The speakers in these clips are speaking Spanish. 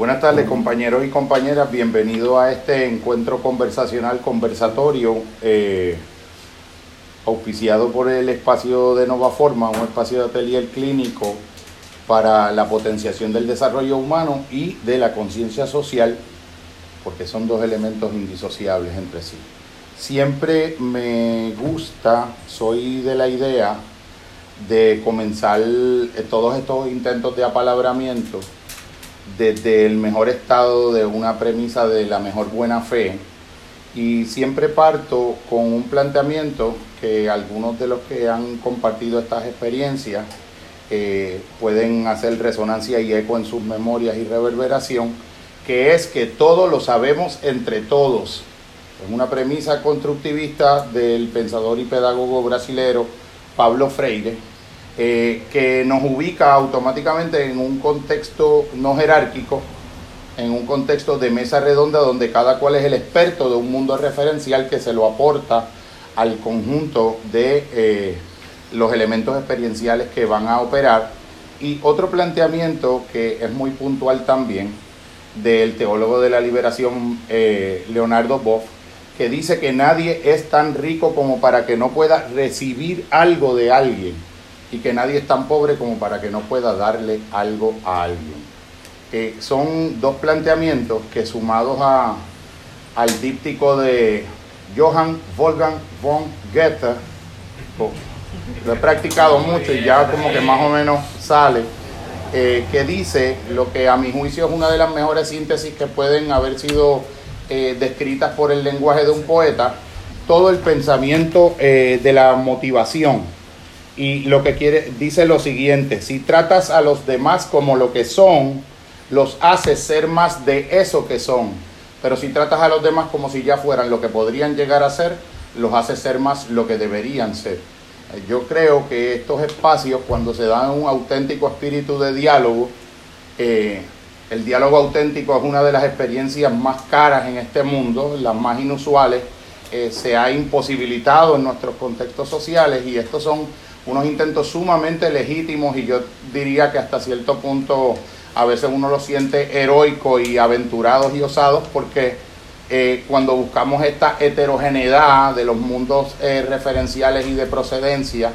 Buenas tardes compañeros y compañeras, bienvenido a este encuentro conversacional conversatorio eh, auspiciado por el espacio de Nova Forma, un espacio de atelier clínico para la potenciación del desarrollo humano y de la conciencia social, porque son dos elementos indisociables entre sí. Siempre me gusta, soy de la idea de comenzar eh, todos estos intentos de apalabramiento desde el mejor estado de una premisa de la mejor buena fe y siempre parto con un planteamiento que algunos de los que han compartido estas experiencias eh, pueden hacer resonancia y eco en sus memorias y reverberación, que es que todo lo sabemos entre todos. Es una premisa constructivista del pensador y pedagogo brasilero Pablo Freire, eh, que nos ubica automáticamente en un contexto no jerárquico, en un contexto de mesa redonda donde cada cual es el experto de un mundo referencial que se lo aporta al conjunto de eh, los elementos experienciales que van a operar. Y otro planteamiento que es muy puntual también del teólogo de la liberación eh, Leonardo Boff, que dice que nadie es tan rico como para que no pueda recibir algo de alguien y que nadie es tan pobre como para que no pueda darle algo a alguien. Eh, son dos planteamientos que sumados a, al díptico de Johann Wolfgang von Goethe, lo he practicado mucho y ya como que más o menos sale, eh, que dice lo que a mi juicio es una de las mejores síntesis que pueden haber sido eh, descritas por el lenguaje de un poeta, todo el pensamiento de la motivación y lo que quiere, dice lo siguiente, si tratas a los demás como lo que son, los haces ser más de eso que son. Pero si tratas a los demás como si ya fueran lo que podrían llegar a ser, los haces ser más lo que deberían ser. Yo creo que estos espacios, cuando se dan un auténtico espíritu de diálogo, eh, el diálogo auténtico es una de las experiencias más caras en este mundo, las más inusuales, eh, se ha imposibilitado en nuestros contextos sociales y estos son unos intentos sumamente legítimos y yo diría que hasta cierto punto a veces uno lo siente heroico y aventurados y osados porque eh, cuando buscamos esta heterogeneidad de los mundos eh, referenciales y de procedencia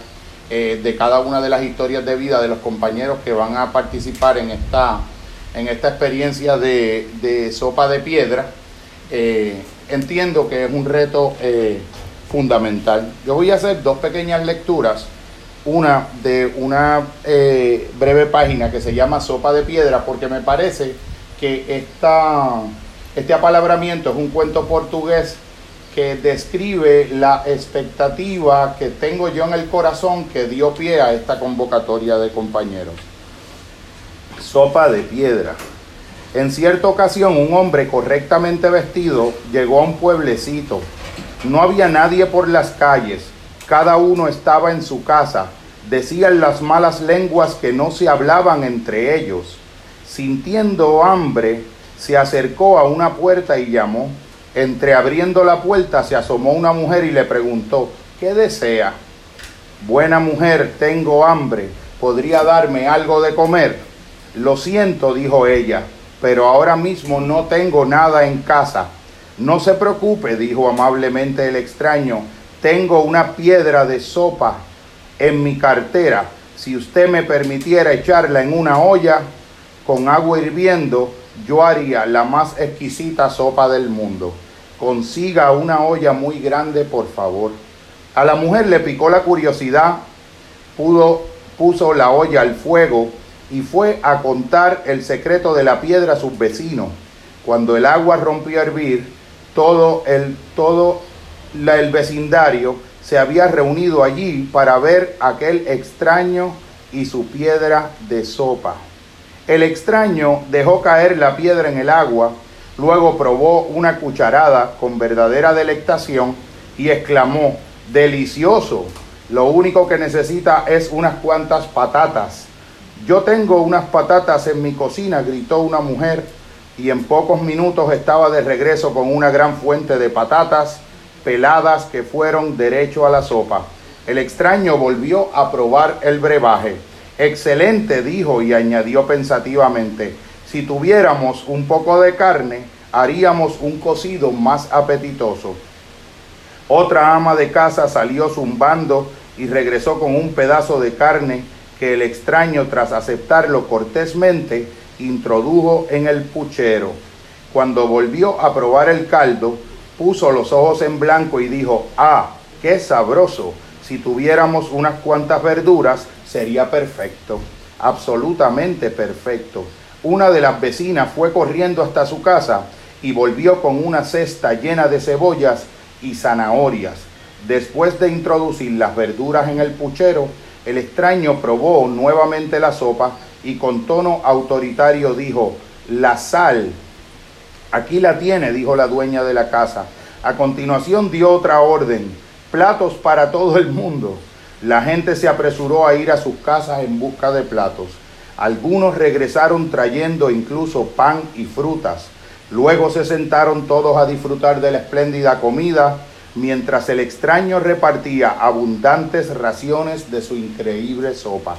eh, de cada una de las historias de vida de los compañeros que van a participar en esta, en esta experiencia de, de sopa de piedra, entiendo que es un reto fundamental. Yo voy a hacer dos pequeñas lecturas una de una eh, breve página que se llama Sopa de Piedra, porque me parece que esta, este apalabramiento es un cuento portugués que describe la expectativa que tengo yo en el corazón que dio pie a esta convocatoria de compañeros. Sopa de piedra. En cierta ocasión un hombre correctamente vestido llegó a un pueblecito. No había nadie por las calles cada uno estaba en su casa. Decían las malas lenguas que no se hablaban entre ellos. Sintiendo hambre, se acercó a una puerta y llamó. Entreabriendo la puerta se asomó una mujer y le preguntó, ¿qué desea? Buena mujer, tengo hambre. ¿Podría darme algo de comer? Lo siento, dijo ella, pero ahora mismo no tengo nada en casa. No se preocupe, dijo amablemente el extraño, tengo una piedra de sopa en mi cartera. Si usted me permitiera echarla en una olla con agua hirviendo, yo haría la más exquisita sopa del mundo. Consiga una olla muy grande, por favor. A la mujer le picó la curiosidad, pudo, puso la olla al fuego y fue a contar el secreto de la piedra a sus vecinos. Cuando el agua rompió a hervir, todo el, todo el vecindario se había reunido allí para ver aquel extraño y su piedra de sopa. El extraño dejó caer la piedra en el agua, luego probó una cucharada con verdadera delectación y exclamó, delicioso, lo único que necesita es unas cuantas patatas. Yo tengo unas patatas en mi cocina, gritó una mujer, y en pocos minutos estaba de regreso con una gran fuente de patatas peladas que fueron derecho a la sopa. El extraño volvió a probar el brebaje. Excelente, dijo y añadió pensativamente, Si tuviéramos un poco de carne, haríamos un cocido más apetitoso. Otra ama de casa salió zumbando y regresó con un pedazo de carne que el extraño, tras aceptarlo cortésmente, introdujo en el puchero. Cuando volvió a probar el caldo, puso los ojos en blanco y dijo, ah, qué sabroso, si tuviéramos unas cuantas verduras sería perfecto, absolutamente perfecto. Una de las vecinas fue corriendo hasta su casa y volvió con una cesta llena de cebollas y zanahorias. Después de introducir las verduras en el puchero, el extraño probó nuevamente la sopa y con tono autoritario dijo, la sal. Aquí la tiene, dijo la dueña de la casa. A continuación dio otra orden, platos para todo el mundo. La gente se apresuró a ir a sus casas en busca de platos. Algunos regresaron trayendo incluso pan y frutas. Luego se sentaron todos a disfrutar de la espléndida comida, mientras el extraño repartía abundantes raciones de su increíble sopa.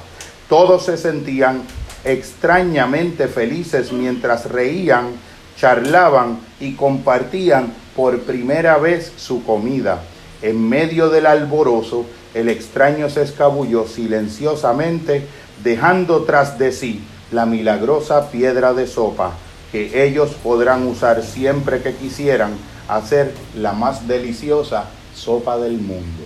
Todos se sentían extrañamente felices mientras reían, charlaban y compartían por primera vez su comida. En medio del alborozo, el extraño se escabulló silenciosamente, dejando tras de sí la milagrosa piedra de sopa que ellos podrán usar siempre que quisieran hacer la más deliciosa sopa del mundo.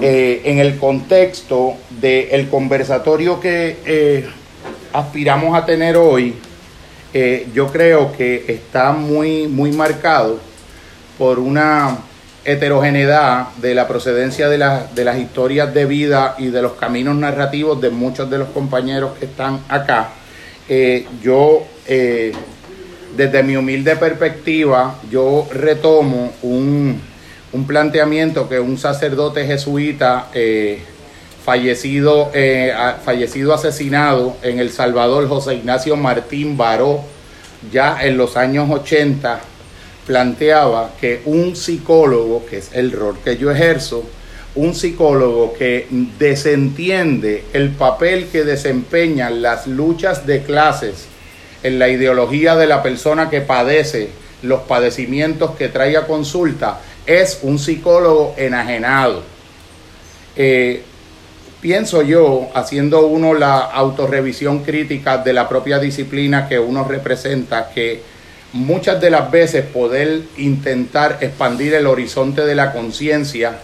Eh, en el contexto del conversatorio que eh, aspiramos a tener hoy, eh, yo creo que está muy, muy marcado por una heterogeneidad de la procedencia de, de las historias de vida y de los caminos narrativos de muchos de los compañeros que están acá. yo desde mi humilde perspectiva, yo retomo un, planteamiento que un sacerdote jesuita eh, fallecido, eh, fallecido asesinado en El Salvador, José Ignacio Martín Baró, ya en los años 80, planteaba que un psicólogo, que es el rol que yo ejerzo, un psicólogo que desentiende el papel que desempeñan las luchas de clases en la ideología de la persona que padece los padecimientos que trae a consulta, es un psicólogo enajenado. Eh, pienso yo, haciendo uno la autorrevisión crítica de la propia disciplina que uno representa, que muchas de las veces poder intentar expandir el horizonte de la conciencia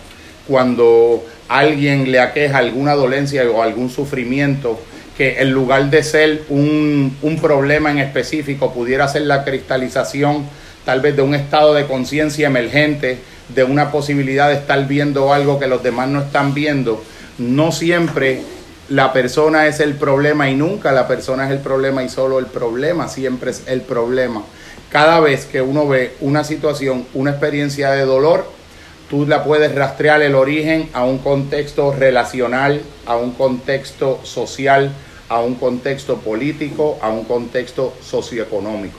cuando alguien le aqueja alguna dolencia o algún sufrimiento, que en lugar de ser un, problema en específico, pudiera ser la cristalización tal vez de un estado de conciencia emergente, de una posibilidad de estar viendo algo que los demás no están viendo. No siempre la persona es el problema y nunca la persona es el problema y solo el problema siempre es el problema. Cada vez que uno ve una situación, una experiencia de dolor, tú la puedes rastrear el origen a un contexto relacional, a un contexto social, a un contexto político, a un contexto socioeconómico.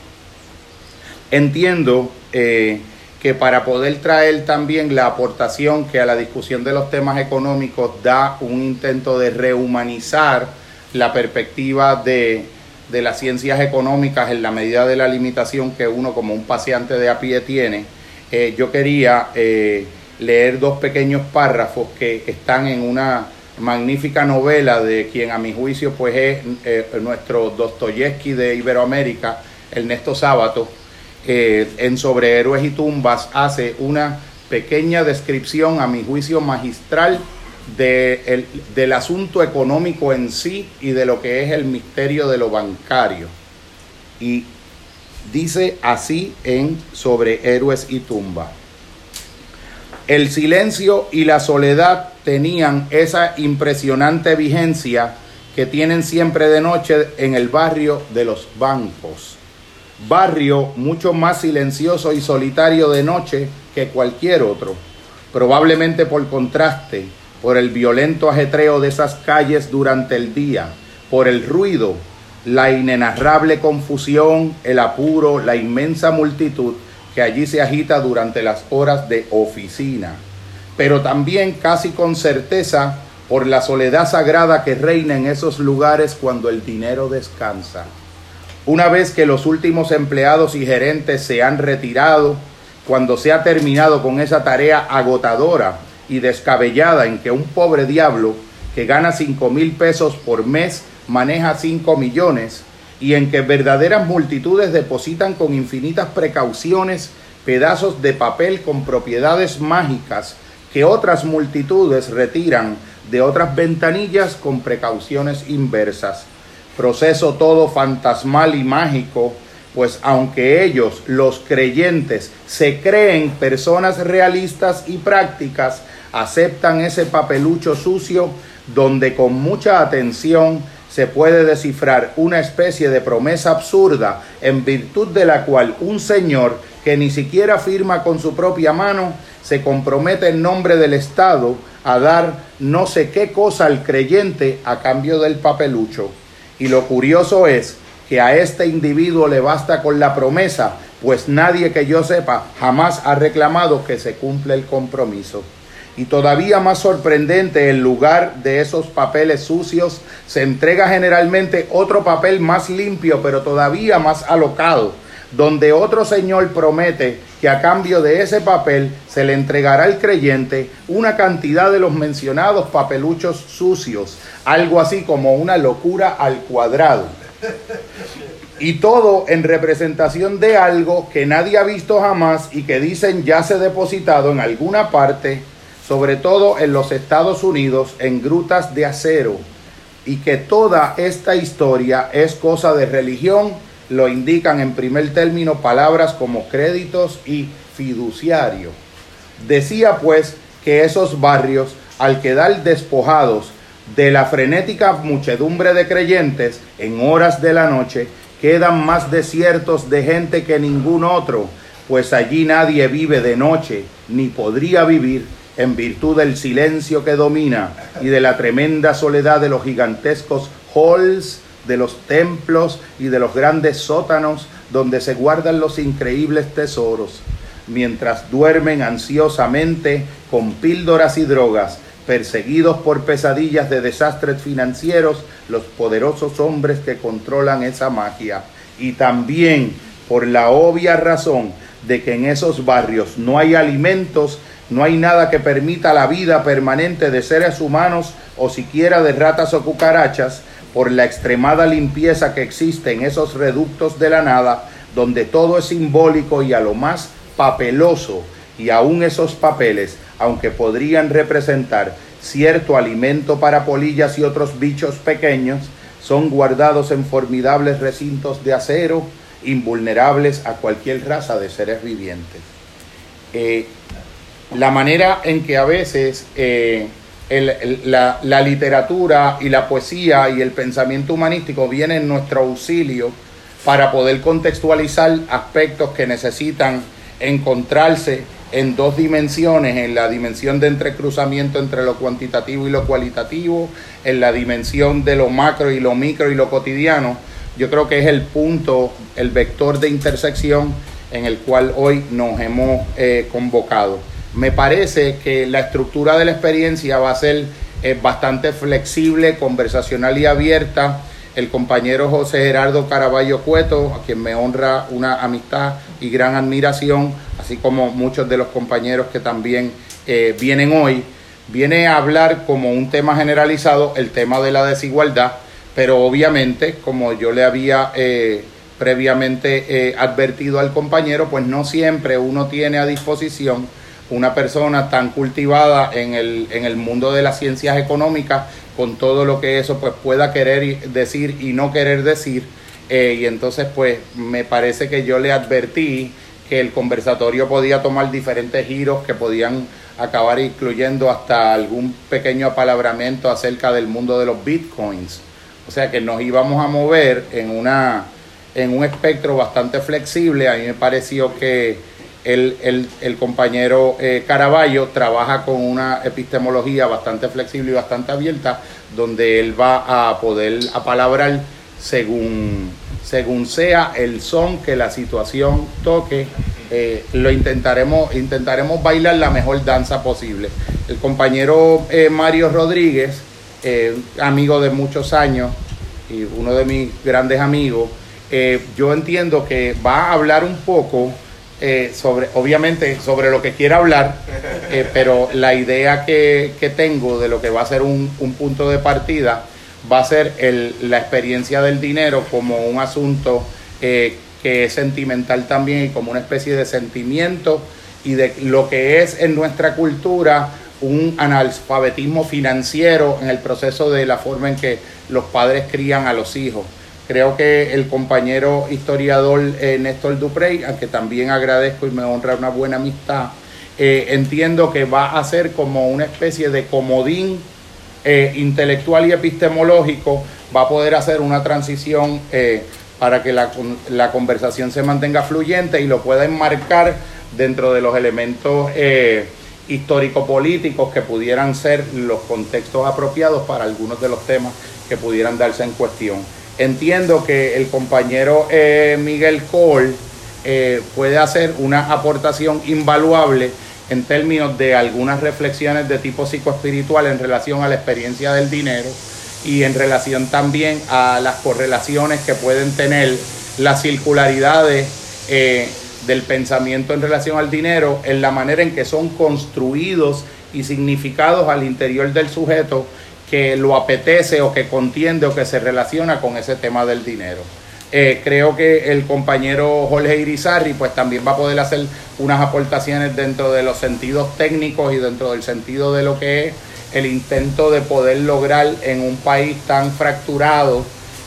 Entiendo eh, que para poder traer también la aportación que a la discusión de los temas económicos da un intento de rehumanizar la perspectiva de, las ciencias económicas en la medida de la limitación que uno como un paciente de a pie tiene, eh, yo quería eh, leer dos pequeños párrafos que están en una magnífica novela de quien a mi juicio pues es eh, nuestro Dostoyevsky de Iberoamérica, Ernesto Sábato, eh, en Sobre Héroes y Tumbas hace una pequeña descripción a mi juicio magistral de del asunto económico en sí y de lo que es el misterio de lo bancario. Y dice así en Sobre Héroes y Tumbas. El silencio y la soledad tenían esa impresionante vigencia que tienen siempre de noche en el barrio de los bancos. Barrio mucho más silencioso y solitario de noche que cualquier otro, probablemente por contraste, por el violento ajetreo de esas calles durante el día, por el ruido, la inenarrable confusión, el apuro, la inmensa multitud que allí se agita durante las horas de oficina, pero también casi con certeza por la soledad sagrada que reina en esos lugares cuando el dinero descansa. Una vez que los últimos empleados y gerentes se han retirado, cuando se ha terminado con esa tarea agotadora y descabellada en que un pobre diablo que gana cinco mil pesos por mes maneja 5 millones y en que verdaderas multitudes depositan con infinitas precauciones pedazos de papel con propiedades mágicas que otras multitudes retiran de otras ventanillas con precauciones inversas. Proceso todo fantasmal y mágico, pues aunque ellos, los creyentes, se creen personas realistas y prácticas, aceptan ese papelucho sucio donde con mucha atención se puede descifrar una especie de promesa absurda en virtud de la cual un señor que ni siquiera firma con su propia mano se compromete en nombre del Estado a dar no sé qué cosa al creyente a cambio del papelucho. Y lo curioso es que a este individuo le basta con la promesa, pues nadie que yo sepa jamás ha reclamado que se cumple el compromiso. Y todavía más sorprendente, en lugar de esos papeles sucios, se entrega generalmente otro papel más limpio, pero todavía más alocado, donde otro señor promete que a cambio de ese papel se le entregará al creyente una cantidad de los mencionados papeluchos sucios, algo así como una locura al cuadrado. Y todo en representación de algo que nadie ha visto jamás y que dicen ya se depositado en alguna parte sobre todo en los Estados Unidos, en grutas de acero, y que toda esta historia es cosa de religión, lo indican en primer término palabras como créditos y fiduciario. Decía pues que esos barrios, al quedar despojados de la frenética muchedumbre de creyentes en horas de la noche, quedan más desiertos de gente que ningún otro, pues allí nadie vive de noche, ni podría vivir en virtud del silencio que domina y de la tremenda soledad de los gigantescos halls, de los templos y de los grandes sótanos donde se guardan los increíbles tesoros, mientras duermen ansiosamente con píldoras y drogas, perseguidos por pesadillas de desastres financieros, los poderosos hombres que controlan esa magia, y también por la obvia razón de que en esos barrios no hay alimentos no hay nada que permita la vida permanente de seres humanos o siquiera de ratas o cucarachas por la extremada limpieza que existe en esos reductos de la nada, donde todo es simbólico y a lo más papeloso, y aún esos papeles, aunque podrían representar cierto alimento para polillas y otros bichos pequeños, son guardados en formidables recintos de acero, invulnerables a cualquier raza de seres vivientes. Eh, la manera en que a veces eh, la, literatura y la poesía y el pensamiento humanístico vienen en nuestro auxilio para poder contextualizar aspectos que necesitan encontrarse en dos dimensiones, en la dimensión de entrecruzamiento entre lo cuantitativo y lo cualitativo, en la dimensión de lo macro y lo micro y lo cotidiano. Yo creo que es el punto, el vector de intersección en el cual hoy nos hemos eh, convocado me parece que la estructura de la experiencia va a ser eh, bastante flexible, conversacional y abierta. El compañero José Gerardo Caraballo Cueto, a quien me honra una amistad y gran admiración, así como muchos de los compañeros que también eh, vienen hoy, viene a hablar como un tema generalizado el tema de la desigualdad, pero obviamente, como yo le había eh, previamente advertido al compañero, pues no siempre uno tiene a disposición una persona tan cultivada en el, en el mundo de las ciencias económicas, con todo lo que eso pues pueda querer decir y no querer decir. Eh, y entonces pues me parece que yo le advertí que el conversatorio podía tomar diferentes giros que podían acabar incluyendo hasta algún pequeño apalabramiento acerca del mundo de los bitcoins. O sea que nos íbamos a mover en, una, en un espectro bastante flexible. A mí me pareció que el, compañero eh, Caraballo trabaja con una epistemología bastante flexible y bastante abierta, donde él va a poder apalabrar según, según sea el son que la situación toque eh, lo intentaremos, intentaremos bailar la mejor danza posible. El compañero eh, Mario Rodríguez, eh, amigo de muchos años y uno de mis grandes amigos, yo entiendo que va a hablar un poco sobre, obviamente, sobre lo que quiera hablar, pero la idea que, tengo de lo que va a ser un, punto de partida va a ser la experiencia del dinero como un asunto que es sentimental también y como una especie de sentimiento y de lo que es en nuestra cultura un analfabetismo financiero en el proceso de la forma en que los padres crían a los hijos. Creo que el compañero historiador eh, Néstor Duprey, al que también agradezco y me honra una buena amistad, eh, entiendo que va a ser como una especie de comodín eh, intelectual y epistemológico, va a poder hacer una transición para que la, la, conversación se mantenga fluyente y lo pueda enmarcar dentro de los elementos eh, histórico-políticos que pudieran ser los contextos apropiados para algunos de los temas que pudieran darse en cuestión. Entiendo que el compañero eh, Miguel Cole eh, puede hacer una aportación invaluable en términos de algunas reflexiones de tipo psicoespiritual en relación a la experiencia del dinero y en relación también a las correlaciones que pueden tener las circularidades eh, del pensamiento en relación al dinero, en la manera en que son construidos y significados al interior del sujeto que lo apetece o que contiende o que se relaciona con ese tema del dinero. Eh, creo que el compañero Jorge Irizarri pues también va a poder hacer unas aportaciones dentro de los sentidos técnicos y dentro del sentido de lo que es el intento de poder lograr en un país tan fracturado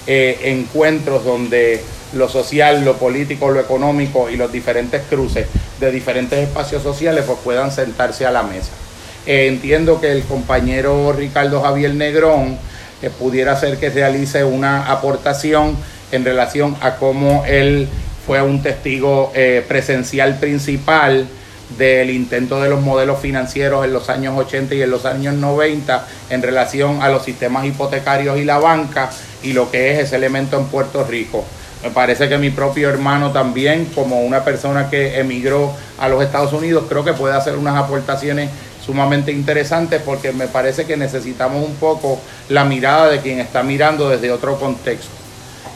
eh, encuentros donde lo social, lo político, lo económico y los diferentes cruces de diferentes espacios sociales pues puedan sentarse a la mesa. Eh, entiendo que el compañero Ricardo Javier Negrón eh, pudiera ser que realice una aportación en relación a cómo él fue un testigo presencial principal del intento de los modelos financieros en los años 80 y en los años 90 en relación a los sistemas hipotecarios y la banca y lo que es ese elemento en Puerto Rico. Me parece que mi propio hermano también, como una persona que emigró a los Estados Unidos, creo que puede hacer unas aportaciones sumamente interesantes porque me parece que necesitamos un poco la mirada de quien está mirando desde otro contexto.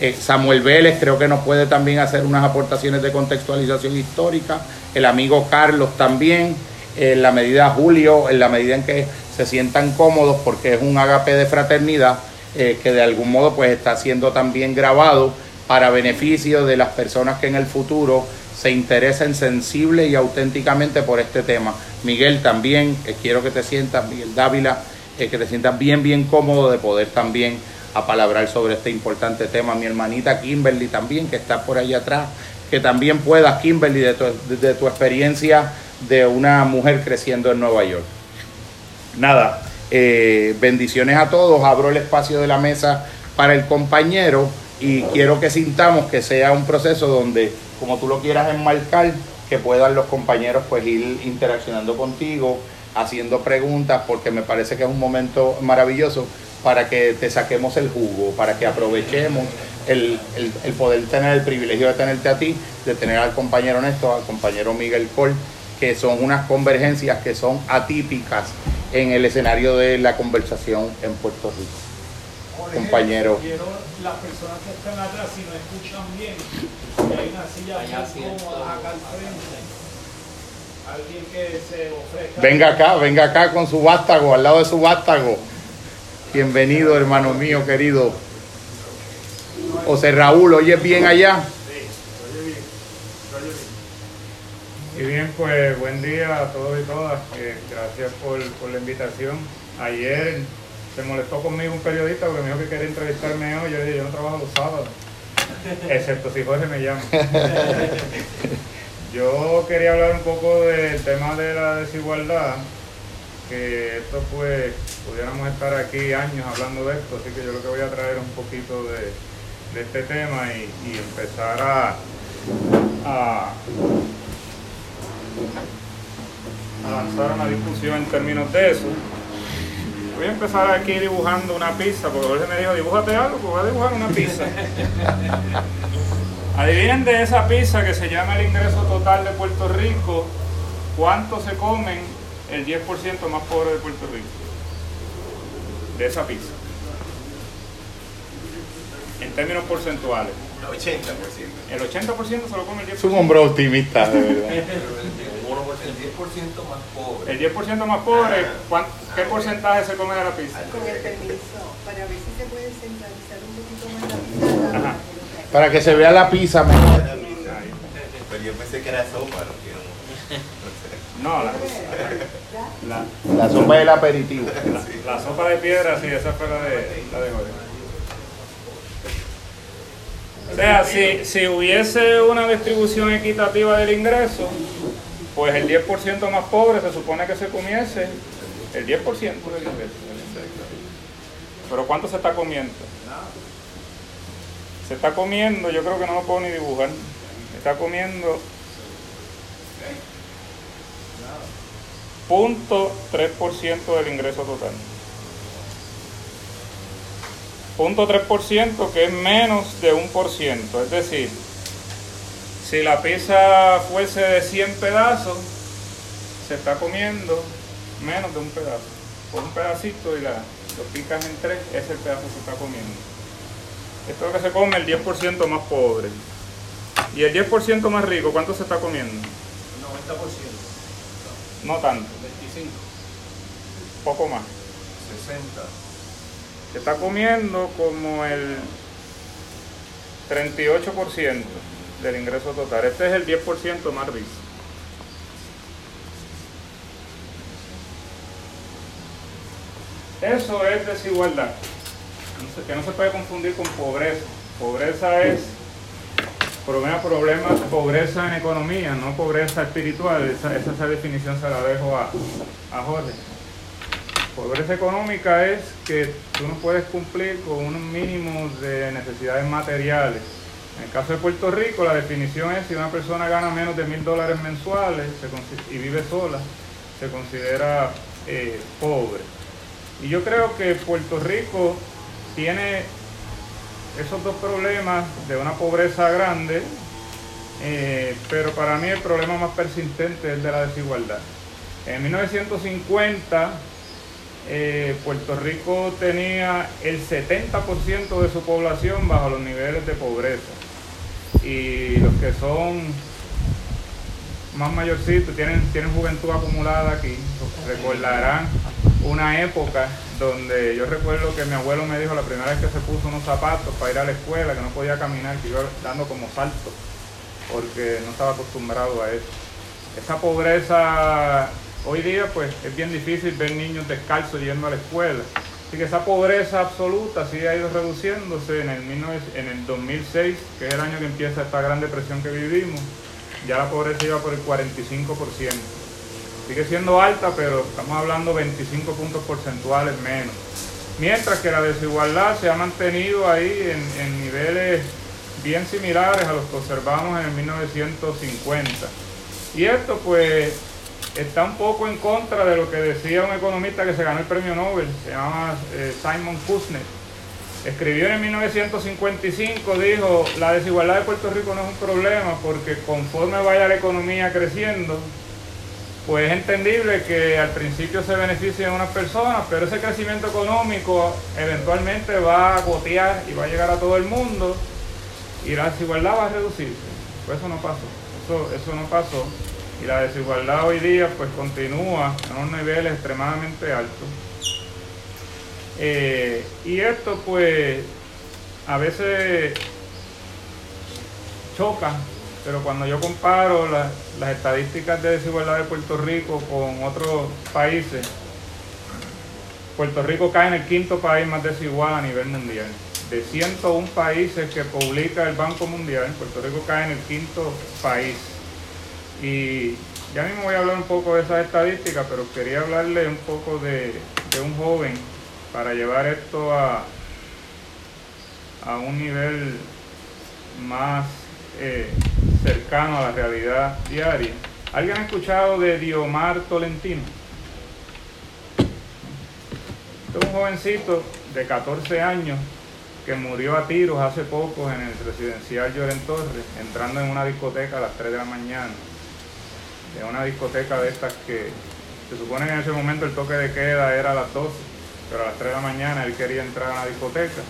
Eh, Samuel Vélez creo que nos puede también hacer unas aportaciones de contextualización histórica, el amigo Carlos también, en la medida Julio, en la medida en que se sientan cómodos porque es un agape de fraternidad eh, que de algún modo pues está siendo también grabado para beneficio de las personas que en el futuro se interesen sensible y auténticamente por este tema. Miguel también, eh, quiero que te sientas, Miguel Dávila, que te sientas bien, bien cómodo de poder también a palabrar sobre este importante tema. Mi hermanita Kimberly también, que está por ahí atrás, que también puedas, Kimberly, de tu, de tu experiencia de una mujer creciendo en Nueva York. Nada, eh, bendiciones a todos, abro el espacio de la mesa para el compañero y quiero que sintamos que sea un proceso donde, como tú lo quieras enmarcar, que puedan los compañeros pues ir interaccionando contigo, haciendo preguntas, porque me parece que es un momento maravilloso para que te saquemos el jugo, para que aprovechemos el, poder tener el privilegio de tenerte a ti, de tener al compañero Néstor, al compañero Miguel Col, que son unas convergencias que son atípicas en el escenario de la conversación en Puerto Rico. Compañero. Las personas que están atrás, si no escuchan bien, hay una silla cómoda acá al frente. Alguien que se ofrezca. Venga acá, venga acá con su vástago, al lado de su vástago. Bienvenido, hermano mío querido. José Raúl, ¿oyes bien allá? Sí, oye bien, oye bien. Y bien, pues buen día a todos y todas. Eh, gracias por, la invitación. Ayer se molestó conmigo un periodista porque me dijo que quería entrevistarme hoy. Yo dije, yo no trabajo los sábados, excepto si Jorge me llama. yo quería hablar un poco del tema de la desigualdad que esto pues pudiéramos estar aquí años hablando de esto, así que yo lo que voy a traer un poquito de, este tema y, empezar a, a, lanzar una discusión en términos de eso. Voy a empezar aquí dibujando una pizza, porque Jorge me dijo, dibújate algo, pues voy a dibujar una pizza. Adivinen de esa pizza que se llama el ingreso total de Puerto Rico, ¿cuánto se comen el 10% más pobre de Puerto Rico? De esa pizza. En términos porcentuales. El 80%. El 80% se lo come el 10%. Es un hombre optimista, de verdad. El 10% más pobre. El 10% más pobre, ¿cuán- ¿qué porcentaje se come de la pizza? Con el permiso, para ver si se puede centralizar un poquito más la pizarra. Ajá. Para que se vea la pizza mejor. Pero yo pensé que era sopa, no. No, la, la, La sopa del aperitivo. la sopa de piedra, sí, esa fue la de, la de. O sea, si, si hubiese una distribución equitativa del ingreso, pues el 10% más pobre se supone que se comiese el 10% del ingreso. Pero ¿cuánto se está comiendo? Se está comiendo, yo creo que no lo puedo ni dibujar. Se está comiendo punto 3% del ingreso total. Punto 3% que es menos de un por ciento. Es decir, si la pizza fuese de 100 pedazos, se está comiendo menos de un pedazo. Por un pedacito y la, lo picas en tres, ese pedazo se está comiendo. Esto es lo que se come el 10% más pobre. Y el 10% más rico, ¿cuánto se está comiendo? 90%, No tanto, 25. poco más. 60. Se está comiendo como el 38% del ingreso total. Este es el 10% más rico. Eso es desigualdad, que no se puede confundir con pobreza. Pobreza es problema, problema, pobreza en economía, no pobreza espiritual. Esa, esa, esa definición se la dejo a, a Jorge. Pobreza económica es que tú no puedes cumplir con un mínimo de necesidades materiales. En el caso de Puerto Rico, la definición es si una persona gana menos de mil dólares mensuales y vive sola, se considera eh, pobre. Y yo creo que Puerto Rico tiene esos dos problemas de una pobreza grande, eh, pero para mí el problema más persistente es el de la desigualdad. En 1950 eh, Puerto Rico tenía el 70% de su población bajo los niveles de pobreza. Y los que son más mayorcitos, tienen, tienen juventud acumulada aquí, recordarán una época donde yo recuerdo que mi abuelo me dijo la primera vez que se puso unos zapatos para ir a la escuela, que no podía caminar, que iba dando como saltos, porque no estaba acostumbrado a eso. Esa pobreza hoy día pues es bien difícil ver niños descalzos yendo a la escuela. Así que esa pobreza absoluta sí ha ido reduciéndose en el, 19 en el 2006, que es el año que empieza esta gran depresión que vivimos. Ya la pobreza iba por el 45%. Sigue siendo alta, pero estamos hablando 25 puntos porcentuales menos. Mientras que la desigualdad se ha mantenido ahí en, en niveles bien similares a los que observamos en el 1950. Y esto pues está un poco en contra de lo que decía un economista que se ganó el premio Nobel, se llama eh, Simon Kuznets. Escribió en 1955, dijo, la desigualdad de Puerto Rico no es un problema porque conforme vaya la economía creciendo, pues es entendible que al principio se beneficien unas personas, pero ese crecimiento económico eventualmente va a gotear y va a llegar a todo el mundo y la desigualdad va a reducirse. Pues eso no pasó, eso, eso no pasó. Y la desigualdad hoy día pues continúa en unos niveles extremadamente altos. Eh, y esto pues a veces choca, pero cuando yo comparo la- las estadísticas de desigualdad de Puerto Rico con otros países, Puerto Rico cae en el quinto país más desigual a nivel mundial. De 101 países que publica el Banco Mundial, Puerto Rico cae en el quinto país. Y ya mismo voy a hablar un poco de esas estadísticas, pero quería hablarle un poco de, de un joven para llevar esto a, a un nivel más eh, cercano a la realidad diaria. ¿Alguien ha escuchado de Diomar Tolentino? Este es un jovencito de 14 años que murió a tiros hace poco en el residencial Lloren Torres, entrando en una discoteca a las 3 de la mañana. De una discoteca de estas que se supone que en ese momento el toque de queda era a las 12, pero a las 3 de la mañana él quería entrar a la discoteca.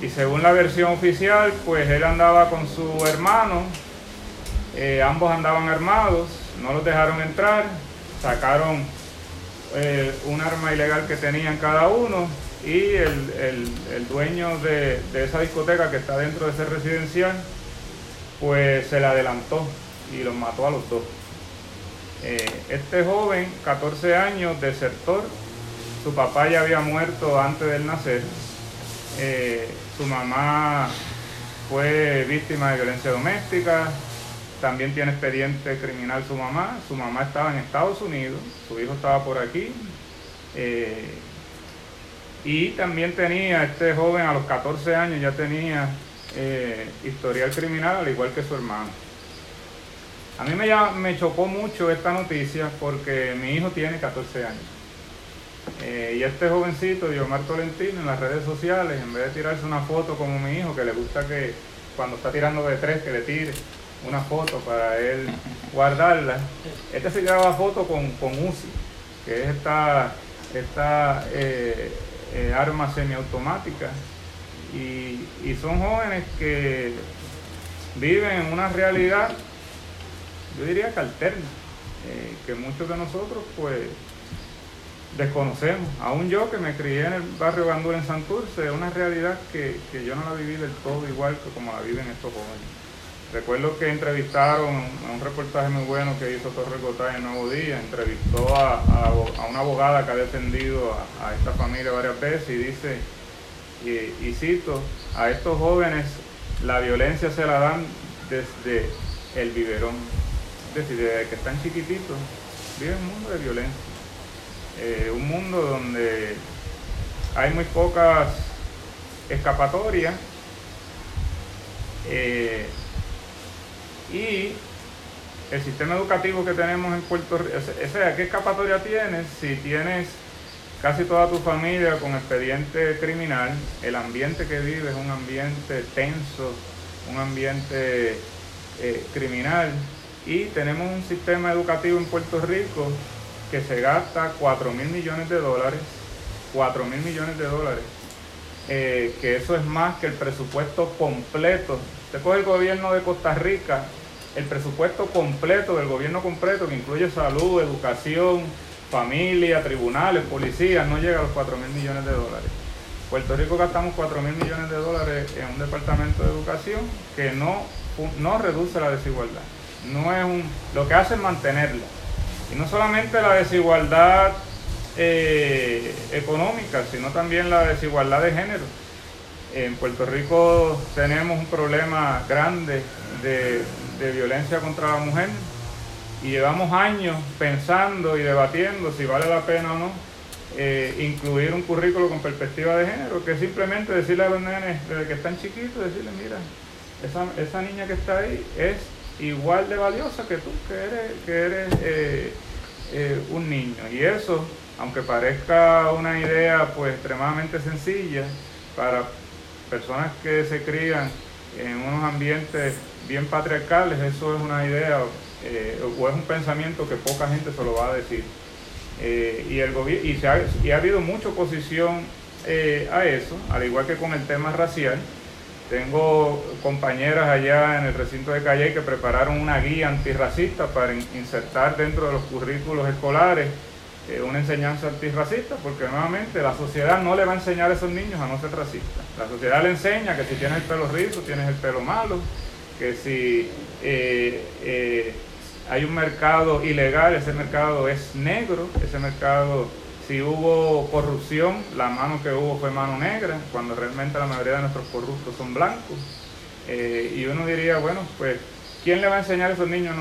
Y según la versión oficial, pues él andaba con su hermano, eh, ambos andaban armados, no los dejaron entrar, sacaron eh, un arma ilegal que tenían cada uno y el, dueño de, esa discoteca que está dentro de ese residencial, pues se le adelantó y los mató a los dos. Eh, este joven, 14 años, desertor, su papá ya había muerto antes del nacer, eh, su mamá fue víctima de violencia doméstica, también tiene expediente criminal su mamá, su mamá estaba en Estados Unidos, su hijo estaba por aquí. Eh, y también tenía, este joven a los 14 años ya tenía historial criminal, al igual que su hermano. A mí me, me chocó mucho esta noticia porque mi hijo tiene 14 años. Eh, y este jovencito, Diomar Tolentino, en las redes sociales, en vez de tirarse una foto como mi hijo, que le gusta que cuando está tirando de tres, que le tire una foto para él guardarla, este se graba foto con, con UCI, que es esta, esta eh, eh, armas semiautomáticas y, y, son jóvenes que viven en una realidad, yo diría que alterna, eh, que muchos de nosotros pues desconocemos. Aún yo que me crié en el barrio Bandura en Santurce, una realidad que, que yo no la viví del todo igual que como la viven estos jóvenes. Recuerdo que entrevistaron a un reportaje muy bueno que hizo Torre Gotay en Nuevo Día, entrevistó a, una abogada que ha defendido a, esta familia varias veces y dice, y, cito, a estos jóvenes la violencia se la dan desde el biberón, es decir, desde que están chiquititos, viven un mundo de violencia, eh, un mundo donde hay muy pocas escapatorias. Eh, y el sistema educativo que tenemos en Puerto Rico, o sea, ¿qué escapatoria tienes si tienes casi toda tu familia con expediente criminal? El ambiente que vives es un ambiente tenso, un ambiente eh, criminal y tenemos un sistema educativo en Puerto Rico que se gasta 4 mil millones de dólares, 4 mil millones de dólares, eh, que eso es más que el presupuesto completo. Usted coge el gobierno de Costa Rica el presupuesto completo del gobierno completo, que incluye salud, educación, familia, tribunales, policías, no llega a los 4 mil millones de dólares. Puerto Rico gastamos 4 mil millones de dólares en un departamento de educación que no, no reduce la desigualdad. No es un, lo que hace es mantenerla. Y no solamente la desigualdad eh, económica, sino también la desigualdad de género. En Puerto Rico tenemos un problema grande de de violencia contra la mujer y llevamos años pensando y debatiendo si vale la pena o no eh, incluir un currículo con perspectiva de género, que simplemente decirle a los nenes desde que están chiquitos, decirle, mira, esa, esa niña que está ahí es igual de valiosa que tú, que eres, que eres eh, eh, un niño. Y eso, aunque parezca una idea pues extremadamente sencilla para personas que se crían en unos ambientes bien patriarcales, eso es una idea eh, o es un pensamiento que poca gente se lo va a decir. Y, el y, y ha habido mucha oposición a eso, al igual que con el tema racial. Tengo compañeras allá en el recinto de Calle que prepararon una guía antirracista para insertar dentro de los currículos escolares una enseñanza antirracista, porque nuevamente la sociedad no le va a enseñar a esos niños a no ser racistas. La sociedad le enseña que si tienes el pelo rizo, tienes el pelo malo, que si eh, eh, hay un mercado ilegal, ese mercado es negro, ese mercado, si hubo corrupción, la mano que hubo fue mano negra, cuando realmente la mayoría de nuestros corruptos son blancos. Eh, y uno diría, bueno, pues, ¿quién le va a enseñar a esos niños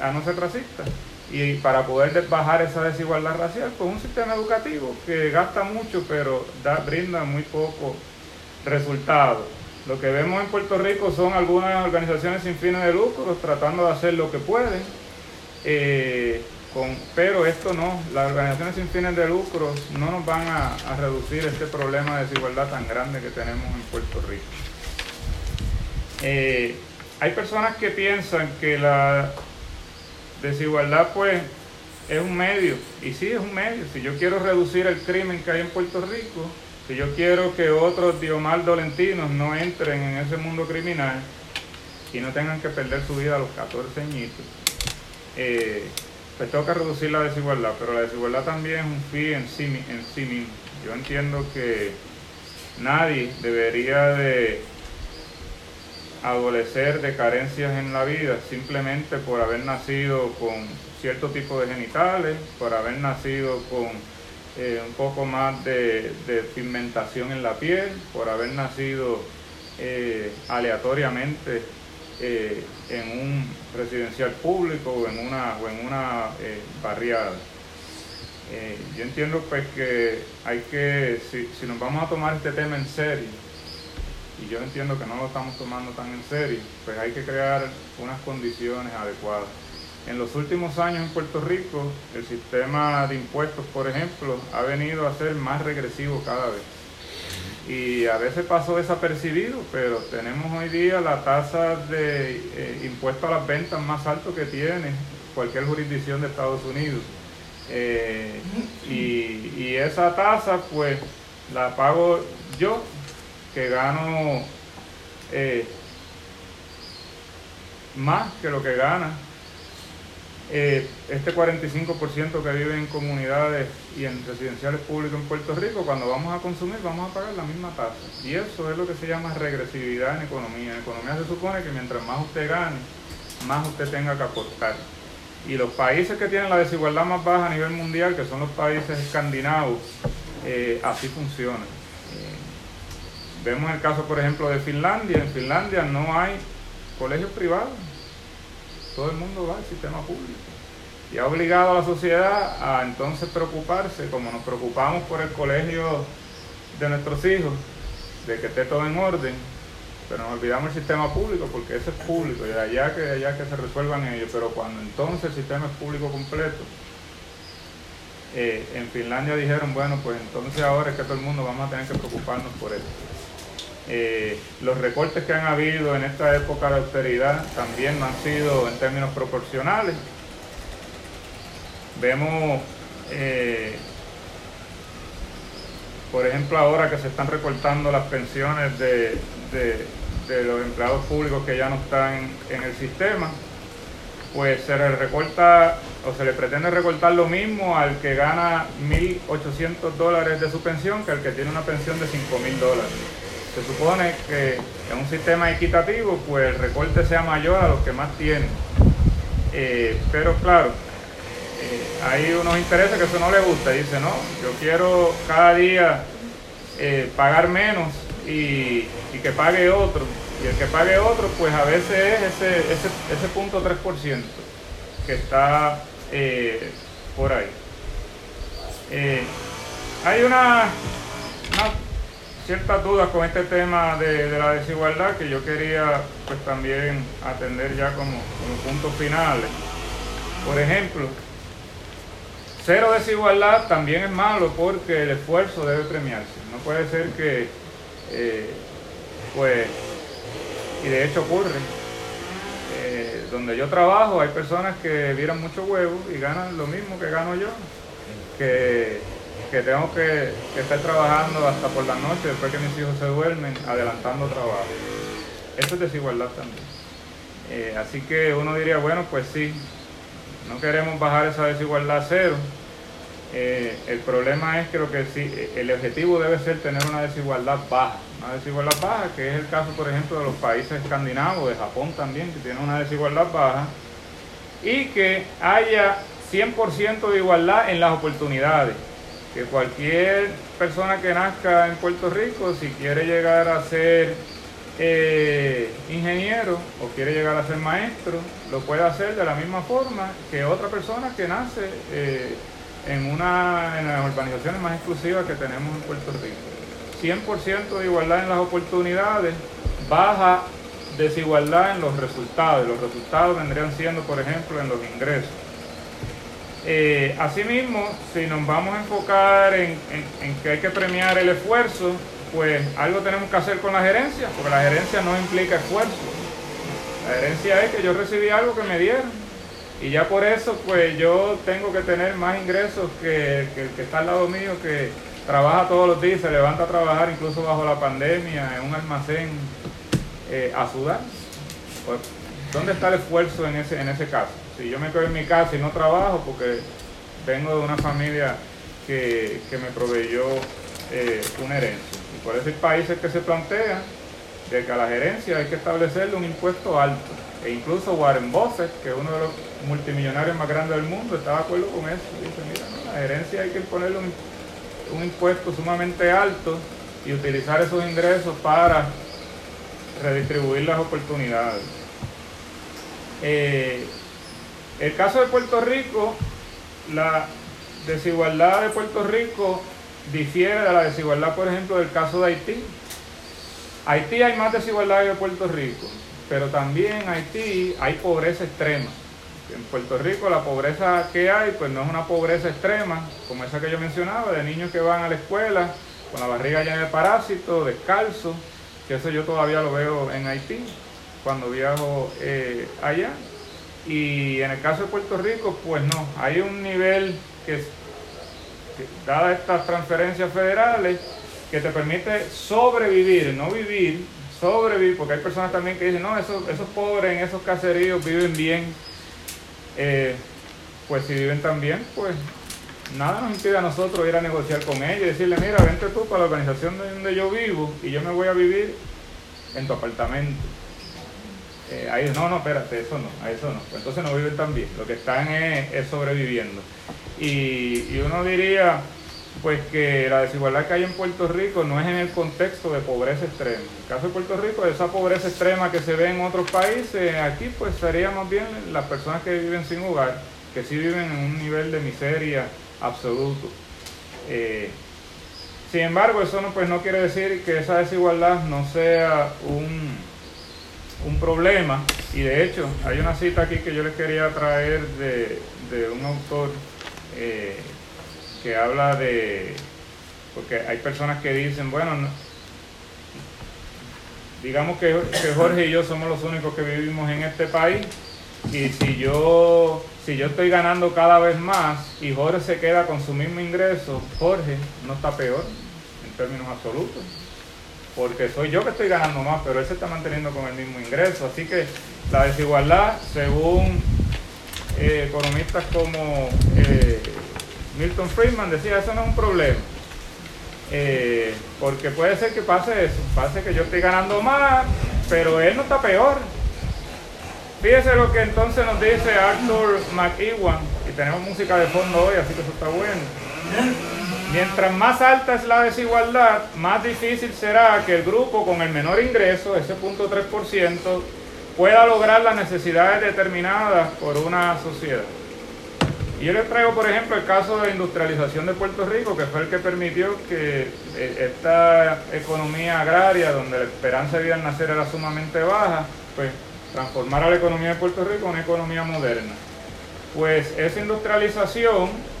a no ser, racistas? Y para poder bajar esa desigualdad racial, pues un sistema educativo que gasta mucho, pero da, brinda muy poco resultado. Lo que vemos en Puerto Rico son algunas organizaciones sin fines de lucro tratando de hacer lo que pueden. Eh, Pero esto no, las organizaciones sin fines de lucro no nos van a, a reducir este problema de desigualdad tan grande que tenemos en Puerto Rico. Eh, hay personas que piensan que la desigualdad pues es un medio, y sí es un medio. Si yo quiero reducir el crimen que hay en Puerto Rico, si yo quiero que otros Diomar Dolentinos no entren en ese mundo criminal y no tengan que perder su vida a los 14 añitos, eh, pues que reducir la desigualdad, pero la desigualdad también es un fin en sí, en sí mismo. Yo entiendo que nadie debería de adolecer de carencias en la vida simplemente por haber nacido con cierto tipo de genitales, por haber nacido con eh, un poco más de, pigmentación en la piel, por haber nacido eh, aleatoriamente eh, en un residencial público o en una, o en una barriada. yo entiendo pues que hay que, si, si nos vamos a tomar este tema en serio, y yo entiendo que no lo estamos tomando tan en serio, pues hay que crear unas condiciones adecuadas. En los últimos años en Puerto Rico, el sistema de impuestos, por ejemplo, ha venido a ser más regresivo cada vez. Y a veces pasó desapercibido, pero tenemos hoy día la tasa de eh, impuesto a las ventas más alto que tiene cualquier jurisdicción de Estados Unidos. Eh, y, esa tasa, pues, la pago yo que gano eh, más que lo que gana eh, este 45% que vive en comunidades y en residenciales públicos en Puerto Rico, cuando vamos a consumir vamos a pagar la misma tasa. Y eso es lo que se llama regresividad en economía. En economía se supone que mientras más usted gane, más usted tenga que aportar. Y los países que tienen la desigualdad más baja a nivel mundial, que son los países escandinavos, eh, así funcionan. Vemos el caso, por ejemplo, de Finlandia. En Finlandia no hay colegios privados. Todo el mundo va al sistema público. Y ha obligado a la sociedad a entonces preocuparse, como nos preocupamos por el colegio de nuestros hijos, de que esté todo en orden, pero nos olvidamos el sistema público porque ese es público y allá que allá que se resuelvan ellos. Pero cuando entonces el sistema es público completo, eh, en Finlandia dijeron, bueno, pues entonces ahora es que todo el mundo vamos a tener que preocuparnos por eso. Eh, los recortes que han habido en esta época de austeridad también no han sido en términos proporcionales. Vemos, eh, por ejemplo, ahora que se están recortando las pensiones de, los empleados públicos que ya no están en el sistema, pues se le recorta o se le pretende recortar lo mismo al que gana 1.800 dólares de su pensión que al que tiene una pensión de 5.000 dólares se supone que en un sistema equitativo pues el recorte sea mayor a los que más tienen. Eh, pero claro, eh, hay unos intereses que eso no le gusta. Dice, no, yo quiero cada día eh, pagar menos y, que pague otro. Y el que pague otro, pues a veces es ese, ese, ese punto 3% que está por ahí. hay una ciertas dudas con este tema de, la desigualdad que yo quería pues también atender ya como, como puntos finales. Por ejemplo, cero desigualdad también es malo porque el esfuerzo debe premiarse. No puede ser que, eh, pues, y de hecho ocurre, eh, donde yo trabajo hay personas que vieran mucho huevo y ganan lo mismo que gano yo, que que tengo que, estar trabajando hasta por la noche después que mis hijos se duermen, adelantando trabajo. Eso es desigualdad también. Eh, así que uno diría, bueno, pues sí, no queremos bajar esa desigualdad a cero. Eh, el problema es que que sí, el objetivo debe ser tener una desigualdad baja, una desigualdad baja, que es el caso, por ejemplo, de los países escandinavos, de Japón también, que tienen una desigualdad baja, y que haya 100% de igualdad en las oportunidades que cualquier persona que nazca en Puerto Rico, si quiere llegar a ser eh, ingeniero o quiere llegar a ser maestro, lo puede hacer de la misma forma que otra persona que nace eh, en una en las urbanizaciones más exclusivas que tenemos en Puerto Rico. 100% de igualdad en las oportunidades, baja desigualdad en los resultados. Los resultados vendrían siendo, por ejemplo, en los ingresos. Eh, asimismo, si nos vamos a enfocar en, que hay que premiar el esfuerzo, pues algo tenemos que hacer con la gerencia, porque la gerencia no implica esfuerzo. La herencia es que yo recibí algo que me dieron. Y ya por eso, pues yo tengo que tener más ingresos que, el que está al lado mío, que trabaja todos los días, se levanta a trabajar incluso bajo la pandemia en un almacén eh, a sudar. Pues, ¿Dónde está el esfuerzo en ese, en ese caso? Si yo me quedo en mi casa y no trabajo porque vengo de una familia que, me proveyó eh, una herencia. Y por eso hay países que se plantean de que a la gerencia hay que establecerle un impuesto alto. E incluso Warren Buffett, que es uno de los multimillonarios más grandes del mundo, está de acuerdo con eso. Dice, mira, a la gerencia hay que ponerle un, impuesto sumamente alto y utilizar esos ingresos para redistribuir las oportunidades. Eh, el caso de Puerto Rico, la desigualdad de Puerto Rico difiere de la desigualdad, por ejemplo, del caso de Haití. Haití hay más desigualdad que Puerto Rico, pero también en Haití hay pobreza extrema. En Puerto Rico la pobreza que hay, pues no es una pobreza extrema, como esa que yo mencionaba, de niños que van a la escuela con la barriga llena de parásitos, descalzo, que eso yo todavía lo veo en Haití cuando viajo eh, allá. Y en el caso de Puerto Rico, pues no, hay un nivel que, que dadas estas transferencias federales, que te permite sobrevivir, no vivir, sobrevivir, porque hay personas también que dicen, no, esos, esos pobres en esos caseríos viven bien. Eh, pues si viven tan bien, pues nada nos impide a nosotros ir a negociar con ellos y decirle, mira, vente tú para la organización donde yo vivo y yo me voy a vivir en tu apartamento. Eh, no, no, espérate, eso no, a eso no. Pues entonces no viven tan bien, lo que están es, sobreviviendo. Y, y uno diría, pues que la desigualdad que hay en Puerto Rico no es en el contexto de pobreza extrema. En el caso de Puerto Rico, esa pobreza extrema que se ve en otros países, aquí pues sería más bien las personas que viven sin hogar, que sí viven en un nivel de miseria absoluto. Eh, sin embargo, eso no, pues no quiere decir que esa desigualdad no sea un, un problema. Y de hecho, hay una cita aquí que yo les quería traer de, un autor eh, que habla de, porque hay personas que dicen, bueno, digamos que, Jorge y yo somos los únicos que vivimos en este país y si yo, si yo estoy ganando cada vez más y Jorge se queda con su mismo ingreso, Jorge no está peor en términos absolutos porque soy yo que estoy ganando más, pero él se está manteniendo con el mismo ingreso. Así que la desigualdad, según eh, economistas como eh, Milton Friedman decía, eso no es un problema. Eh, porque puede ser que pase eso, pase que yo estoy ganando más, pero él no está peor. Fíjese lo que entonces nos dice Arthur McEwan, y tenemos música de fondo hoy, así que eso está bueno. Mientras más alta es la desigualdad, más difícil será que el grupo con el menor ingreso, ese punto 3%, pueda lograr las necesidades determinadas por una sociedad. Y yo les traigo, por ejemplo, el caso de la industrialización de Puerto Rico, que fue el que permitió que eh, esta economía agraria, donde la esperanza de vida al nacer era sumamente baja, pues transformara la economía de Puerto Rico en una economía moderna. Pues esa industrialización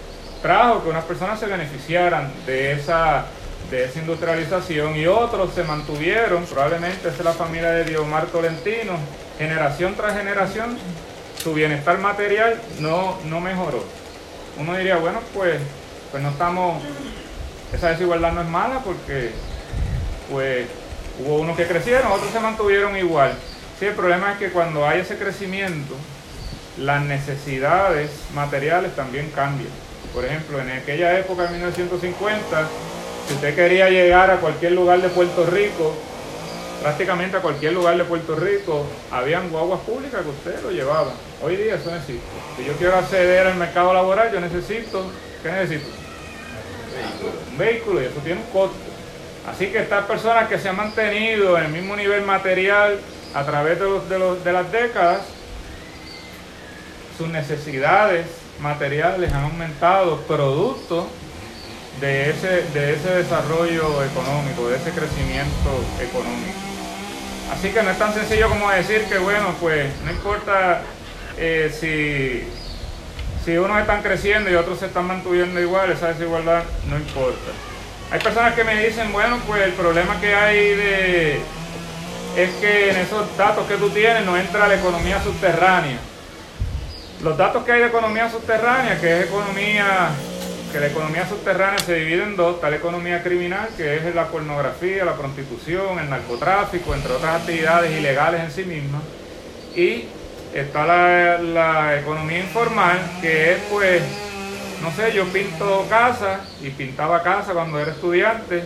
trajo que unas personas se beneficiaran de esa, de esa industrialización y otros se mantuvieron, probablemente es la familia de Diomar Tolentino, generación tras generación su bienestar material no, no mejoró. Uno diría, bueno, pues, pues no estamos, esa desigualdad no es mala porque pues hubo unos que crecieron, otros se mantuvieron igual. Sí, el problema es que cuando hay ese crecimiento, las necesidades materiales también cambian. Por ejemplo, en aquella época, en 1950, si usted quería llegar a cualquier lugar de Puerto Rico, prácticamente a cualquier lugar de Puerto Rico, habían guaguas públicas que usted lo llevaba. Hoy día eso no existe. Si yo quiero acceder al mercado laboral, yo necesito, ¿qué necesito? Un vehículo y eso tiene un costo. Así que estas personas que se han mantenido en el mismo nivel material a través de, los, de las décadas, sus necesidades materiales han aumentado producto de ese, de ese desarrollo económico, de ese crecimiento económico. Así que no es tan sencillo como decir que, bueno, pues no importa eh, si, si unos están creciendo y otros se están manteniendo igual, esa desigualdad no importa. Hay personas que me dicen, bueno, pues el problema que hay de es que en esos datos que tú tienes no entra la economía subterránea. Los datos que hay de economía subterránea, que es economía, que la economía subterránea se divide en dos, la economía criminal, que es la pornografía, la prostitución, el narcotráfico, entre otras actividades ilegales en sí mismas, y está la, economía informal, que es pues, no sé, yo pinto casa y pintaba casa cuando era estudiante,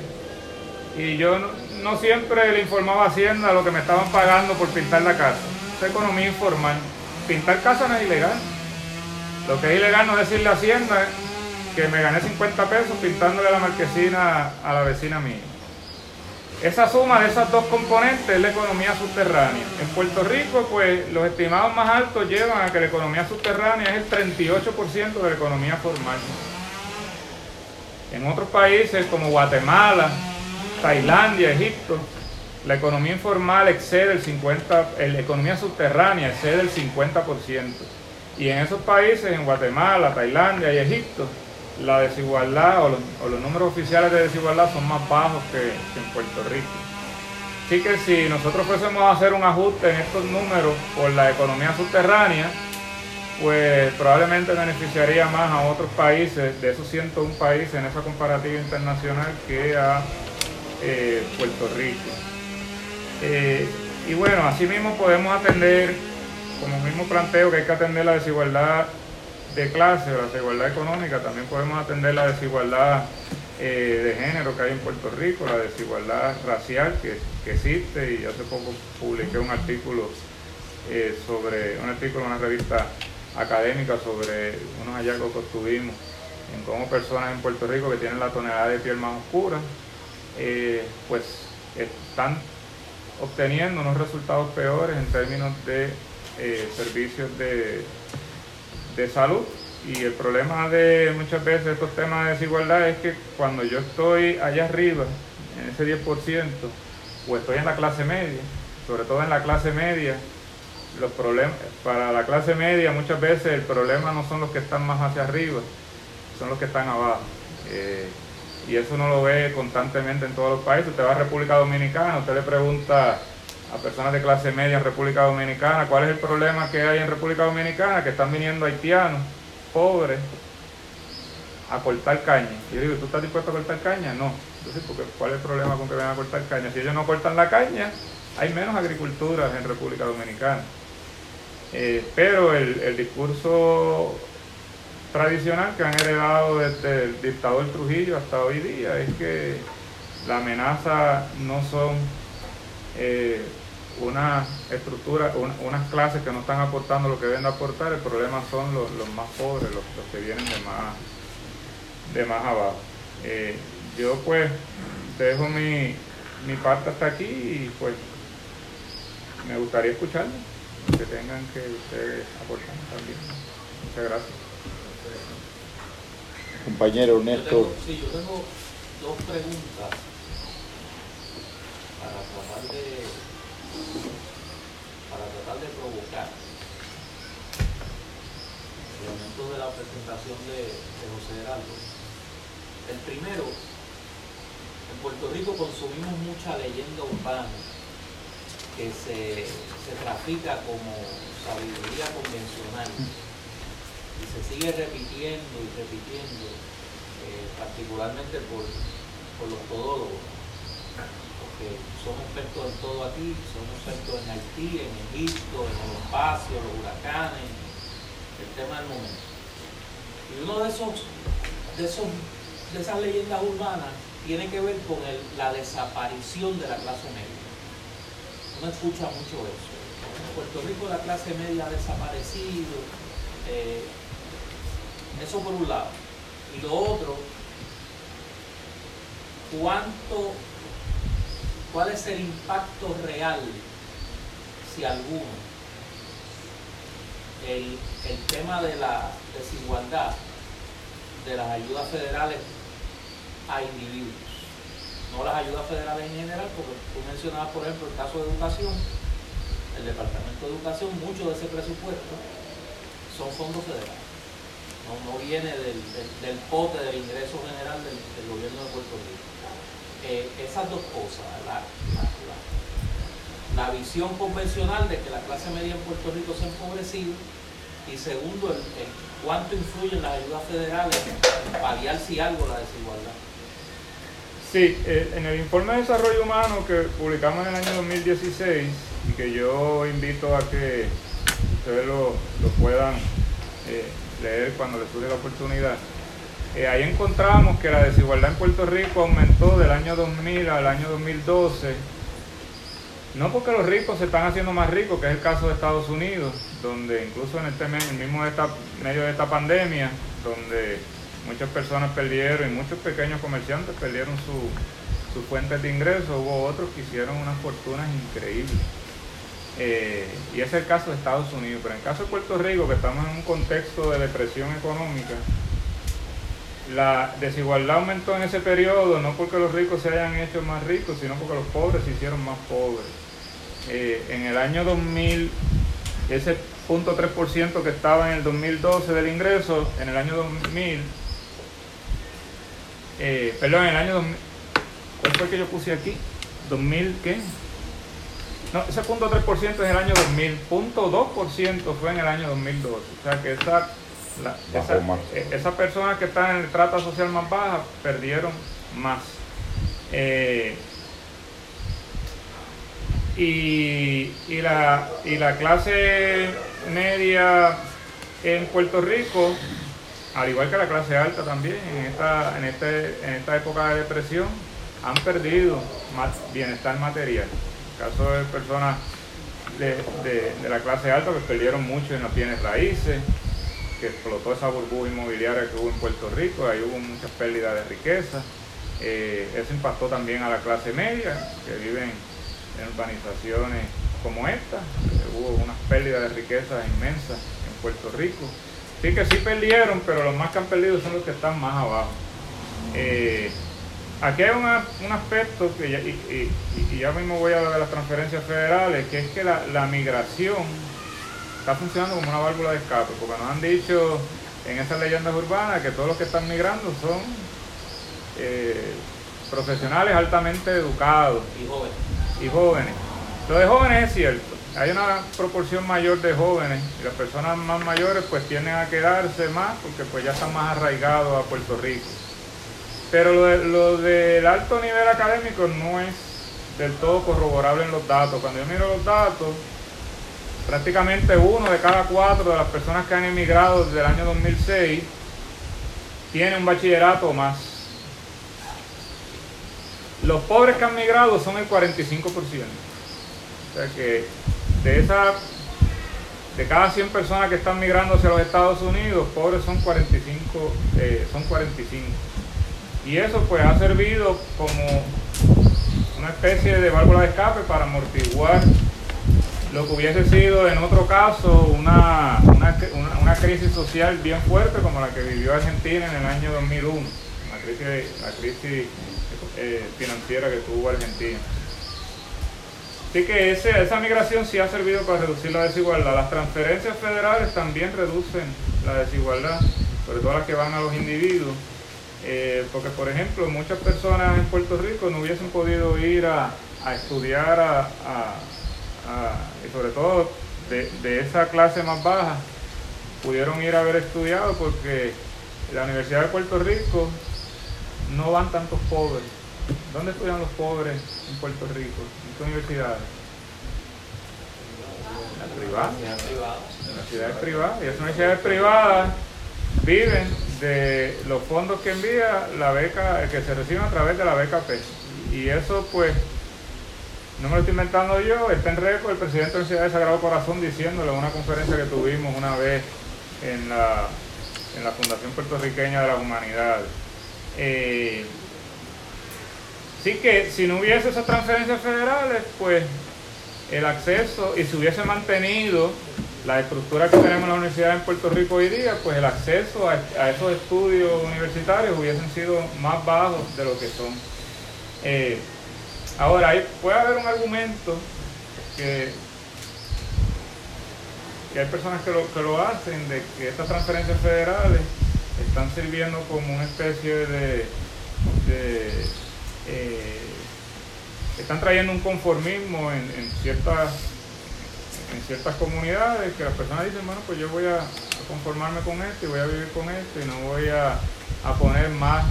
y yo no, siempre le informaba a Hacienda lo que me estaban pagando por pintar la casa. Es economía informal. Pintar casa no es ilegal. Lo que es ilegal no es decirle a Hacienda que me gané 50 pesos pintándole la marquesina a la vecina mía. Esa suma de esas dos componentes es la economía subterránea. En Puerto Rico, pues los estimados más altos llevan a que la economía subterránea es el 38% de la economía formal. En otros países como Guatemala, Tailandia, Egipto, la economía informal excede el 50%, la economía subterránea excede el 50%. Y en esos países, en Guatemala, Tailandia y Egipto, la desigualdad o los, números oficiales de desigualdad son más bajos que, en Puerto Rico. Así que si nosotros fuésemos a hacer un ajuste en estos números por la economía subterránea, pues probablemente beneficiaría más a otros países, de esos 101 países en esa comparativa internacional, que a eh, Puerto Rico. Eh, y bueno, así mismo podemos atender, como mismo planteo que hay que atender la desigualdad de clase la desigualdad económica, también podemos atender la desigualdad eh, de género que hay en Puerto Rico, la desigualdad racial que, existe y hace poco publiqué un artículo sobre, un artículo en una revista académica sobre unos hallazgos que tuvimos en cómo personas en Puerto Rico que tienen la tonalidad de piel más oscura eh, pues están obteniendo unos resultados peores en términos de eh, servicios de, de salud. Y el problema de muchas veces estos temas de desigualdad es que cuando yo estoy allá arriba, en ese 10%, o estoy en la clase media, sobre todo en la clase media, los problemas, para la clase media muchas veces el problema no son los que están más hacia arriba, son los que están abajo. Eh, y eso no lo ve constantemente en todos los países. Usted va a República Dominicana, usted le pregunta a personas de clase media en República Dominicana cuál es el problema que hay en República Dominicana, que están viniendo haitianos, pobres, a cortar caña. Y yo digo, ¿tú estás dispuesto a cortar caña? No. Entonces, porque, ¿cuál es el problema con que vengan a cortar caña? Si ellos no cortan la caña, hay menos agricultura en República Dominicana. Eh, pero el, el discurso tradicional que han heredado desde el dictador Trujillo hasta hoy día es que la amenaza no son eh, una estructura, unas clases que no están aportando lo que deben aportar, el problema son los, más pobres, los, que vienen de más, de más abajo. Eh, yo pues dejo mi, mi parte hasta aquí y pues me gustaría escucharlo, que tengan que ustedes aportar también. Muchas gracias compañero Néstor. sí, yo tengo dos preguntas para tratar de para tratar de provocar el momento de la presentación de, José Heraldo. El primero, en Puerto Rico consumimos mucha leyenda urbana que se, se trafica como sabiduría convencional y se sigue repitiendo y repitiendo, eh, particularmente por, los todólogos, porque son expertos en todo aquí, son expertos en Haití, en Egipto, en el espacio, los huracanes, el tema del momento. Y uno de esos, de esos, de esas leyendas urbanas tiene que ver con la desaparición de la clase media. Uno escucha mucho eso. En Puerto Rico la clase media ha desaparecido, eh, eso por un lado. Y lo otro, ¿cuánto, cuál es el impacto real, si alguno, el, el tema de la desigualdad de las ayudas federales a individuos? No las ayudas federales en general, porque tú mencionabas, por ejemplo, el caso de educación, el Departamento de Educación, mucho de ese presupuesto son fondos federales no, viene del, del, pote del ingreso general del, gobierno de Puerto Rico. Eh, esas dos cosas, la, la, visión convencional de que la clase media en Puerto Rico se ha empobrecido y segundo, el, cuánto influyen las ayudas federales en paliar si algo la desigualdad. Sí, eh, en el informe de desarrollo humano que publicamos en el año 2016 y que yo invito a que ustedes lo, puedan eh, leer cuando les surge la oportunidad, eh, ahí encontramos que la desigualdad en Puerto Rico aumentó del año 2000 al año 2012, no porque los ricos se están haciendo más ricos, que es el caso de Estados Unidos, donde incluso en este mismo medio de esta pandemia, donde muchas personas perdieron y muchos pequeños comerciantes perdieron su, sus fuentes de ingresos, hubo otros que hicieron unas fortunas increíbles. Eh, y es el caso de Estados Unidos. Pero en el caso de Puerto Rico, que estamos en un contexto de depresión económica, la desigualdad aumentó en ese periodo no porque los ricos se hayan hecho más ricos, sino porque los pobres se hicieron más pobres. Eh, en el año 2000, ese 0.3% que estaba en el 2012 del ingreso, en el año 2000, eh, perdón, en el año 2000, ¿cuál fue que yo puse aquí? ¿2000 qué? No, ese punto 3% es en el año 2000, punto 2% fue en el año 2012. O sea que esa, eh, esas personas que están en el trata social más baja perdieron más. Eh, y, y, la, y la clase media en Puerto Rico, al igual que la clase alta también, en esta, en este, en esta época de depresión, han perdido bienestar material caso de personas de, la clase alta que perdieron mucho en las bienes raíces, que explotó esa burbuja inmobiliaria que hubo en Puerto Rico, ahí hubo muchas pérdidas de riqueza. Eh, eso impactó también a la clase media, que viven en urbanizaciones como esta, hubo unas pérdidas de riqueza inmensas en Puerto Rico. Sí que sí perdieron, pero los más que han perdido son los que están más abajo. Eh, Aquí hay un aspecto que ya, y, ya mismo voy a hablar de las transferencias federales, que es que la, migración está funcionando como una válvula de escape, porque nos han dicho en esas leyendas urbanas que todos los que están migrando son eh, profesionales altamente educados y jóvenes. y jóvenes. Lo de jóvenes es cierto, hay una proporción mayor de jóvenes y las personas más mayores pues tienden a quedarse más porque pues ya están más arraigados a Puerto Rico. Pero lo, del alto nivel académico no es del todo corroborable en los datos. Cuando yo miro los datos, prácticamente uno de cada cuatro de las personas que han emigrado desde el año 2006 tiene un bachillerato o más. Los pobres que han migrado son el 45%. O sea que de esa de cada 100 personas que están migrando hacia los Estados Unidos, pobres son 45, eh, son 45. Y eso pues ha servido como una especie de válvula de escape para amortiguar lo que hubiese sido en otro caso una, una, crisis social bien fuerte como la que vivió Argentina en el año 2001, la crisis, la crisis eh, financiera que tuvo Argentina. Así que ese, esa migración sí ha servido para reducir la desigualdad. Las transferencias federales también reducen la desigualdad, sobre todo las que van a los individuos. Eh, porque, por ejemplo, muchas personas en Puerto Rico no hubiesen podido ir a, estudiar, a, y sobre todo de, esa clase más baja, pudieron ir a haber estudiado porque la Universidad de Puerto Rico no van tantos pobres. ¿Dónde estudian los pobres en Puerto Rico? ¿En qué universidades? Las privadas. Las universidades privadas. Y esas universidades privadas viven de los fondos que envía la beca, que se reciben a través de la beca PES. Y eso pues, no me lo estoy inventando yo, está en récord el presidente de la Universidad de Sagrado Corazón diciéndole en una conferencia que tuvimos una vez en la, en la Fundación Puertorriqueña de las Humanidades. Eh, sí que si no hubiese esas transferencias federales, pues el acceso, y se hubiese mantenido la estructura que tenemos en la universidad en Puerto Rico hoy día, pues el acceso a, esos estudios universitarios hubiesen sido más bajos de lo que son. Eh, ahora, puede haber un argumento que, hay personas que lo, que lo hacen, de que estas transferencias federales están sirviendo como una especie de, eh, están trayendo un conformismo en, ciertas en ciertas comunidades que las personas dicen, bueno, pues yo voy a, conformarme con esto y voy a vivir con esto y no voy a, a poner más,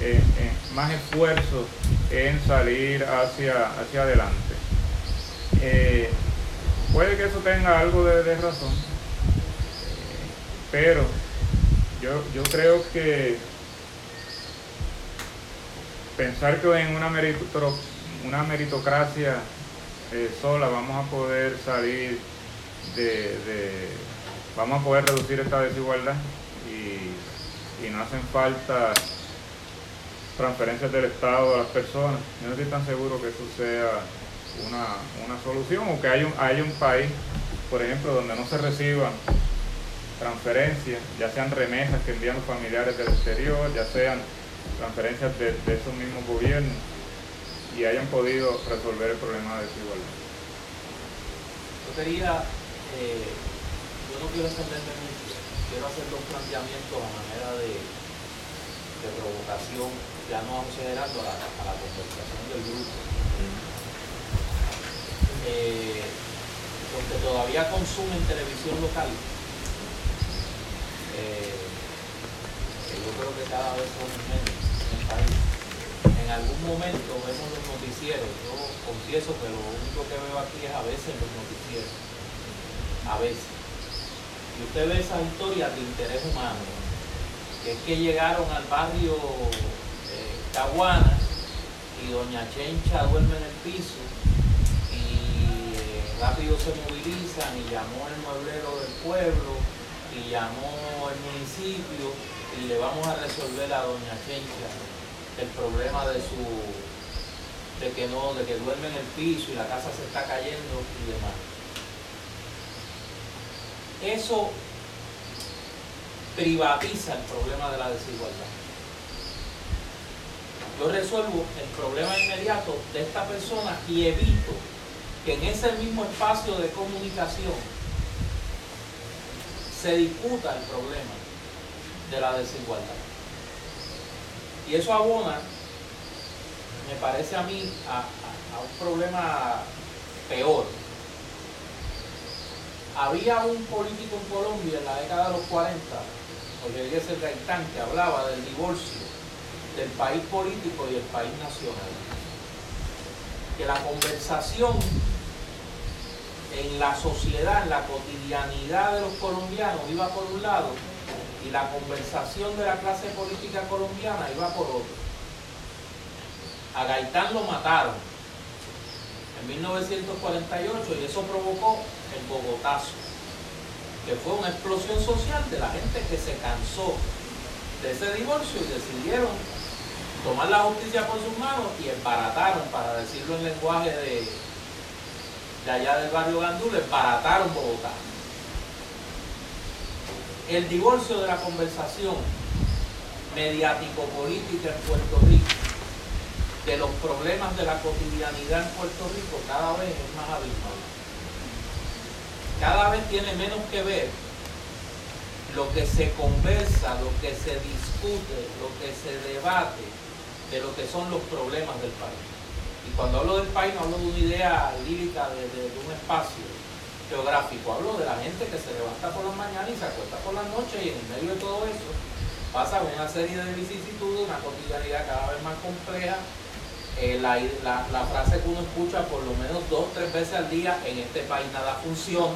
eh, eh, más esfuerzo en salir hacia, hacia adelante. Eh, puede que eso tenga algo de, de razón, pero yo, yo creo que pensar que en una, una meritocracia eh, sola vamos a poder salir de, vamos a poder reducir esta desigualdad y, no hacen falta transferencias del Estado a las personas. Yo no estoy tan seguro que eso sea una, una solución o que haya un, un país, por ejemplo, donde no se reciban transferencias, ya sean remesas que envían los familiares del exterior, ya sean transferencias de, esos mismos gobiernos y hayan podido resolver el problema de desigualdad. Yo quería, eh, yo no quiero extenderme mucho, quiero hacer dos planteamientos a manera de, de provocación, ya no vamos generando a la, a la conversación del grupo. Eh, porque todavía consumen televisión local eh, yo creo que cada vez son menos en el país. En algún momento vemos los noticieros, yo confieso que lo único que veo aquí es a veces los noticieros, a veces. Y usted ve esas historias de interés humano, que es que llegaron al barrio eh, Caguana y doña Chencha duerme en el piso y eh, rápido se movilizan y llamó el mueblero del pueblo y llamó el municipio y le vamos a resolver a doña Chencha el problema de su de que no, de que duerme en el piso y la casa se está cayendo y demás. Eso privatiza el problema de la desigualdad. Yo resuelvo el problema inmediato de esta persona y evito que en ese mismo espacio de comunicación se disputa el problema de la desigualdad. Y eso abona, me parece a mí, a, un problema peor. Había un político en Colombia en la década de los 40, José Eliezer Gaitán, que hablaba del divorcio del país político y el país nacional. Que la conversación en la sociedad, en la cotidianidad de los colombianos iba por un lado y la conversación de la clase política colombiana iba por otro. A Gaitán lo mataron en 1948 y eso provocó el Bogotazo, que fue una explosión social de la gente que se cansó de ese divorcio y decidieron tomar la justicia por sus manos y embarataron, para decirlo en lenguaje de, de allá del barrio Gandul, embarataron Bogotá. El divorcio de la conversación mediático-política en Puerto Rico, de los problemas de la cotidianidad en Puerto Rico, cada vez es más abismal. Cada vez tiene menos que ver lo que se conversa, lo que se discute, lo que se debate de lo que son los problemas del país. Y cuando hablo del país no hablo de una idea lírica de, un espacio geográfico, hablo de la gente que se levanta por la mañana y se acuesta por la noche y en medio de todo eso pasa una serie de vicisitudes, una cotidianidad cada vez más compleja. Eh, la, frase que uno escucha por lo menos dos, tres veces al día, en este país nada funciona.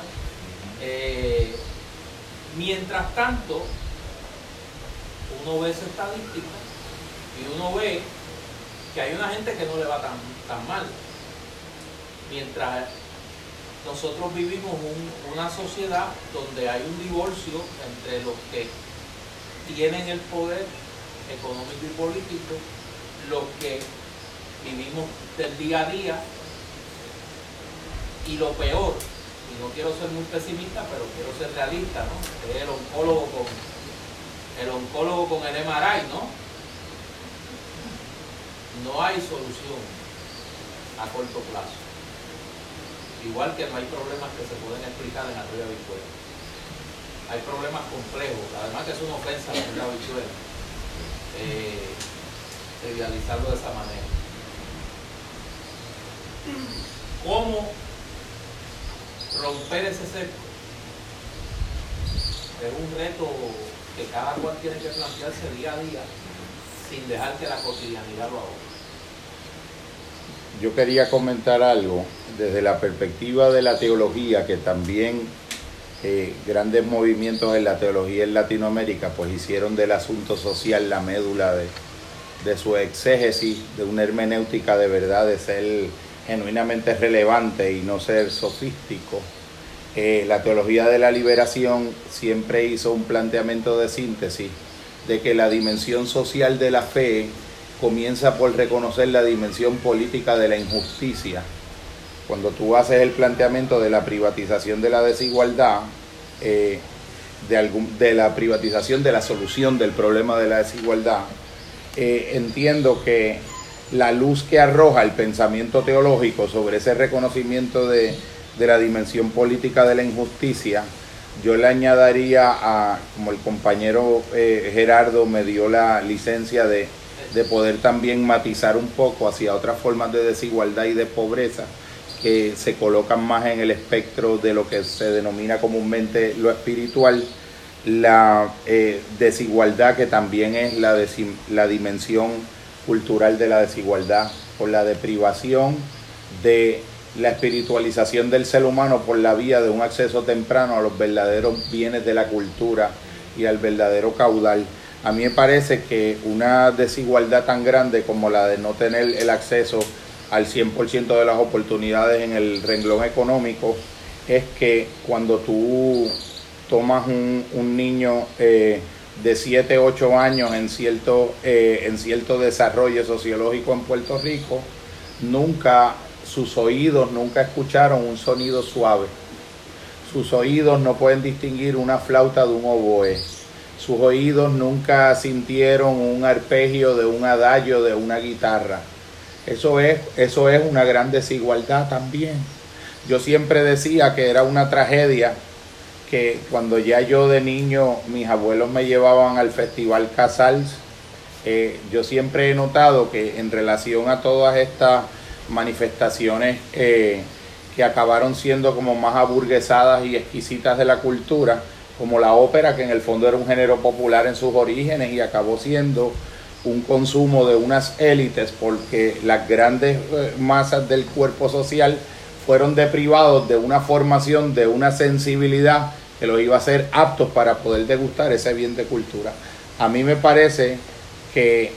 Eh, mientras tanto, uno ve esa estadística y uno ve que hay una gente que no le va tan, tan mal. Mientras nosotros vivimos una sociedad donde hay un divorcio entre los que tienen el poder económico y político, los que vivimos del día a día y lo peor, y no quiero ser muy pesimista, pero quiero ser realista, ¿no? El oncólogo con el oncólogo con el MRI, ¿no? no hay solución a corto plazo. Igual que no hay problemas que se pueden explicar en arriba fuera. hay problemas complejos, además que es una ofensa a la vida bichuela, eh, idealizarlo de esa manera. ¿Cómo romper ese cerco? Es un reto que cada cual tiene que plantearse día a día sin dejar que la cotidianidad lo haga. Yo quería comentar algo desde la perspectiva de la teología, que también eh, grandes movimientos en la teología en Latinoamérica pues hicieron del asunto social la médula de, de su exégesis, de una hermenéutica de verdad, de ser genuinamente relevante y no ser sofístico. Eh, la teología de la liberación siempre hizo un planteamiento de síntesis de que la dimensión social de la fe comienza por reconocer la dimensión política de la injusticia. Cuando tú haces el planteamiento de la privatización de la desigualdad, eh, de, algún, de la privatización de la solución del problema de la desigualdad, eh, entiendo que la luz que arroja el pensamiento teológico sobre ese reconocimiento de, de la dimensión política de la injusticia, yo le añadiría a, como el compañero eh, Gerardo me dio la licencia de, de poder también matizar un poco hacia otras formas de desigualdad y de pobreza que se colocan más en el espectro de lo que se denomina comúnmente lo espiritual, la eh, desigualdad que también es la, la dimensión cultural de la desigualdad, por la deprivación de la espiritualización del ser humano por la vía de un acceso temprano a los verdaderos bienes de la cultura y al verdadero caudal. A mí me parece que una desigualdad tan grande como la de no tener el acceso al 100% de las oportunidades en el renglón económico es que cuando tú tomas un, niño eh, de 7, 8 años en cierto, eh, en cierto desarrollo sociológico en Puerto Rico, nunca sus oídos nunca escucharon un sonido suave. Sus oídos no pueden distinguir una flauta de un oboe. Sus oídos nunca sintieron un arpegio de un adagio de una guitarra. Eso es, eso es una gran desigualdad también. Yo siempre decía que era una tragedia que cuando ya yo de niño mis abuelos me llevaban al festival Casals, eh, yo siempre he notado que en relación a todas estas manifestaciones eh, que acabaron siendo como más aburguesadas y exquisitas de la cultura, como la ópera, que en el fondo era un género popular en sus orígenes y acabó siendo un consumo de unas élites porque las grandes eh, masas del cuerpo social fueron deprivados de una formación, de una sensibilidad que los iba a hacer aptos para poder degustar ese bien de cultura. A mí me parece que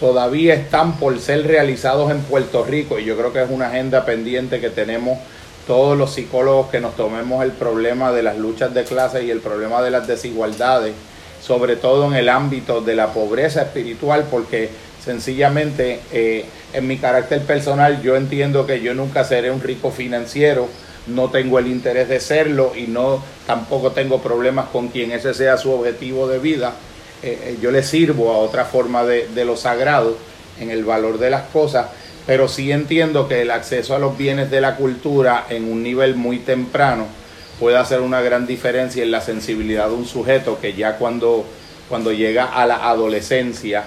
todavía están por ser realizados en Puerto Rico y yo creo que es una agenda pendiente que tenemos todos los psicólogos que nos tomemos el problema de las luchas de clase y el problema de las desigualdades, sobre todo en el ámbito de la pobreza espiritual, porque sencillamente eh, en mi carácter personal yo entiendo que yo nunca seré un rico financiero, no tengo el interés de serlo y no tampoco tengo problemas con quien ese sea su objetivo de vida. Eh, eh, yo le sirvo a otra forma de, de lo sagrado en el valor de las cosas, pero sí entiendo que el acceso a los bienes de la cultura en un nivel muy temprano puede hacer una gran diferencia en la sensibilidad de un sujeto que ya cuando, cuando llega a la adolescencia,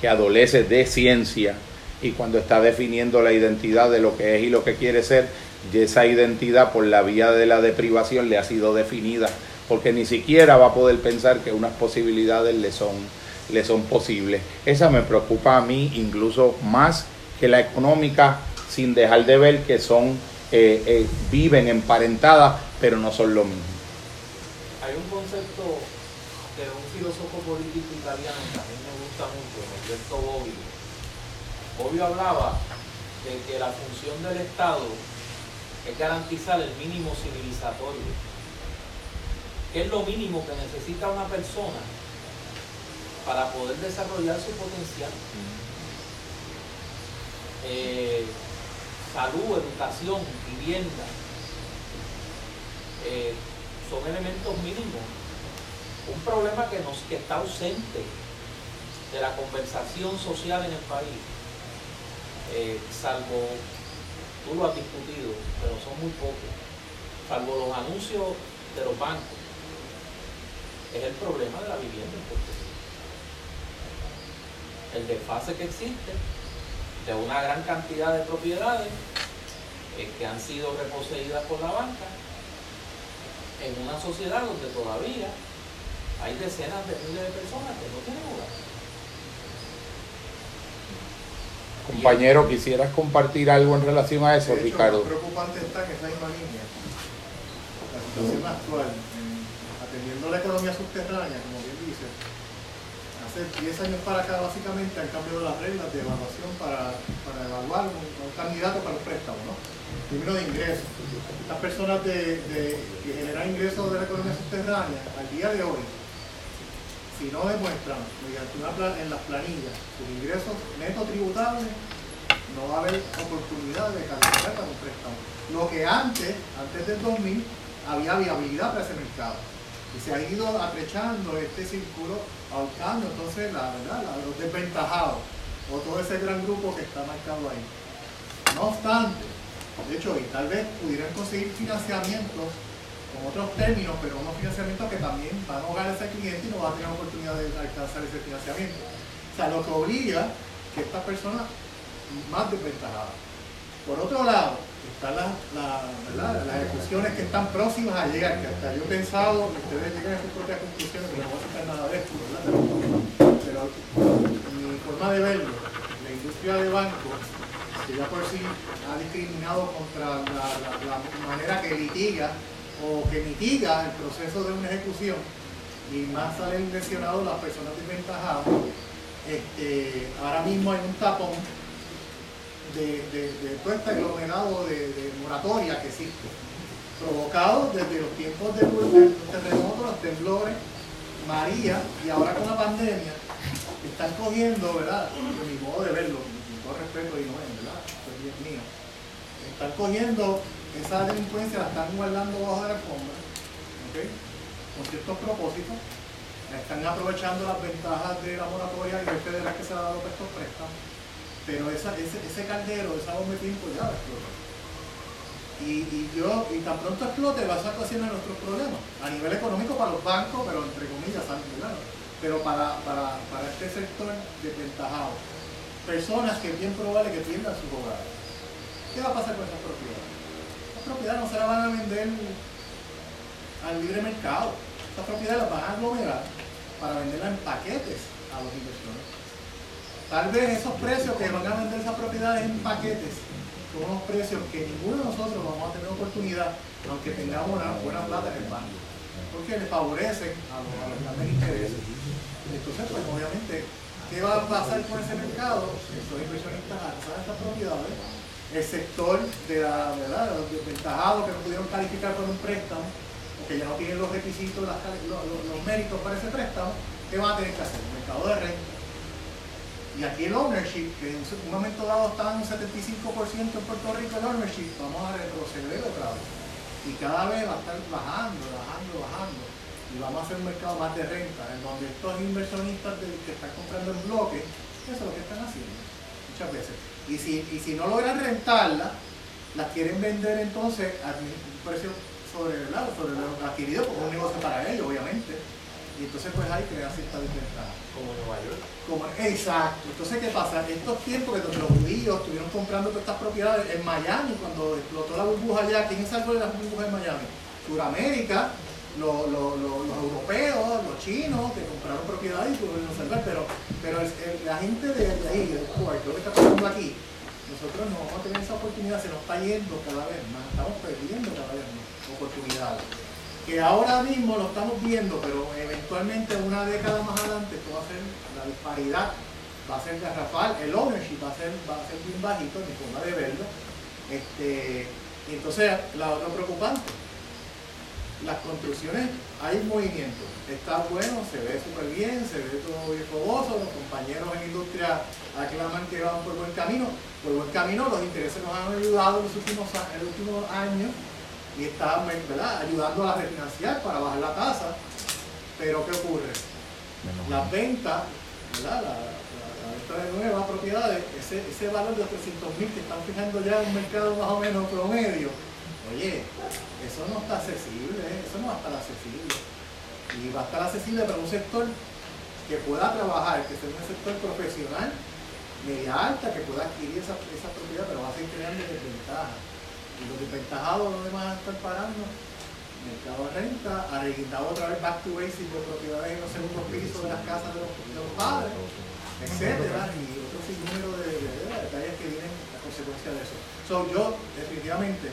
que adolece de ciencia y cuando está definiendo la identidad de lo que es y lo que quiere ser, y esa identidad por la vía de la deprivación le ha sido definida porque ni siquiera va a poder pensar que unas posibilidades le son, le son posibles. Esa me preocupa a mí incluso más que la económica, sin dejar de ver que son, eh, eh, viven emparentadas, pero no son lo mismo. Hay un concepto de un filósofo político italiano que a mí me gusta mucho, Alberto Bobbio. Bobbio hablaba de que la función del Estado es garantizar el mínimo civilizatorio ¿Qué es lo mínimo que necesita una persona para poder desarrollar su potencial? Eh, salud, educación, vivienda, eh, son elementos mínimos. Un problema que, nos, que está ausente de la conversación social en el país, eh, salvo, tú lo has discutido, pero son muy pocos, salvo los anuncios de los bancos es el problema de la vivienda en Puerto. El desfase que existe de una gran cantidad de propiedades eh, que han sido reposeídas por la banca en una sociedad donde todavía hay decenas de miles de personas que no tienen hogar. Compañero, ¿quisieras compartir algo en relación a eso, De hecho, Ricardo? Lo preocupante está en esa misma línea. La situación actual, en- atendiendo la economía subterránea, como hace 10 años para acá básicamente han cambiado las reglas de evaluación para, para evaluar un, candidato para un préstamo, ¿no? Primero de ingresos. Las personas de, que generan ingresos de la economía subterránea, al día de hoy, si no demuestran mediante una en las planillas sus ingresos netos tributables, no va a haber oportunidad de calificar para un préstamo. Lo que antes, antes del 2000, había viabilidad para ese mercado. Y se ha ido atrechando este círculo, ahorcando entonces la, ¿verdad? los desventajados, o todo ese gran grupo que está marcado ahí. No obstante, de hecho, y tal vez pudieran conseguir financiamientos con otros términos, pero unos financiamientos que también van a ahogar a ese cliente y no va a tener oportunidad de alcanzar ese financiamiento. O sea, lo que obliga que estas personas más desventajadas. Por otro lado, están las, las ejecuciones que están próximas a llegar, que hasta yo he pensado que ustedes lleguen a sus propias conclusiones, pero no voy a sacar nada de esto, ¿verdad? Pero, mi forma de verlo, la industria de bancos, que ya por sí ha discriminado contra la manera que litiga o que mitiga el proceso de una ejecución, y más salen lesionados las personas desventajadas, este, ahora mismo hay un tapón de, de- de todo este aglomerado de, de moratoria que existe, provocado desde los tiempos de los terremotos, los temblores, María, y ahora con la pandemia, están cogiendo, ¿verdad? De mi modo de verlo, con todo respeto y no es, ¿verdad? Esto es bien mío. Están cogiendo esa delincuencia, la están guardando bajo de la alfombra. Con ciertos propósitos, están aprovechando las ventajas de la moratoria y el federal que se ha dado estos préstamos pero esa, ese, ese caldero, esa bomba de tiempo ya va a explotar. Y, y yo, y tan pronto explote, va a ocasionar nuestros problemas, a nivel económico para los bancos, pero entre comillas, ¿verdad? pero para, para, para este sector desventajado. Personas que es bien probable que pierdan sus hogares. ¿Qué va a pasar con esas propiedades? Las propiedades no se las van a vender al libre mercado. Estas propiedades las van a aglomerar para venderlas en paquetes a los inversores. Tal vez esos precios que van a vender esas propiedades en paquetes son unos precios que ninguno de nosotros vamos a tener oportunidad, aunque tengamos una buena plata en el banco, porque le favorecen a los, grandes intereses. Entonces, pues obviamente, ¿qué va a pasar con ese mercado? Estos inversionistas alzan estas propiedades, el sector de la verdad, los desventajados que no pudieron calificar por un préstamo, o que ya no tienen los requisitos, los méritos para ese préstamo, ¿qué van a tener que hacer? El mercado de renta. Y aquí el ownership, que en un momento dado estaba en un 75% en Puerto Rico el ownership, vamos a retroceder otra vez. Y cada vez va a estar bajando, bajando, bajando. Y vamos a hacer un mercado más de renta, en donde estos inversionistas que están comprando en bloques, eso es lo que están haciendo muchas veces. Y si, y si no logran rentarla, las quieren vender entonces a un precio sobre, ¿verdad? sobre lo adquirido, porque es un negocio para ellos, obviamente. Y entonces pues ahí crea cierta desventaja. Como en Nueva York. Como, exacto. Entonces, ¿qué pasa? Estos tiempos que los judíos estuvieron comprando todas estas propiedades en Miami, cuando explotó la burbuja allá, ¿quién salvó de las burbujas en Miami? Suramérica, lo- lo- lo- los europeos, los chinos, que compraron propiedades y pudieron salvar, pero, pero el- el- la gente de, de ahí, del Kuwait, lo que está pasando aquí, nosotros no vamos a tener esa oportunidad, se nos está yendo cada vez más, estamos perdiendo cada vez más oportunidades que ahora mismo lo estamos viendo, pero eventualmente una década más adelante esto va a ser la disparidad, va a ser garrafal, el ownership va a ser, va a ser bien bajito, mi forma de verlo. Este, y entonces, la otra preocupante, las construcciones, hay movimiento, está bueno, se ve súper bien, se ve todo bien fogoso, los compañeros en industria aclaman que van por buen camino, por buen camino los intereses nos han ayudado los últimos, en los últimos años y está ¿verdad? ayudando a refinanciar para bajar la tasa. Pero ¿qué ocurre? Las ventas, ¿verdad? La, la- la venta de nuevas propiedades, ese, ese valor de 300 mil que están fijando ya en un mercado más o menos promedio, oye, eso no está accesible, ¿eh? eso no va a estar accesible. Y va a estar accesible para un sector que pueda trabajar, que sea un sector profesional, media alta, que pueda adquirir esa, esa propiedad, pero va a seguir creando desventajas. Y los desventajados, los demás están parando mercado de renta, arreguindado otra vez back to basics de propiedades en los segundos pisos de las casas de los, padres, etcétera, y otro sinnúmero de, detalles que vienen a consecuencia de eso. So, yo definitivamente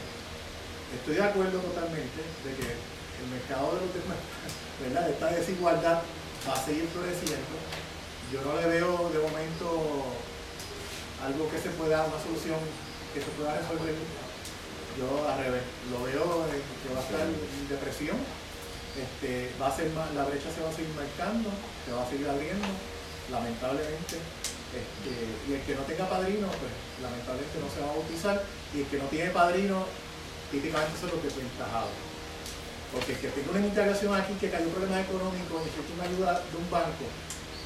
estoy de acuerdo totalmente de que el mercado de los demás, ¿verdad? Esta desigualdad va a seguir floreciendo. Yo no le veo de momento algo que se pueda, una solución que se pueda resolver yo al revés, lo veo que va a estar en depresión, este, va a ser más, la brecha se va a seguir marcando, se va a seguir abriendo, lamentablemente. Este, y el que no tenga padrino, pues lamentablemente no se va a bautizar, y el que no tiene padrino, típicamente son los desventajados. Porque el que tenga una integración aquí que cayó problemas económicos, necesita una ayuda de un banco,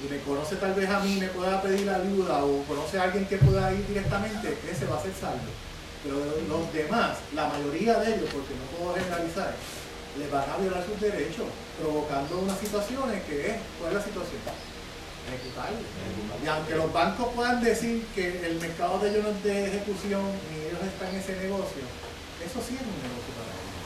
y me conoce tal vez a mí, me pueda pedir ayuda, o conoce a alguien que pueda ir directamente, ese va a ser salvo pero los demás, la mayoría de ellos, porque no puedo generalizar, les van a violar sus derechos, provocando unas situaciones que es, ¿cuál es la situación? Ejecutable. Y aunque los bancos puedan decir que el mercado de ellos no es de ejecución, ni ellos están en ese negocio, eso sí es un negocio para ellos.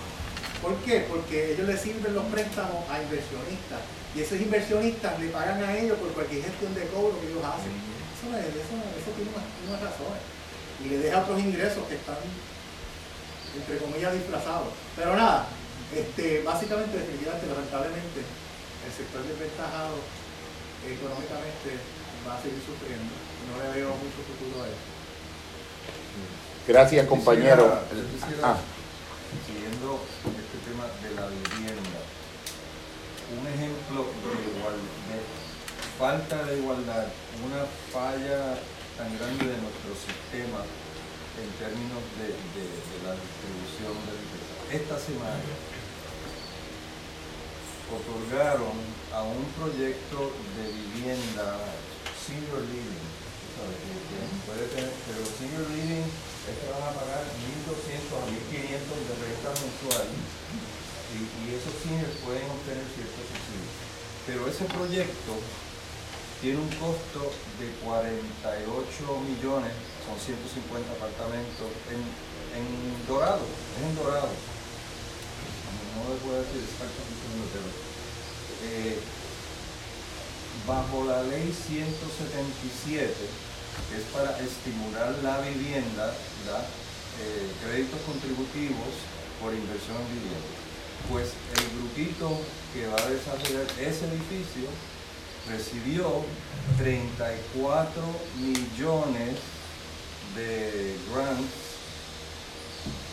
¿Por qué? Porque ellos les sirven los préstamos a inversionistas y esos inversionistas le pagan a ellos por cualquier gestión de cobro que ellos hacen. Eso, eso, eso tiene unas, unas razones y le deja otros ingresos que están, entre comillas, disfrazados. Pero nada, este, básicamente, definitivamente, lamentablemente, el sector desventajado económicamente va a seguir sufriendo. No le veo mucho futuro a eso. Gracias, compañero. Ah. Siguiendo este tema de la vivienda, un ejemplo de, igual, de falta de igualdad, una falla tan grande de nuestro sistema en términos de, la distribución de riqueza. Esta semana otorgaron a un proyecto de vivienda senior living, puede tener, pero senior living es que van a pagar 1.200 a 1.500 de renta mensual y, y esos seniors pueden obtener ciertos subsidios. Pero ese proyecto tiene un costo de 48 millones, son 150 apartamentos en, en Dorado, es en Dorado. No le puedo decir exactamente pero eh, bajo la ley 177, que es para estimular la vivienda, eh, créditos contributivos por inversión en vivienda. Pues el grupito que va a desarrollar ese edificio recibió 34 millones de grants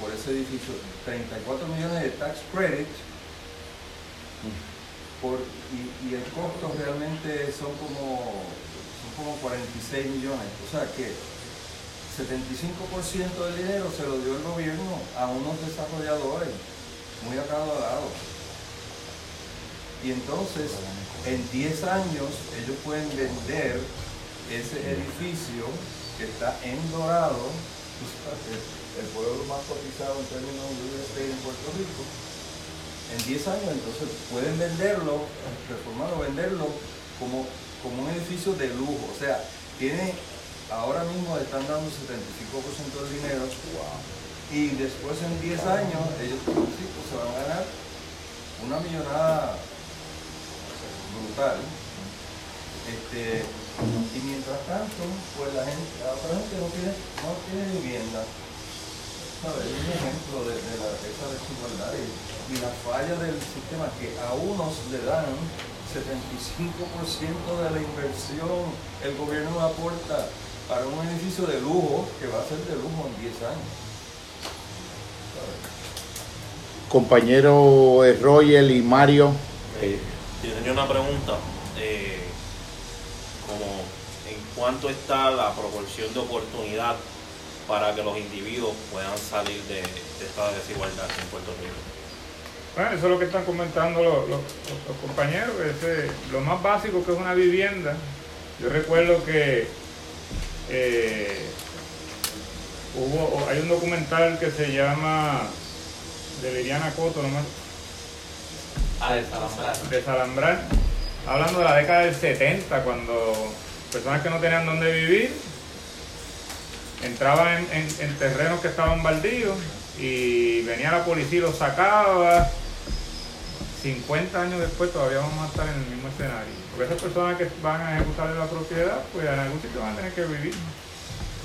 por ese edificio, 34 millones de tax credit por, y, el costo realmente son como, son como 46 millones. O sea que 75% del dinero se lo dio el gobierno a unos desarrolladores muy acabados. Y entonces, en 10 años, ellos pueden vender ese edificio que está en Dorado, el pueblo más cotizado en términos de real estate en Puerto Rico. En 10 años, entonces, pueden venderlo, reformarlo, venderlo como, como un edificio de lujo. O sea, tiene, ahora mismo están dando 75% del dinero. Y después en 10 años, ellos pues, se van a ganar una millonada brutal. Este, y mientras tanto, pues la gente, la gente no tiene, no tiene vivienda. ¿Sabes? Es un ejemplo de, la, esa desigualdad y, la falla del sistema que a unos le dan 75% de la inversión, el gobierno aporta para un edificio de lujo que va a ser de lujo en 10 años. Compañero Royel y Mario. Eh, yo tenía una pregunta, eh, como en cuánto está la proporción de oportunidad para que los individuos puedan salir de, esta desigualdad en Puerto Rico. Bueno, eso es lo que están comentando los, compañeros, lo más básico que es una vivienda. Yo recuerdo que eh, hubo, hay un documental que se llama de Liliana Coto, nomás A desalambrar. desalambrar. Hablando de la década del 70, cuando personas que no tenían dónde vivir entraban en, en- en terrenos que estaban baldíos y venía la policía y los sacaba. 50 años después todavía vamos a estar en el mismo escenario. Porque esas personas que van a ejecutar la propiedad, pues en algún sitio van a tener que vivir.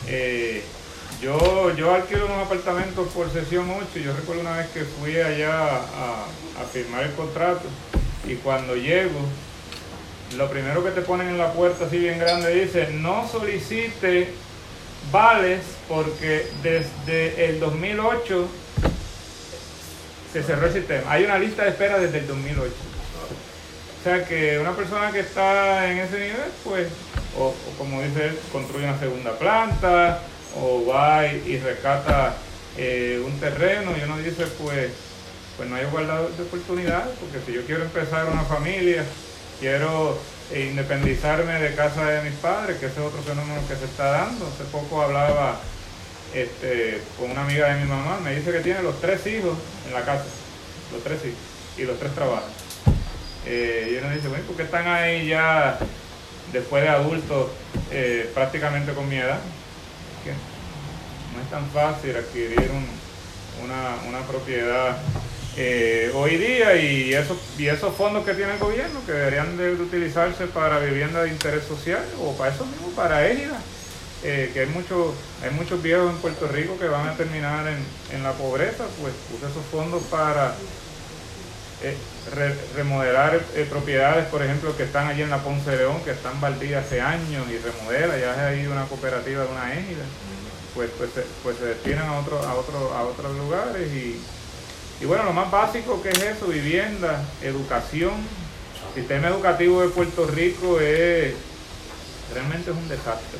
Eh, yo, yo alquilo unos apartamentos por sesión 8 y yo recuerdo una vez que fui allá a, a firmar el contrato y cuando llego, lo primero que te ponen en la puerta así bien grande dice, no solicite vales porque desde el 2008 se cerró el sistema. Hay una lista de espera desde el 2008. O sea que una persona que está en ese nivel, pues, o, o como dice él, construye una segunda planta, o va y, rescata eh, un terreno y uno dice, pues, pues no hay igualdad de oportunidades, porque si yo quiero empezar una familia, quiero eh, independizarme de casa de mis padres, que ese es otro fenómeno que se está dando. Hace poco hablaba este, con una amiga de mi mamá, me dice que tiene los tres hijos en la casa, los tres hijos, y los tres trabajan. Eh, y uno dice, bueno, ¿por qué están ahí ya después de adultos eh, prácticamente con mi edad? Que no es tan fácil adquirir un- una, una propiedad eh, hoy día y esos, y esos fondos que tiene el gobierno que deberían de utilizarse para vivienda de interés social o para eso mismo, para égida. Eh, que hay, mucho, hay muchos viejos en Puerto Rico que van a terminar en, en la pobreza, pues usa esos fondos para eh, re- remodelar eh, propiedades, por ejemplo, que están allí en la Ponce de León, que están baldías hace años y remodela, ya hay una cooperativa de una égida, pues, pues, pues se destinan a, otro, a, otro, a otros lugares y, y bueno, lo más básico que es eso, vivienda, educación, sistema educativo de Puerto Rico es realmente es un desastre.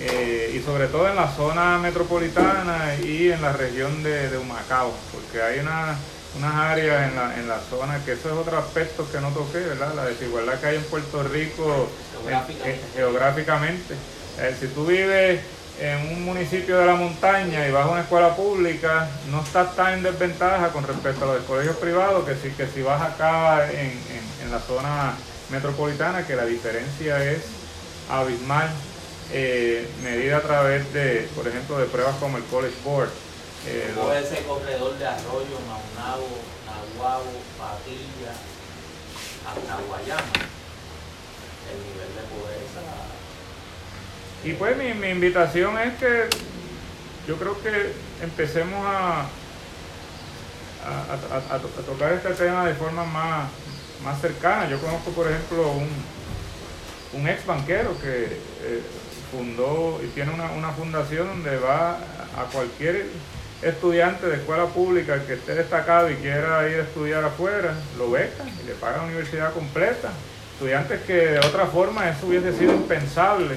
Eh, y sobre todo en la zona metropolitana y en la región de, de Humacao, porque hay una, unas áreas en la, en la zona que eso es otro aspecto que no toqué, ¿verdad? La desigualdad que hay en Puerto Rico Geográficamente. eh, geográficamente. Eh, si tú vives en un municipio de la montaña y vas a una escuela pública, no estás tan en desventaja con respecto a los colegios privados que si, que si vas acá en, en- en la zona metropolitana, que la diferencia es abismal, eh, medida a través de, por ejemplo, de pruebas como el College Board. Eh, Como los- ese corredor de arroyo, Maunabo, Nahuabo, Patilla, hasta Guayama. El nivel de pobreza. Y pues mi, mi invitación es que yo creo que empecemos a, a, a- a- a tocar este tema de forma más, más cercana. Yo conozco, por ejemplo, un, un ex banquero que eh, fundó y tiene una, una fundación donde va a cualquier estudiante de escuela pública que esté destacado y quiera ir a estudiar afuera, lo beca y le paga la universidad completa. Estudiantes que de otra forma eso hubiese sido impensable.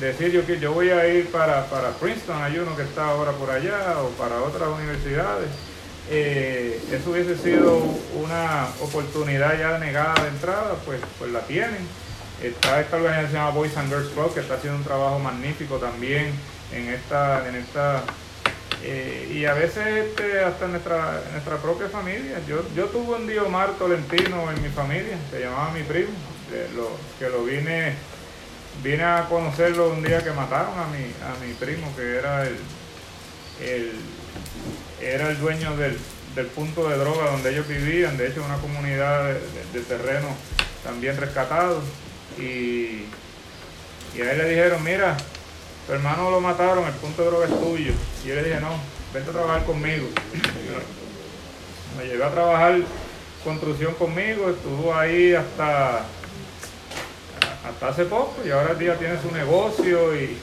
Decir yo que yo voy a ir para, para Princeton, hay uno que está ahora por allá, o para otras universidades. Eh, eso hubiese sido una oportunidad ya negada de entrada, pues, pues la tienen. Está esta organización Boys and Girls Club que está haciendo un trabajo magnífico también en esta, en esta eh, y a veces este, hasta en nuestra, nuestra propia familia. Yo, yo tuve un Diomar Tolentino en mi familia, se llamaba mi primo, lo, que lo vine, vine a conocerlo un día que mataron a mi, a mi primo, que era el, el era el dueño del, del punto de droga donde ellos vivían, de hecho una comunidad de terreno también rescatado. Y, y a él le dijeron, mira, tu hermano lo mataron, el punto de droga es tuyo. Y yo le dije, no, vente a trabajar conmigo. Me llevé a trabajar construcción conmigo, estuvo ahí hasta, hasta hace poco y ahora el día tiene su negocio y,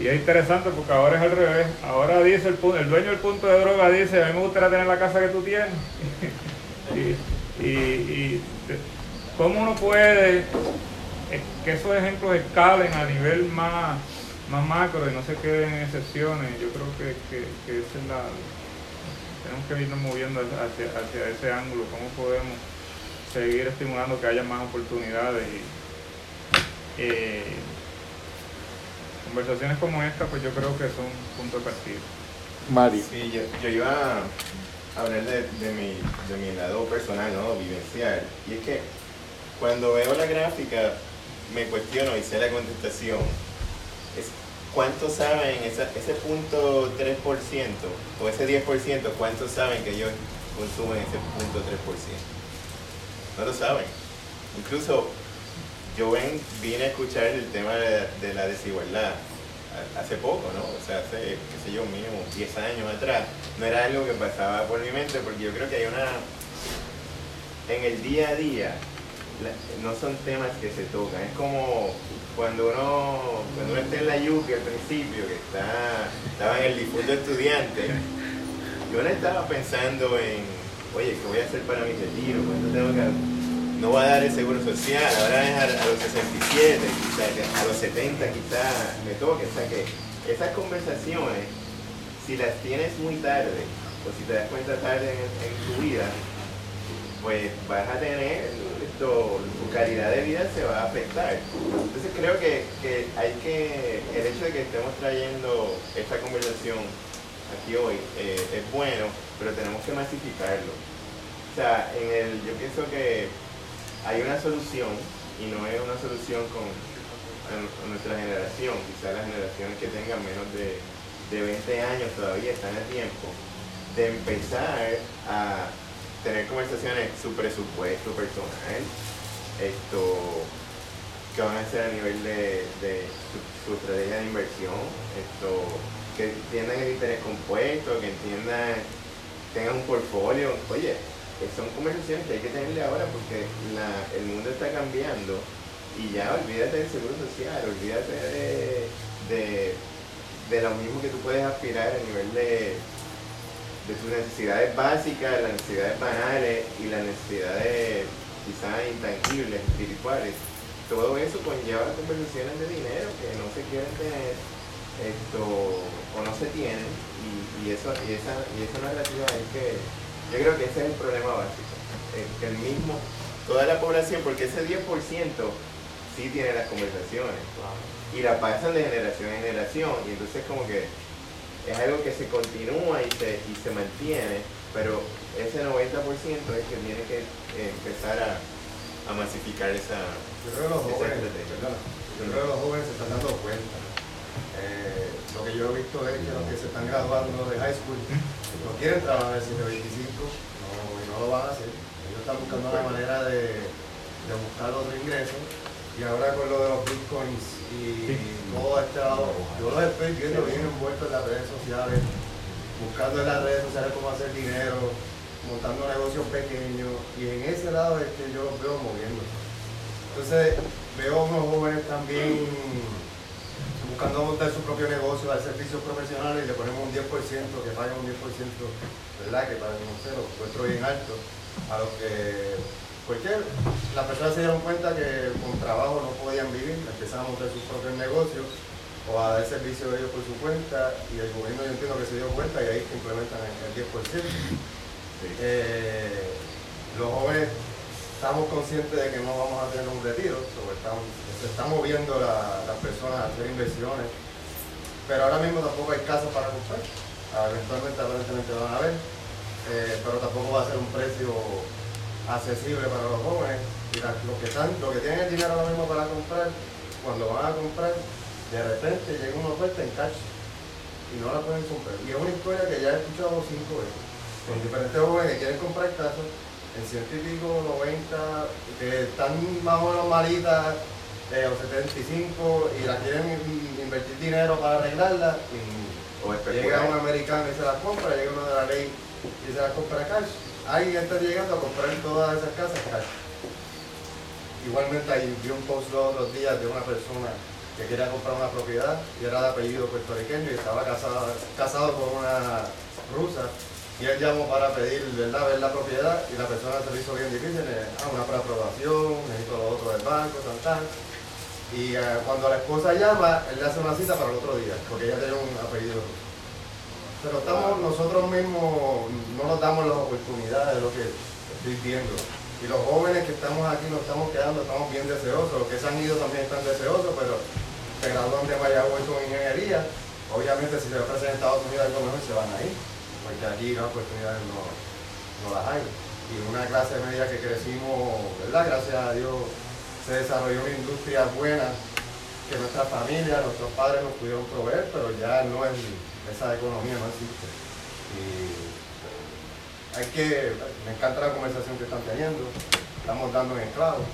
y es interesante porque ahora es al revés. Ahora dice el, el dueño del punto de droga dice, a mí me gustaría tener la casa que tú tienes. y, y, y cómo uno puede eh, que esos ejemplos escalen a nivel más, más macro y no se queden en excepciones. Yo creo que, que, que esa es la... Tenemos que irnos moviendo hacia, hacia ese ángulo, cómo podemos seguir estimulando que haya más oportunidades y eh, conversaciones como esta pues yo creo que son punto de partida. Mario. Sí, yo, yo iba hablar de, de mi, de mi lado personal, ¿no? Vivencial. Y es que cuando veo la gráfica me cuestiono y sé la contestación. ¿Cuántos saben ese punto 3% o ese 10%? ¿Cuántos saben que ellos consumen ese punto 3%? No lo saben. Incluso yo vine a escuchar el tema de, de la desigualdad hace poco, ¿no? O sea, hace, qué sé yo, mínimo 10 años atrás. No era algo que pasaba por mi mente porque yo creo que hay una... En el día a día no son temas que se tocan. Es como cuando uno, cuando uno está en la yuca al principio, que está, estaba en el difunto estudiante, yo no estaba pensando en, oye, ¿qué voy a hacer para mi retiro? ¿Cuánto tengo que no va a dar el seguro social, ahora es a, a los 67, quizá, a los 70 quizá me toque. O sea que esas conversaciones, si las tienes muy tarde, o si te das cuenta tarde en, en tu vida, pues vas a tener, esto, tu calidad de vida se va a afectar. Entonces creo que, que hay que, el hecho de que estemos trayendo esta conversación aquí hoy eh, es bueno, pero tenemos que masificarlo. O sea, en el, yo pienso que hay una solución y no es una solución con- con nuestra generación, quizás las generaciones que tengan menos de, de 20 años todavía están a tiempo de empezar a tener conversaciones su presupuesto personal, esto que van a ser a nivel de, de su, estrategia de inversión, esto que entiendan el interés compuesto, que entiendan, tengan un portfolio, oye, son conversaciones que hay que tenerle ahora porque la- el mundo está cambiando y ya olvídate del seguro social, olvídate de, de, de lo mismo que tú puedes aspirar a nivel de, de tus necesidades básicas, las necesidades banales y las necesidades quizás intangibles, espirituales. Todo eso conlleva conversaciones de dinero que no se quieren tener esto o no se tienen y, y eso y esa y esa narrativa es que yo creo que ese es el problema básico eh, que el mismo toda la población porque ese 10% sí tiene las conversaciones y la pasan de generación en generación y entonces como que es algo que se continúa y se, y se mantiene pero ese 90% es que tiene que empezar a, a masificar esa, Yo creo que los jóvenes, estrategia. perdona, yo creo que los jóvenes se están dando cuenta. Eh, lo que yo he visto es que los que se están graduando de high school no quieren trabajar el 725 no, y no lo van a hacer. Ellos están buscando una manera de, de buscar otro ingreso. Y ahora con lo de los bitcoins y todo este lado, yo los estoy viendo bien envueltos en las redes sociales, buscando en las redes sociales cómo hacer dinero, montando negocios pequeños, y en ese lado es que yo los veo moviéndose. Entonces veo a unos jóvenes también buscando montar su propio negocio, dar servicios profesionales y le ponemos un 10%, que paguen un 10%, ¿verdad? Que para no sé, lo encuentro bien alto, a los que, porque las personas se dieron cuenta que con trabajo no podían vivir, empezaron a montar sus propios negocios o a dar servicio de ellos por su cuenta y el gobierno yo entiendo que se dio cuenta y ahí que implementan el, el 10%. Eh, los jóvenes estamos conscientes de que no vamos a tener un retiro, sobre estamos, se están moviendo la- las personas a hacer inversiones, pero ahora mismo tampoco hay casas para comprar. Ah, Eventualmente aparentemente van a haber, eh, pero tampoco va a ser un precio accesible para los jóvenes. Y los, que están, los que tienen el dinero ahora mismo para comprar, cuando van a comprar, de repente llega una oferta en cash y no la pueden comprar. Y es una historia que ya he escuchado cinco veces, con diferentes jóvenes que quieren comprar casas en ciento y pico, 90, que están más o menos malitas, eh, o 75, y la quieren in- invertir dinero para arreglarla, y O llega un americano y se la compra, llega uno de la ley y se la compra cash. Alguien está llegando a comprar todas esas casas. Igualmente ahí vi un post los otros días de una persona que quería comprar una propiedad y era de apellido puertorriqueño y estaba casado, casado con una rusa y él llamó para pedir ¿verdad? ver la propiedad y la persona se le hizo bien difícil, eh, ah, una preaprobación, necesito lo otro del banco, tal, tal. Y eh, cuando la esposa llama, él le hace una cita para el otro día, porque ella tiene un apellido ruso. Pero estamos nosotros mismos, no nos damos las oportunidades de lo que estoy viendo. Y los jóvenes que estamos aquí nos estamos quedando, estamos bien deseosos. Los que se han ido también están deseosos, pero se gradúan de Mayagüez con ingeniería. Obviamente si se ofrecen en Estados Unidos algo mejor se van a ir. porque aquí las oportunidades no, no las hay. Y una clase media que crecimos, ¿verdad? Gracias a Dios se desarrolló una industria buena que nuestra familia, nuestros padres nos pudieron proveer, pero ya no es, esa economía no existe. Y hay que, me encanta la conversación que están teniendo, estamos dando en esclavo,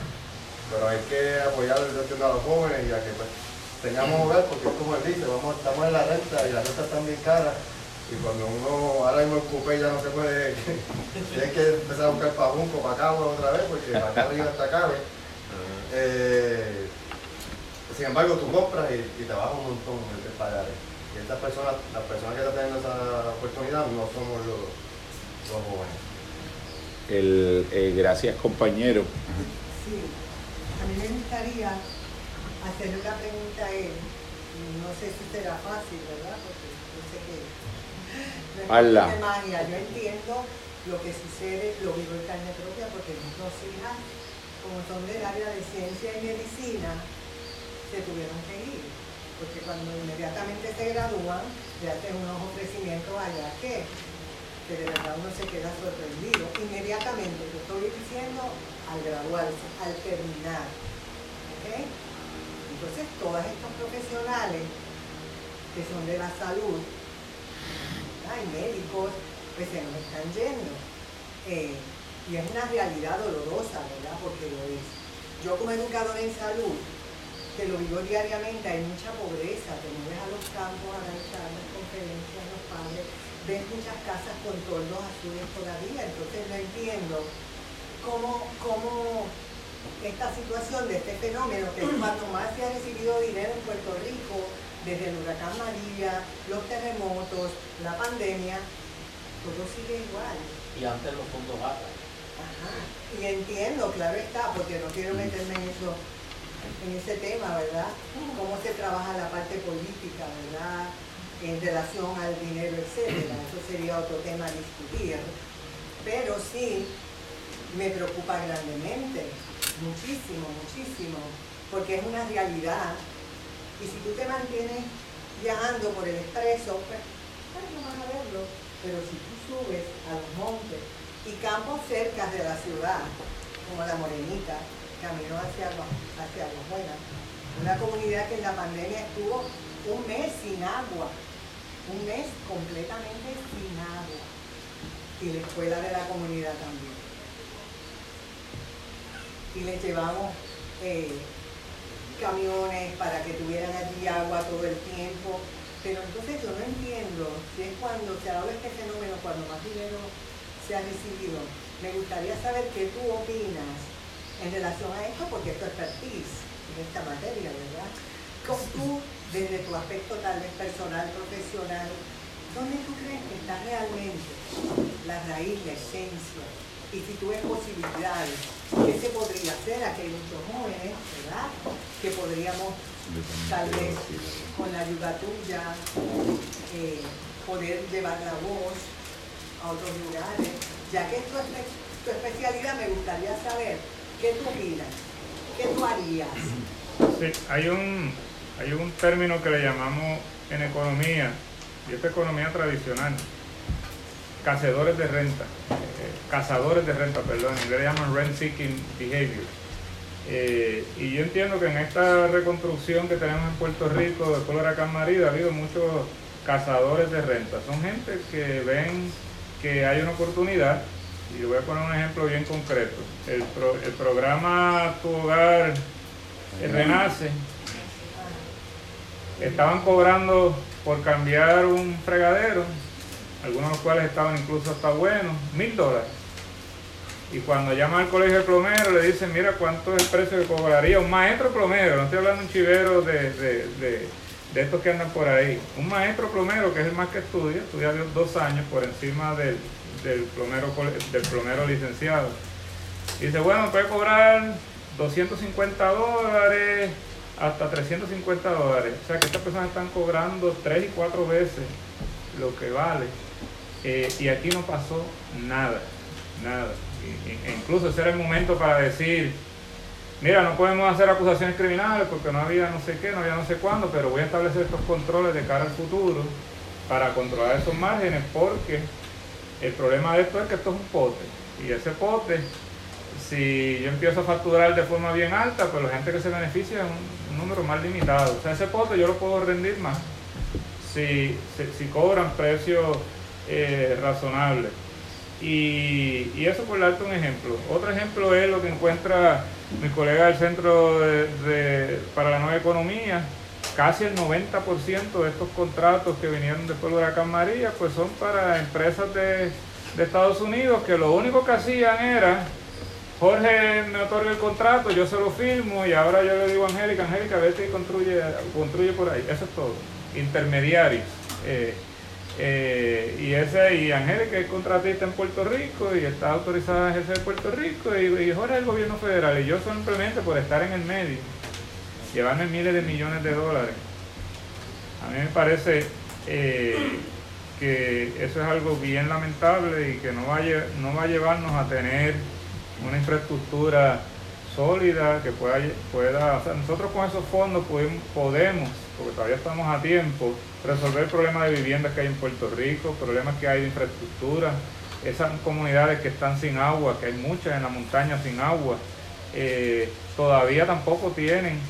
pero hay que apoyar a los jóvenes y a que pues, tengamos hogar, porque como él dice, vamos, estamos en la renta y las rentas están bien caras. Y cuando uno ahora mismo el ya no se puede, tiene que empezar a buscar para Junco, para Cabo otra vez, porque acá arriba está caro. Eh, sin embargo, tú compras y, te baja un montón el pagar. Estas personas, las personas que están teniendo esa oportunidad no somos los, los jóvenes. El, eh, gracias compañero. Sí, a mí me gustaría hacerle una pregunta a él. No sé si será fácil, ¿verdad? Porque yo sé que no es de magia. Yo entiendo lo que sucede, lo vivo en carne propia, porque mis dos hijas, como son del área de ciencia y medicina, se tuvieron que ir. Porque cuando inmediatamente se gradúan, le hacen unos ofrecimientos allá que, que de verdad uno se queda sorprendido. Inmediatamente, te estoy diciendo, al graduarse, al terminar. ¿okay? Entonces, todos estos profesionales que son de la salud, hay médicos, pues se nos están yendo. Eh, y es una realidad dolorosa, ¿verdad? Porque lo es. Yo como educadora en salud, que lo vivo diariamente, hay mucha pobreza, te mueves a los campos a dar charlas, conferencias, los padres, ves muchas casas con tornos azules todavía, entonces no entiendo cómo, cómo esta situación de este fenómeno, que es cuando más se ha recibido dinero en Puerto Rico, desde el huracán María, los terremotos, la pandemia, todo sigue igual. Y antes los fondos bajan. Ajá. Y entiendo, claro está, porque no quiero meterme en eso, en ese tema, ¿verdad? Cómo se trabaja la parte política, ¿verdad? En relación al dinero, etcétera. Eso sería otro tema a discutir. Pero sí me preocupa grandemente muchísimo, muchísimo, porque es una realidad. Y si tú te mantienes viajando por el expreso, pues, pues no vas a verlo. Pero si tú subes a los montes y campos cerca de la ciudad, como la Morenita, camino hacia, hacia Los Buenas, una comunidad que en la pandemia estuvo un mes sin agua, un mes completamente sin agua, y la escuela de la comunidad también y les llevamos eh, camiones para que tuvieran allí agua todo el tiempo. Pero entonces yo no entiendo si es cuando se ha dado este fenómeno, cuando más dinero se ha recibido. Me gustaría saber qué tú opinas en relación a esto, porque es expertise en esta materia, ¿verdad? Con tú, desde tu aspecto tal vez personal, profesional, ¿dónde tú crees que está realmente la raíz, la esencia y si tú ves posibilidades, ¿qué se podría hacer? Aquí hay muchos jóvenes, ¿verdad? Que podríamos, tal vez, con la ayuda tuya, eh, poder llevar la voz a otros lugares. Ya que esto es tu especialidad, me gustaría saber qué tú opinas, qué tú harías. Sí, hay un, hay un término que le llamamos en economía, y esta economía tradicional, cazadores de renta, eh, cazadores de renta, perdón, en inglés llaman rent seeking behavior. Eh, y yo entiendo que en esta reconstrucción que tenemos en Puerto Rico después del huracán María ha habido muchos cazadores de renta. Son gente que ven que hay una oportunidad, y voy a poner un ejemplo bien concreto. El, el programa Tu Hogar Renace, estaban cobrando por cambiar un fregadero algunos de los cuales estaban incluso hasta buenos, mil dólares. Y cuando llaman al colegio de plomero le dicen, mira cuánto es el precio que cobraría un maestro plomero, no estoy hablando de un chivero de, estos que andan por ahí, un maestro plomero que es el más que estudia, estudia dos años por encima del, plomero, del plomero licenciado. Dice, bueno, puede cobrar 250 dólares hasta 350 dólares. O sea que estas personas están cobrando tres y cuatro veces lo que vale eh, y aquí no pasó nada, nada. E incluso ese era el momento para decir, mira, no podemos hacer acusaciones criminales porque no había no sé qué, no había no sé cuándo, pero voy a establecer estos controles de cara al futuro para controlar esos márgenes porque el problema de esto es que esto es un pote y ese pote si yo empiezo a facturar de forma bien alta, pues la gente que se beneficia es un, número más limitado. O sea, ese pote yo lo puedo rendir más si, si, cobran precios eh, razonables. Y, y, eso por darte un ejemplo. Otro ejemplo es lo que encuentra mi colega del Centro de, para la Nueva Economía. Casi el 90% de estos contratos que vinieron después de la María pues son para empresas de, de Estados Unidos que lo único que hacían era Jorge me otorga el contrato, yo se lo firmo y ahora yo le digo a Angélica, Angélica, vete y construye, construye por ahí. Eso es todo. Intermediarios. Eh, eh, y ese y Angélica es contratista en Puerto Rico y está autorizada a ejercer Puerto Rico y, Jorge es el gobierno federal y yo simplemente por estar en el medio, llevarme miles de millones de dólares. A mí me parece eh, que eso es algo bien lamentable y que no va no va a llevarnos a tener una infraestructura sólida que pueda, pueda nosotros con esos fondos podemos, porque todavía estamos a tiempo, resolver problemas de viviendas que hay en Puerto Rico, problemas que hay de infraestructura, esas comunidades que están sin agua, que hay muchas en la montaña sin agua, eh, todavía tampoco tienen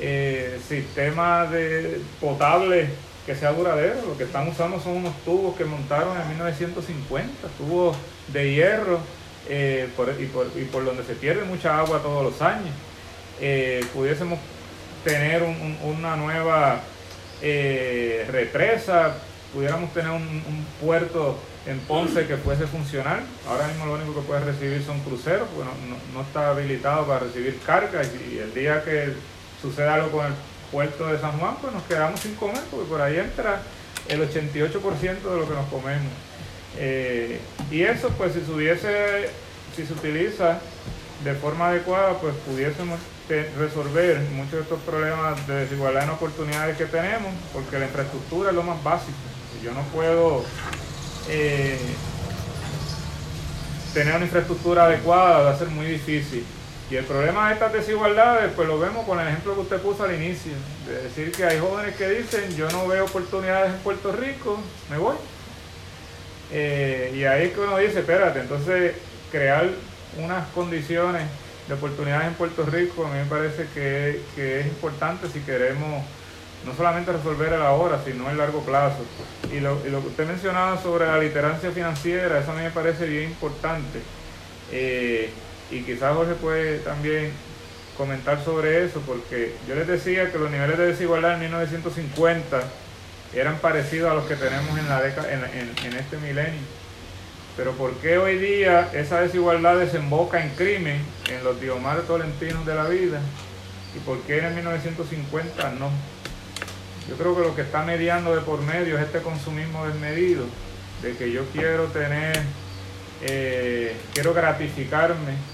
eh, sistemas de potable que sea duradero. Lo que están usando son unos tubos que montaron en 1950, tubos de hierro eh, y, por, donde se pierde mucha agua todos los años. Eh, pudiésemos tener una nueva eh, represa, pudiéramos tener un, puerto en Ponce que fuese funcional. Ahora mismo lo único que puede recibir son cruceros, porque no, está habilitado para recibir cargas y, el día que suceda algo con el puerto de San Juan, pues nos quedamos sin comer, porque por ahí entra el 88% de lo que nos comemos. Eh, y eso, pues si se hubiese, si se utiliza de forma adecuada, pues pudiésemos resolver muchos de estos problemas de desigualdad en oportunidades que tenemos, porque la infraestructura es lo más básico. Yo no puedo eh, tener una infraestructura adecuada, va a ser muy difícil. Y el problema de estas desigualdades, pues lo vemos con el ejemplo que usted puso al inicio, de decir que hay jóvenes que dicen, yo no veo oportunidades en Puerto Rico, me voy. Eh, y ahí es que uno dice, espérate, entonces crear unas condiciones de oportunidades en Puerto Rico a mí me parece que, es importante si queremos no solamente resolver el ahora, sino el largo plazo. Y lo, que usted mencionaba sobre la literancia financiera, eso a mí me parece bien importante. Eh, y quizás Jorge puede también comentar sobre eso, porque yo les decía que los niveles de desigualdad en 1950 eran parecidos a los que tenemos en, la década, en, este milenio. Pero ¿por qué hoy día esa desigualdad desemboca en crimen en los diomares tolentinos de la vida? ¿Y por qué en el 1950 no? Yo creo que lo que está mediando de por medio es este consumismo desmedido, de que yo quiero tener, eh, quiero gratificarme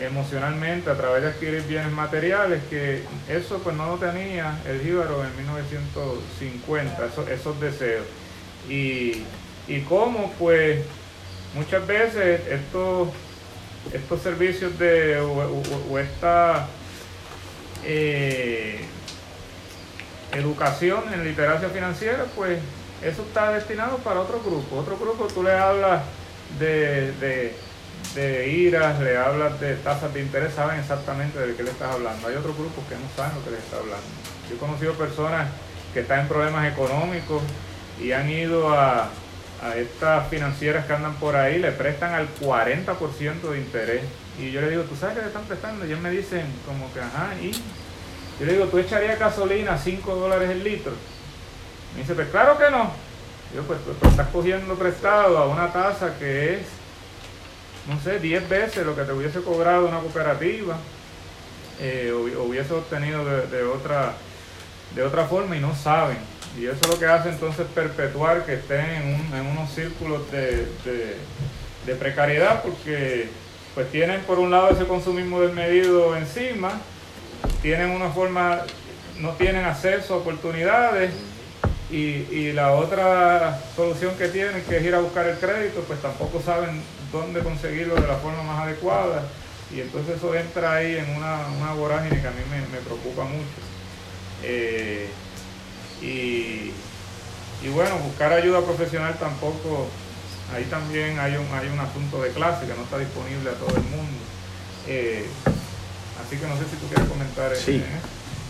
emocionalmente a través de adquirir bienes materiales, que eso pues no lo tenía el jíbaro en 1950, esos, deseos. Y, y cómo pues muchas veces estos, estos servicios de o, esta eh, educación en literacia financiera, pues eso está destinado para otro grupo. Otro grupo tú le hablas de iras, le hablas de tasas de interés, saben exactamente de qué le estás hablando. Hay otros grupos que no saben lo que les está hablando. Yo he conocido personas que están en problemas económicos y han ido a, estas financieras que andan por ahí, le prestan al 40% de interés. Y yo le digo, ¿tú sabes qué le están prestando? Y ellos me dicen, como que, ajá, y yo le digo, ¿tú echarías gasolina a 5 dólares el litro? Me dice, pues claro que no. Yo, pues, pues, pues estás cogiendo prestado a una tasa que es no sé, 10 veces lo que te hubiese cobrado una cooperativa, eh, o, hubiese obtenido de, otra, de otra forma y no saben. Y eso es lo que hace entonces perpetuar que estén en, unos círculos de, de, precariedad porque pues tienen por un lado ese consumismo desmedido encima, tienen una forma, no tienen acceso a oportunidades y, y, la otra solución que tienen, que es ir a buscar el crédito, pues tampoco saben dónde conseguirlo de la forma más adecuada. Y entonces eso entra ahí en una, una vorágine que a mí me, preocupa mucho. Eh, y, y bueno, buscar ayuda profesional tampoco, ahí también hay un, hay un asunto de clase que no está disponible a todo el mundo. Eh, así que no sé si tú quieres comentar. Sí,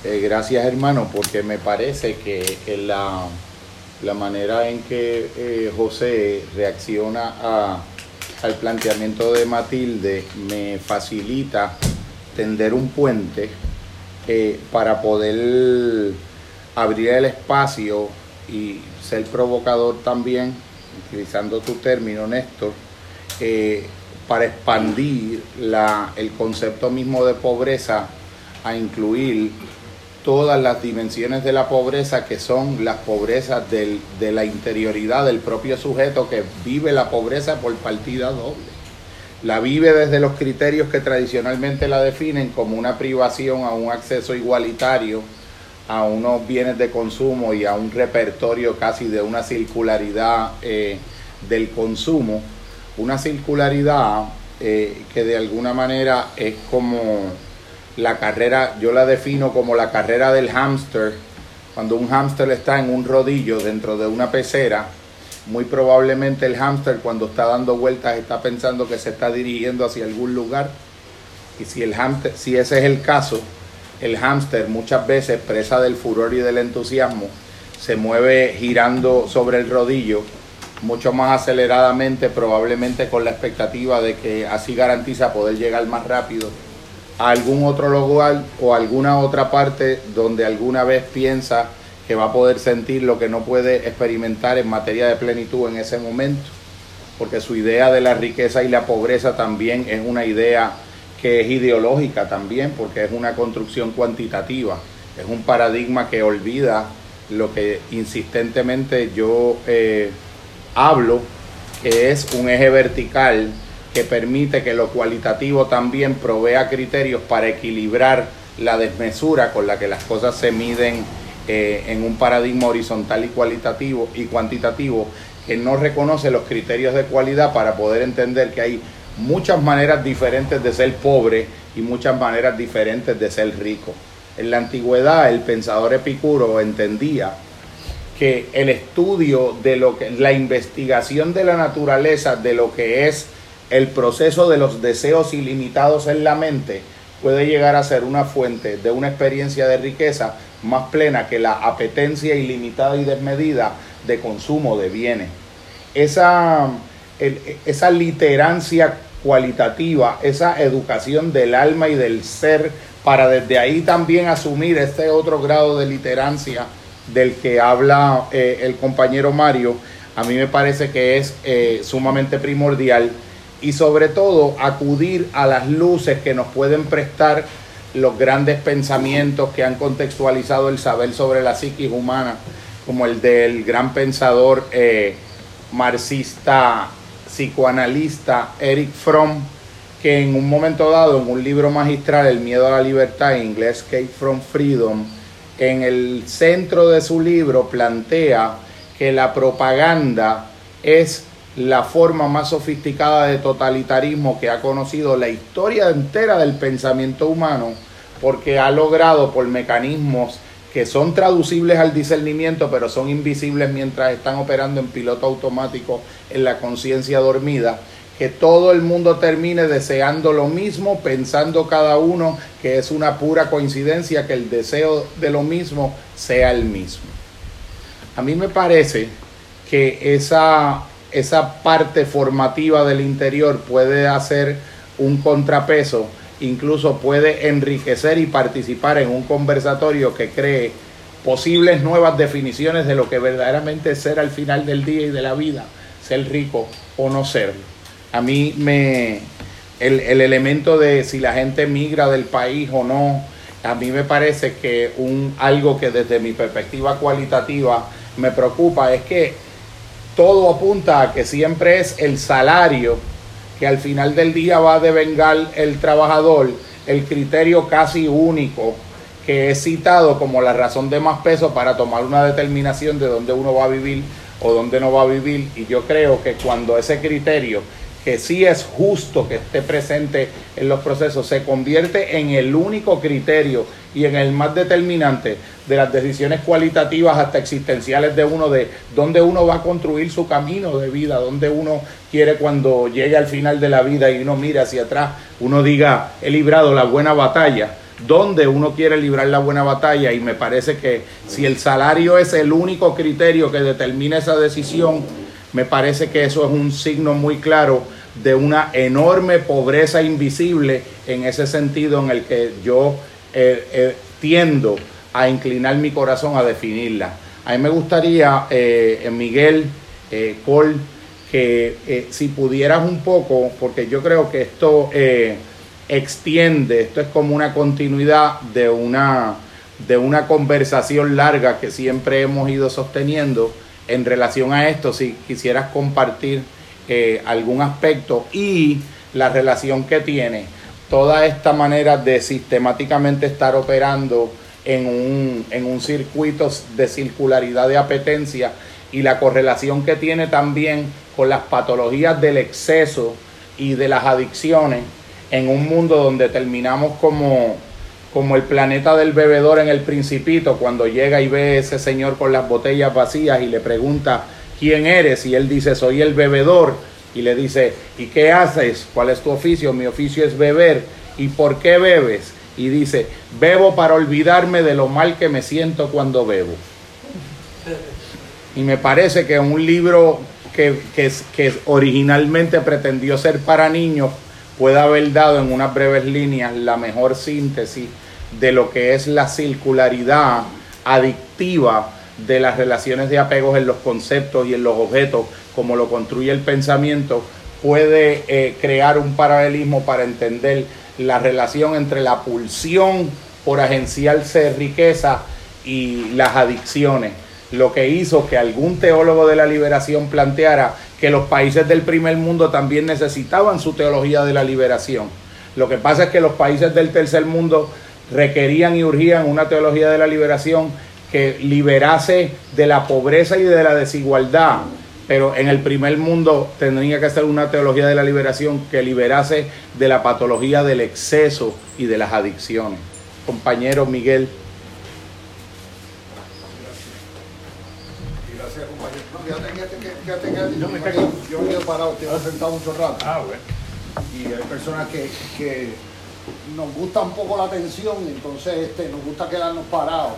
eh, gracias hermano, porque me parece que la, la manera en que eh, José reacciona a, al planteamiento de Matilde me facilita tender un puente para poder abrir el espacio y ser provocador también, utilizando tu término, Néstor, eh, para expandir la, el concepto mismo de pobreza a incluir todas las dimensiones de la pobreza que son las pobrezas de la interioridad del propio sujeto que vive la pobreza por partida doble. La vive desde los criterios que tradicionalmente la definen como una privación a un acceso igualitario a unos bienes de consumo y a un repertorio casi de una circularidad eh, del consumo, una circularidad eh, que de alguna manera es como la carrera, yo la defino como la carrera del hámster, cuando un hámster está en un rodillo dentro de una pecera, muy probablemente el hámster cuando está dando vueltas está pensando que se está dirigiendo hacia algún lugar. Y si el hámster, si ese es el caso, el hámster muchas veces, presa del furor y del entusiasmo, se mueve girando sobre el rodillo mucho más aceleradamente, probablemente con la expectativa de que así garantiza poder llegar más rápido a algún otro lugar o alguna otra parte donde alguna vez piensa que va a poder sentir lo que no puede experimentar en materia de plenitud en ese momento, porque su idea de la riqueza y la pobreza también es una idea que es ideológica también, porque es una construcción cuantitativa, es un paradigma que olvida lo que insistentemente yo eh, hablo, que es un eje vertical que permite que lo cualitativo también provea criterios para equilibrar la desmesura con la que las cosas se miden eh, en un paradigma horizontal y cualitativo y cuantitativo que no reconoce los criterios de cualidad para poder entender que hay muchas maneras diferentes de ser pobre y muchas maneras diferentes de ser rico. En la antigüedad el pensador epicuro entendía que el estudio de lo que la investigación de la naturaleza de lo que es el proceso de los deseos ilimitados en la mente puede llegar a ser una fuente de una experiencia de riqueza más plena que la apetencia ilimitada y desmedida de consumo de bienes. Esa, esa literancia cualitativa, esa educación del alma y del ser, para desde ahí también asumir este otro grado de literancia del que habla eh, el compañero Mario, a mí me parece que es eh, sumamente primordial y sobre todo acudir a las luces que nos pueden prestar los grandes pensamientos que han contextualizado el saber sobre la psiquis humana, como el del gran pensador eh, marxista psicoanalista Eric Fromm, que en un momento dado, en un libro magistral, El miedo a la libertad, en inglés Escape from Freedom, en el centro de su libro plantea que la propaganda es la forma más sofisticada de totalitarismo que ha conocido la historia entera del pensamiento humano, porque ha logrado por mecanismos que son traducibles al discernimiento, pero son invisibles mientras están operando en piloto automático en la conciencia dormida, que todo el mundo termine deseando lo mismo, pensando cada uno que es una pura coincidencia que el deseo de lo mismo sea el mismo. A mí me parece que esa, esa parte formativa del interior puede hacer un contrapeso incluso puede enriquecer y participar en un conversatorio que cree posibles nuevas definiciones de lo que verdaderamente es ser al final del día y de la vida, ser rico o no serlo. A mí me, el, el elemento de si la gente migra del país o no, a mí me parece que un, algo que desde mi perspectiva cualitativa me preocupa es que todo apunta a que siempre es el salario que al final del día va a devengar el trabajador el criterio casi único que es citado como la razón de más peso para tomar una determinación de dónde uno va a vivir o dónde no va a vivir. Y yo creo que cuando ese criterio, que sí es justo que esté presente en los procesos, se convierte en el único criterio y en el más determinante de las decisiones cualitativas hasta existenciales de uno, de dónde uno va a construir su camino de vida, dónde uno quiere cuando llegue al final de la vida y uno mira hacia atrás, uno diga, he librado la buena batalla, dónde uno quiere librar la buena batalla y me parece que si el salario es el único criterio que determina esa decisión, me parece que eso es un signo muy claro de una enorme pobreza invisible en ese sentido en el que yo eh, eh, tiendo a inclinar mi corazón a definirla. A mí me gustaría, eh, Miguel, Cole, que si pudieras un poco, porque yo creo que esto extiende, esto es como una continuidad de una, de una conversación larga que siempre hemos ido sosteniendo en relación a esto, si quisieras compartir eh, algún aspecto y la relación que tiene toda esta manera de sistemáticamente estar operando en un, en un circuito de circularidad de apetencia y la correlación que tiene también con las patologías del exceso y de las adicciones en un mundo donde terminamos como, como el planeta del bebedor en el principito, cuando llega y ve ese señor con las botellas vacías y le pregunta quién eres y él dice soy el bebedor y le dice ¿y qué haces? ¿cuál es tu oficio? Mi oficio es beber ¿y por qué bebes? y dice bebo para olvidarme de lo mal que me siento cuando bebo y me parece que un libro que, que, que originalmente pretendió ser para niños pueda haber dado en unas breves líneas la mejor síntesis de lo que es la circularidad adictiva de las relaciones de apegos en los conceptos y en los objetos, como lo construye el pensamiento, puede eh, crear un paralelismo para entender la relación entre la pulsión por agenciarse riqueza y las adicciones, lo que hizo que algún teólogo de la liberación planteara que los países del primer mundo también necesitaban su teología de la liberación. Lo que pasa es que los países del tercer mundo requerían y urgían una teología de la liberación que liberase de la pobreza y de la desigualdad. Pero en el primer mundo tendría que ser una teología de la liberación que liberase de la patología del exceso y de las adicciones. Compañero Miguel. Yo me quedo, yo me quedo parado, tengo sentado mucho rato. Ah, bueno. Y hay personas que, que nos gusta un poco la atención, entonces este, nos gusta quedarnos parados.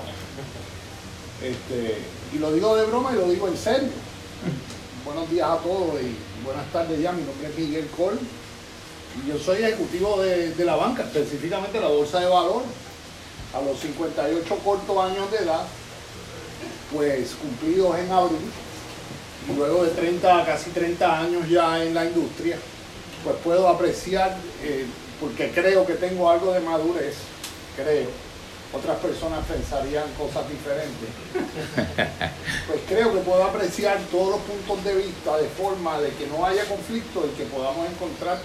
Este, y lo digo de broma y lo digo en serio. Buenos días a todos y buenas tardes ya. Mi nombre es Miguel Col y yo soy ejecutivo de, de la banca, específicamente la Bolsa de Valor. A los 58 cortos años de edad, pues cumplidos en abril, luego de 30, casi 30 años ya en la industria, pues puedo apreciar, eh, porque creo que tengo algo de madurez, creo. Otras personas pensarían cosas diferentes. Pues creo que puedo apreciar todos los puntos de vista de forma de que no haya conflicto y que podamos encontrar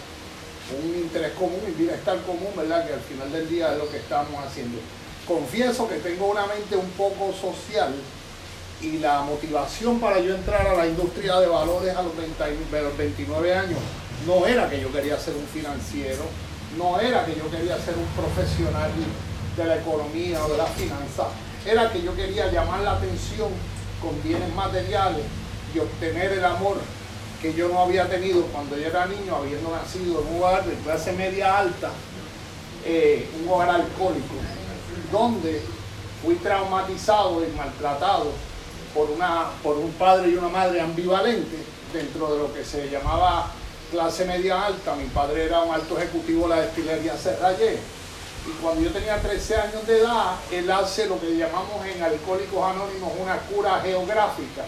un interés común y bienestar común, ¿verdad? Que al final del día es lo que estamos haciendo. Confieso que tengo una mente un poco social y la motivación para yo entrar a la industria de valores a los, 29 años no era que yo quería ser un financiero, no era que yo quería ser un profesional de la economía o de la finanza, era que yo quería llamar la atención con bienes materiales y obtener el amor que yo no había tenido cuando yo era niño, habiendo nacido en un hogar de clase media alta, eh, un hogar alcohólico, donde fui traumatizado y maltratado por, una, por un padre y una madre ambivalente dentro de lo que se llamaba clase media alta. Mi padre era un alto ejecutivo de la destilería Serrayé. Y cuando yo tenía 13 años de edad, él hace lo que llamamos en Alcohólicos Anónimos una cura geográfica,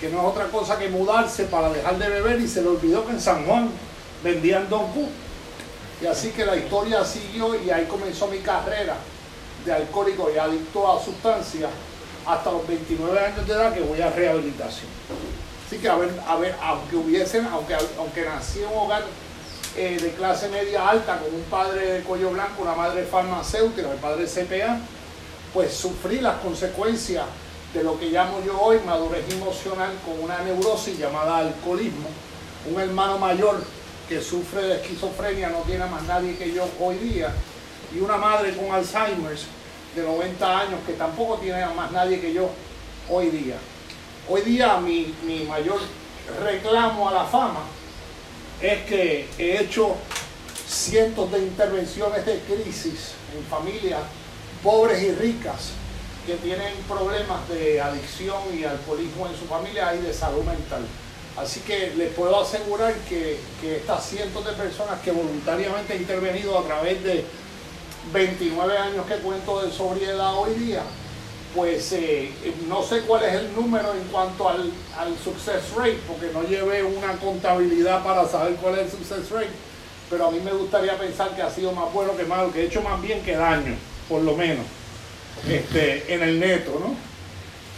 que no es otra cosa que mudarse para dejar de beber y se le olvidó que en San Juan vendían Don Q. Y así que la historia siguió y ahí comenzó mi carrera de alcohólico y adicto a sustancias hasta los 29 años de edad que voy a rehabilitación. Así que a ver, a ver aunque hubiesen, aunque, aunque nací en un hogar eh, de clase media alta con un padre de cuello blanco, una madre farmacéutica, mi padre CPA, pues sufrí las consecuencias de lo que llamo yo hoy madurez emocional con una neurosis llamada alcoholismo. Un hermano mayor que sufre de esquizofrenia no tiene más nadie que yo hoy día, y una madre con Alzheimer's de 90 años que tampoco tiene más nadie que yo hoy día. Hoy día mi, mi mayor reclamo a la fama es que he hecho cientos de intervenciones de crisis en familias pobres y ricas que tienen problemas de adicción y alcoholismo en su familia y de salud mental. Así que les puedo asegurar que, que estas cientos de personas que voluntariamente han intervenido a través de 29 años que cuento de sobriedad hoy día, pues eh, no sé cuál es el número en cuanto al, al, success rate, porque no llevé una contabilidad para saber cuál es el success rate, pero a mí me gustaría pensar que ha sido más bueno que malo, que he hecho más bien que daño, por lo menos, este, en el neto, ¿no?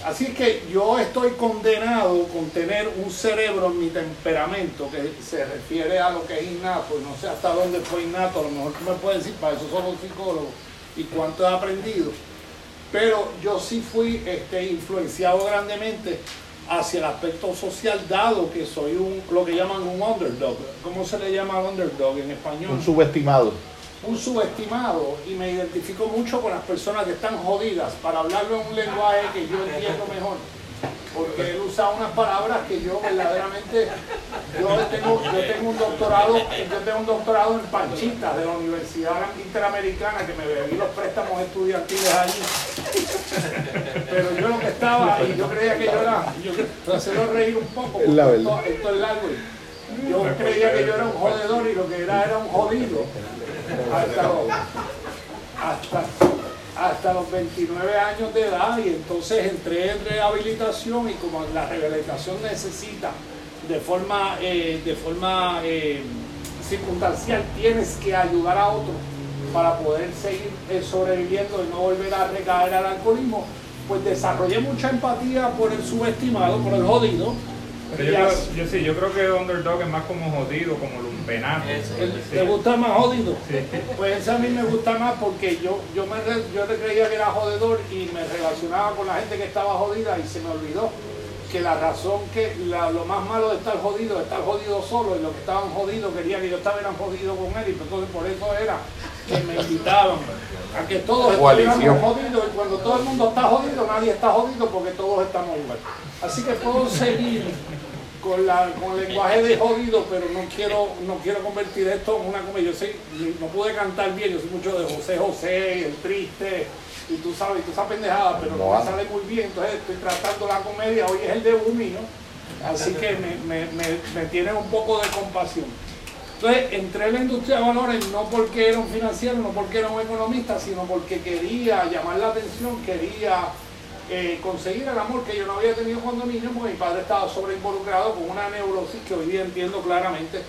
Así que yo estoy condenado con tener un cerebro en mi temperamento que se refiere a lo que es innato, no sé hasta dónde fue innato, a lo mejor me puedes decir, para eso son los psicólogos, y cuánto he aprendido. Pero yo sí fui este, influenciado grandemente hacia el aspecto social, dado que soy un, lo que llaman un underdog. ¿Cómo se le llama underdog en español? Un subestimado un subestimado y me identifico mucho con las personas que están jodidas para hablarlo en un lenguaje que yo entiendo mejor. Porque él usa unas palabras que yo verdaderamente, yo tengo, yo tengo un doctorado, yo tengo un doctorado en Panchita de la Universidad Interamericana que me bebí los préstamos estudiantiles allí. Pero yo lo que estaba, y yo creía que yo era, yo hacerlo reír un poco, porque esto, esto es largo. Yo creía que yo era un jodedor y lo que era era un jodido hasta, hasta, los 29 años de edad y entonces entré en rehabilitación y como la rehabilitación necesita de forma, eh, de forma eh, circunstancial, tienes que ayudar a otro para poder seguir eh, sobreviviendo y no volver a recaer al alcoholismo, pues desarrollé mucha empatía por el subestimado, por el jodido, yo, creo, yo, sí, yo creo que Underdog es más como jodido, como lumpenato. ¿Te gusta más jodido? Pues ese a mí me gusta más porque yo, yo, me, yo creía que era jodedor y me relacionaba con la gente que estaba jodida y se me olvidó que la razón que lo más malo de estar jodido es estar jodido solo y los que estaban jodidos querían que yo estaba jodido con él y entonces por eso era que me invitaban a que todos estuviéramos jodidos y cuando todo el mundo está jodido nadie está jodido porque todos estamos igual. Así que puedo seguir con, la, con el lenguaje de jodido, pero no quiero, no quiero convertir esto en una comedia. Yo sé, no pude cantar bien, yo soy mucho de José José, el triste, y tú sabes, tú esa pendejada, pero no, me sale muy bien, entonces estoy tratando la comedia, hoy es el de Umi, ¿no? Así que me, me, me, me tiene un poco de compasión. Entonces entré en la industria de valores no porque era un financiero, no porque era un economista, sino porque quería llamar la atención, quería eh, conseguir el amor que yo no había tenido cuando niño, porque mi padre estaba sobreinvolucrado con una neurosis que hoy día entiendo claramente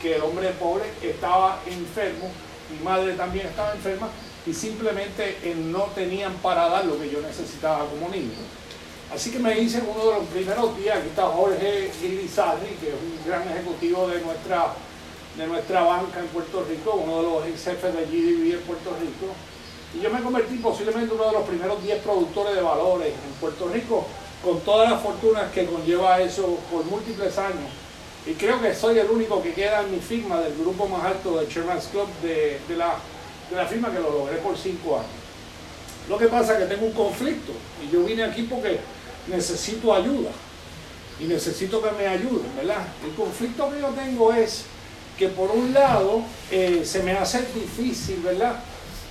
que el hombre pobre estaba enfermo, mi madre también estaba enferma y simplemente eh, no tenían para dar lo que yo necesitaba como niño. Así que me hice uno de los primeros días, aquí está Jorge Irizarri, que es un gran ejecutivo de nuestra, de nuestra banca en Puerto Rico, uno de los ex jefes de GDB en Puerto Rico, y yo me convertí posiblemente uno de los primeros 10 productores de valores en Puerto Rico, con todas las fortunas que conlleva eso por múltiples años. Y creo que soy el único que queda en mi firma del grupo más alto del Chairman's Club de, la, de la firma que lo logré por 5 años. Lo que pasa es que tengo un conflicto y yo vine aquí porque necesito ayuda y necesito que me ayuden, ¿verdad? El conflicto que yo tengo es que por un lado eh, se me hace difícil, ¿verdad?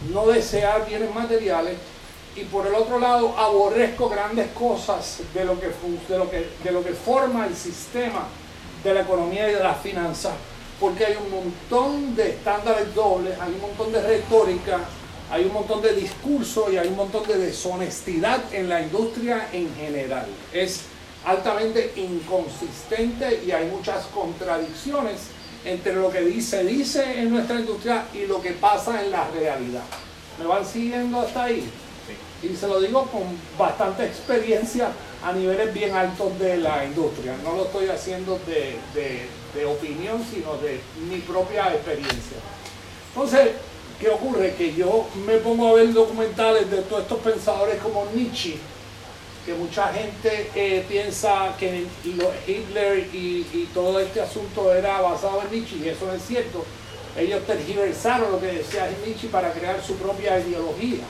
no desear bienes materiales y por el otro lado aborrezco grandes cosas de lo que, de lo que, de lo que forma el sistema de la economía y de las finanzas, porque hay un montón de estándares dobles, hay un montón de retórica, hay un montón de discurso y hay un montón de deshonestidad en la industria en general. Es altamente inconsistente y hay muchas contradicciones entre lo que dice, dice en nuestra industria y lo que pasa en la realidad. ¿Me van siguiendo hasta ahí? Y se lo digo con bastante experiencia a niveles bien altos de la industria. No lo estoy haciendo de, de opinión, sino de mi propia experiencia. Entonces, ¿qué ocurre? Que yo me pongo a ver documentales de todos estos pensadores como Nietzsche, que mucha gente eh, piensa que Hitler y, todo este asunto era basado en Nietzsche, y eso es cierto. Ellos tergiversaron lo que decía Nietzsche para crear su propia ideología.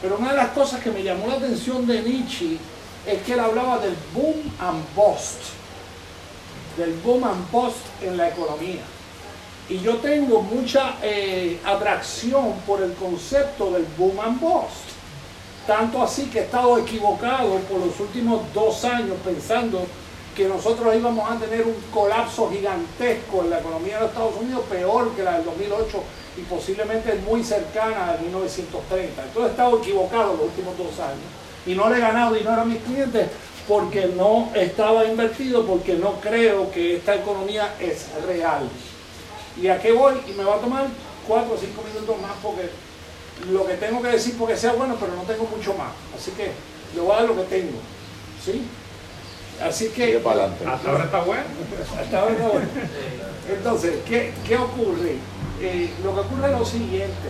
Pero una de las cosas que me llamó la atención de Nietzsche es que él hablaba del boom and bust, del boom and bust en la economía. Y yo tengo mucha eh, atracción por el concepto del boom and bust. Tanto así que he estado equivocado por los últimos dos años pensando que nosotros íbamos a tener un colapso gigantesco en la economía de los Estados Unidos, peor que la del 2008 y posiblemente muy cercana a 1930. Entonces he estado equivocado los últimos dos años y no le he ganado dinero a mis clientes porque no estaba invertido, porque no creo que esta economía es real. ¿Y a qué voy? Y me va a tomar cuatro o cinco minutos más porque lo que tengo que decir porque sea bueno, pero no tengo mucho más. Así que le voy a dar lo que tengo. ¿Sí? Así que... Hasta ahora está bueno. Hasta ahora está bueno. Entonces, ¿qué, qué ocurre? Eh, lo que ocurre es lo siguiente,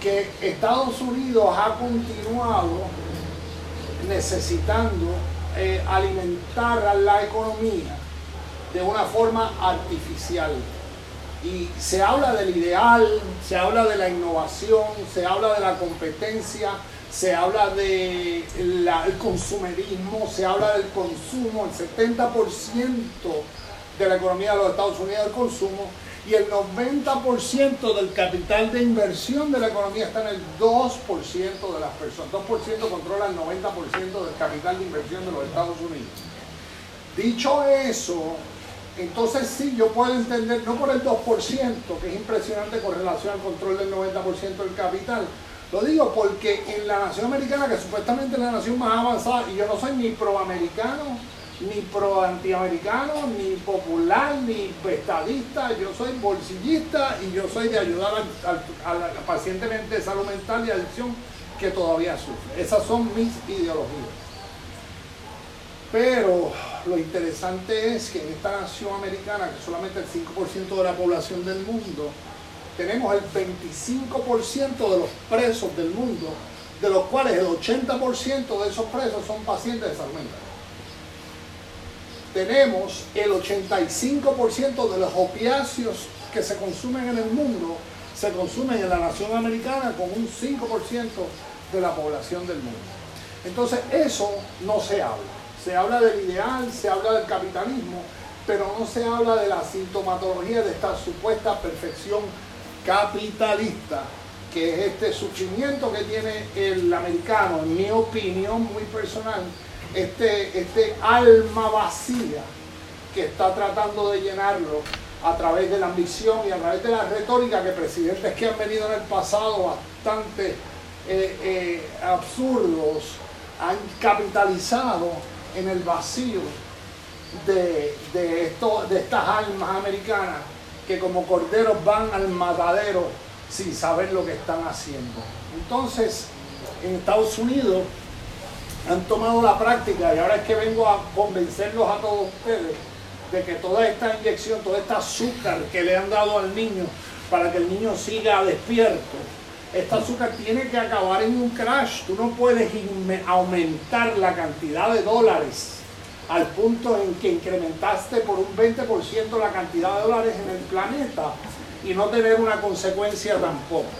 que Estados Unidos ha continuado necesitando eh, alimentar a la economía de una forma artificial. Y se habla del ideal, se habla de la innovación, se habla de la competencia, se habla del de consumerismo, se habla del consumo, el 70% de la economía de los Estados Unidos es el consumo, y el 90% del capital de inversión de la economía está en el 2% de las personas. 2% controla el 90% del capital de inversión de los Estados Unidos. Dicho eso, entonces sí, yo puedo entender, no por el 2%, que es impresionante con relación al control del 90% del capital, lo digo porque en la nación americana, que supuestamente es la nación más avanzada, y yo no soy ni proamericano, ni pro antiamericano, ni popular, ni estadista, yo soy bolsillista y yo soy de ayudar al, paciente de salud mental y adicción que todavía sufre. Esas son mis ideologías. Pero lo interesante es que en esta nación americana, que solamente el 5% de la población del mundo, tenemos el 25% de los presos del mundo, de los cuales el 80% de esos presos son pacientes de salud tenemos el 85% de los opiáceos que se consumen en el mundo, se consumen en la nación americana con un 5% de la población del mundo. Entonces eso no se habla. Se habla del ideal, se habla del capitalismo, pero no se habla de la sintomatología de esta supuesta perfección capitalista, que es este sufrimiento que tiene el americano, en mi opinión muy personal, este, este alma vacía que está tratando de llenarlo a través de la ambición y a través de la retórica que presidentes que han venido en el pasado bastante eh, eh, absurdos han capitalizado en el vacío de, de, estas almas americanas que como corderos van al matadero sin saber lo que están haciendo. Entonces, en Estados Unidos han tomado la práctica y ahora es que vengo a convencerlos a todos ustedes de que toda esta inyección, toda esta azúcar que le han dado al niño para que el niño siga despierto, esta azúcar tiene que acabar en un crash. Tú no puedes aumentar la cantidad de dólares al punto en que incrementaste por un 20% la cantidad de dólares en el planeta y no tener una consecuencia tampoco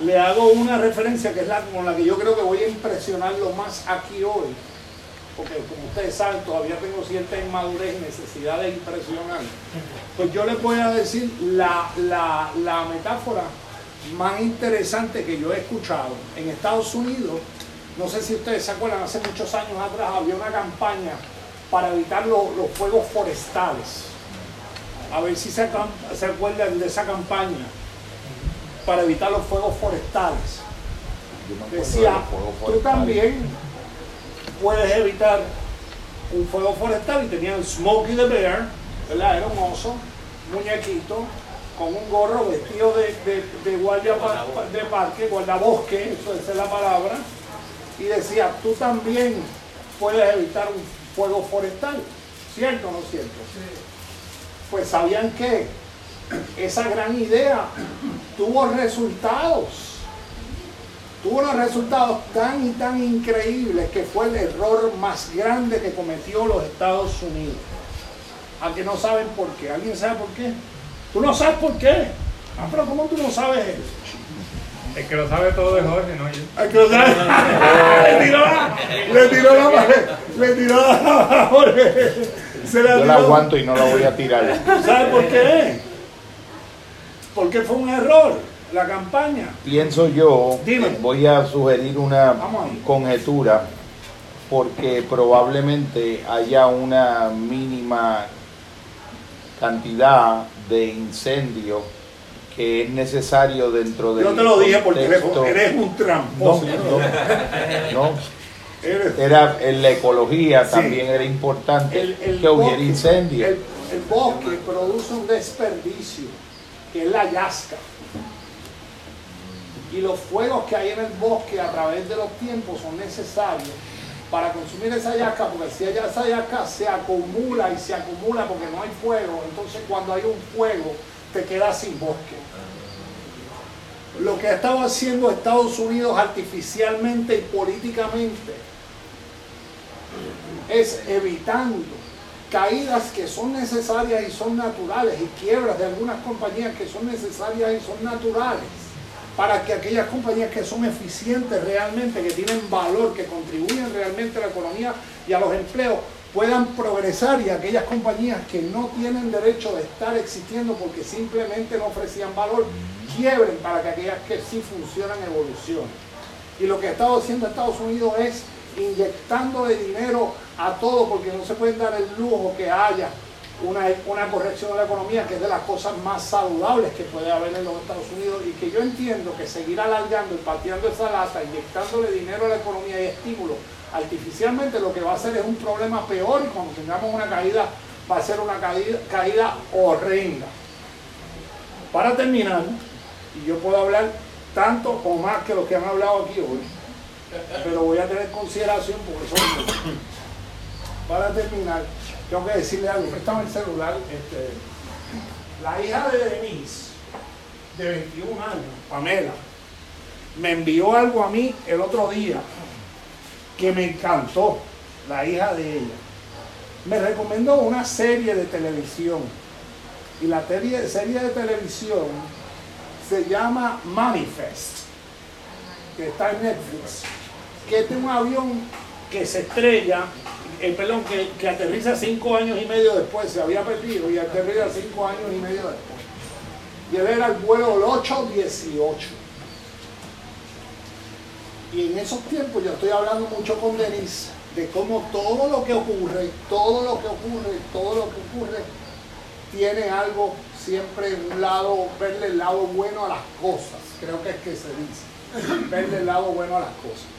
le hago una referencia que es la con la que yo creo que voy a impresionarlo más aquí hoy, porque como ustedes saben, todavía tengo cierta inmadurez y necesidad de impresionar. Pues yo les voy a decir la, la metáfora más interesante que yo he escuchado. En Estados Unidos, no sé si ustedes se acuerdan, hace muchos años atrás había una campaña para evitar los fuegos forestales. A ver si se, se acuerdan de esa campaña para evitar los fuegos forestales. Decía, tú también puedes evitar un fuego forestal y tenían Smokey the Bear, ¿verdad? Era un oso, muñequito, con un gorro vestido de, de, guardia de parque, guardabosque, eso es la palabra, y decía, tú también puedes evitar un fuego forestal, ¿cierto o no cierto? Pues sabían que esa gran idea tuvo resultados. tuvo unos resultados tan y tan increíbles que fue el error más grande que cometió los Estados Unidos. A que no saben por qué. ¿Alguien sabe por qué? Tú no sabes por qué. Ah, pero ¿cómo tú no sabes eso? El que lo sabe todo es Jorge, no yo. El que lo sabe. le tiró la. Le tiró la. Le tiró la. Jorge. Se la yo la aguanto y no la voy a tirar. ¿Sabes por qué? Porque fue un error la campaña. Pienso yo, voy a sugerir una conjetura, porque probablemente haya una mínima cantidad de incendios que es necesario dentro de Yo te lo dije porque eres, un tramposo. No, Era en la ecología también era importante que hubiera incendios. El, el, bosque produce un desperdicio, que es la yasca. Y los fuegos que hay en el bosque a través de los tiempos son necesarios para consumir esa yasca, porque si esa yasca se acumula y se acumula porque no hay fuego, entonces cuando hay un fuego te quedas sin bosque. Lo que ha estado haciendo Estados Unidos artificialmente y políticamente es evitando caídas que son necesarias y son naturales y quiebras de algunas compañías que son necesarias y son naturales para que aquellas compañías que son eficientes realmente, que tienen valor, que contribuyen realmente a la economía y a los empleos, puedan progresar y aquellas compañías que no tienen derecho de estar existiendo porque simplemente no ofrecían valor, quiebren para que aquellas que sí funcionan evolucionen. Y lo que ha estado haciendo Estados Unidos es inyectando de dinero a todo porque no se pueden dar el lujo que haya una, una, corrección de la economía, que es de las cosas más saludables que puede haber en los Estados Unidos y que yo entiendo que seguir alargando y pateando esa lata, inyectándole dinero a la economía y estímulo artificialmente, lo que va a hacer es un problema peor y cuando tengamos una caída, va a ser una caída, caída horrenda. Para terminar, y yo puedo hablar tanto o más que los que han hablado aquí hoy, pero voy a tener consideración porque son... Para terminar, tengo que decirle algo, préstame el celular, este, la hija de Denise, de 21 años, Pamela, me envió algo a mí el otro día que me encantó, la hija de ella. Me recomendó una serie de televisión y la serie, serie de televisión se llama Manifest, que está en Netflix, que es de un avión que se estrella el pelón que, aterriza cinco años y medio después, se había perdido y aterriza cinco años y medio después. Y él era el vuelo 818. Y en esos tiempos yo estoy hablando mucho con Denise de cómo todo lo que ocurre, todo lo que ocurre, todo lo que ocurre, tiene algo siempre un lado, verle el lado bueno a las cosas. Creo que es que se dice. Verle el lado bueno a las cosas.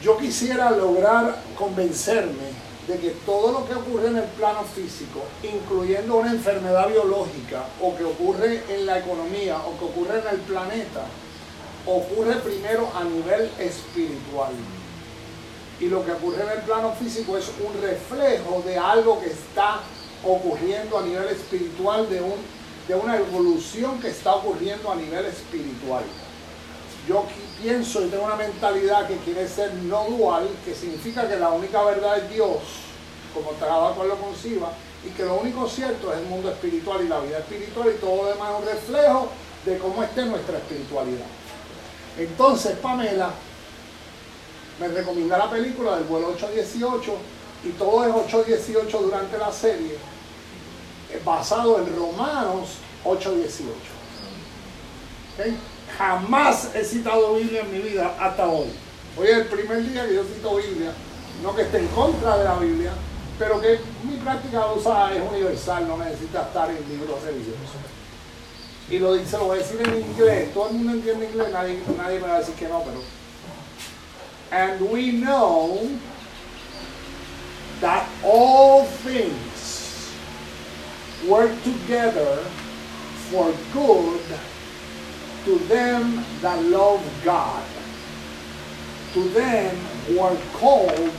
Yo quisiera lograr convencerme de que todo lo que ocurre en el plano físico, incluyendo una enfermedad biológica o que ocurre en la economía o que ocurre en el planeta, ocurre primero a nivel espiritual. Y lo que ocurre en el plano físico es un reflejo de algo que está ocurriendo a nivel espiritual, de, un, de una evolución que está ocurriendo a nivel espiritual yo pienso y tengo una mentalidad que quiere ser no dual, que significa que la única verdad es Dios, como cada cual lo conciba, y que lo único cierto es el mundo espiritual y la vida espiritual y todo lo demás es un reflejo de cómo esté nuestra espiritualidad. Entonces, Pamela me recomienda la película del vuelo 818 y todo es 818 durante la serie, basado en Romanos 818. ¿Okay? Jamás he citado Biblia en mi vida hasta hoy. Hoy es el primer día que yo cito Biblia. No que esté en contra de la Biblia, pero que mi práctica usar es universal, no necesita estar en libros religiosos. Y lo dice, lo voy a decir en inglés. Todo el mundo entiende inglés, nadie, nadie me va a decir que no, pero. And we know that all things work together for good to them that love God, to them who are called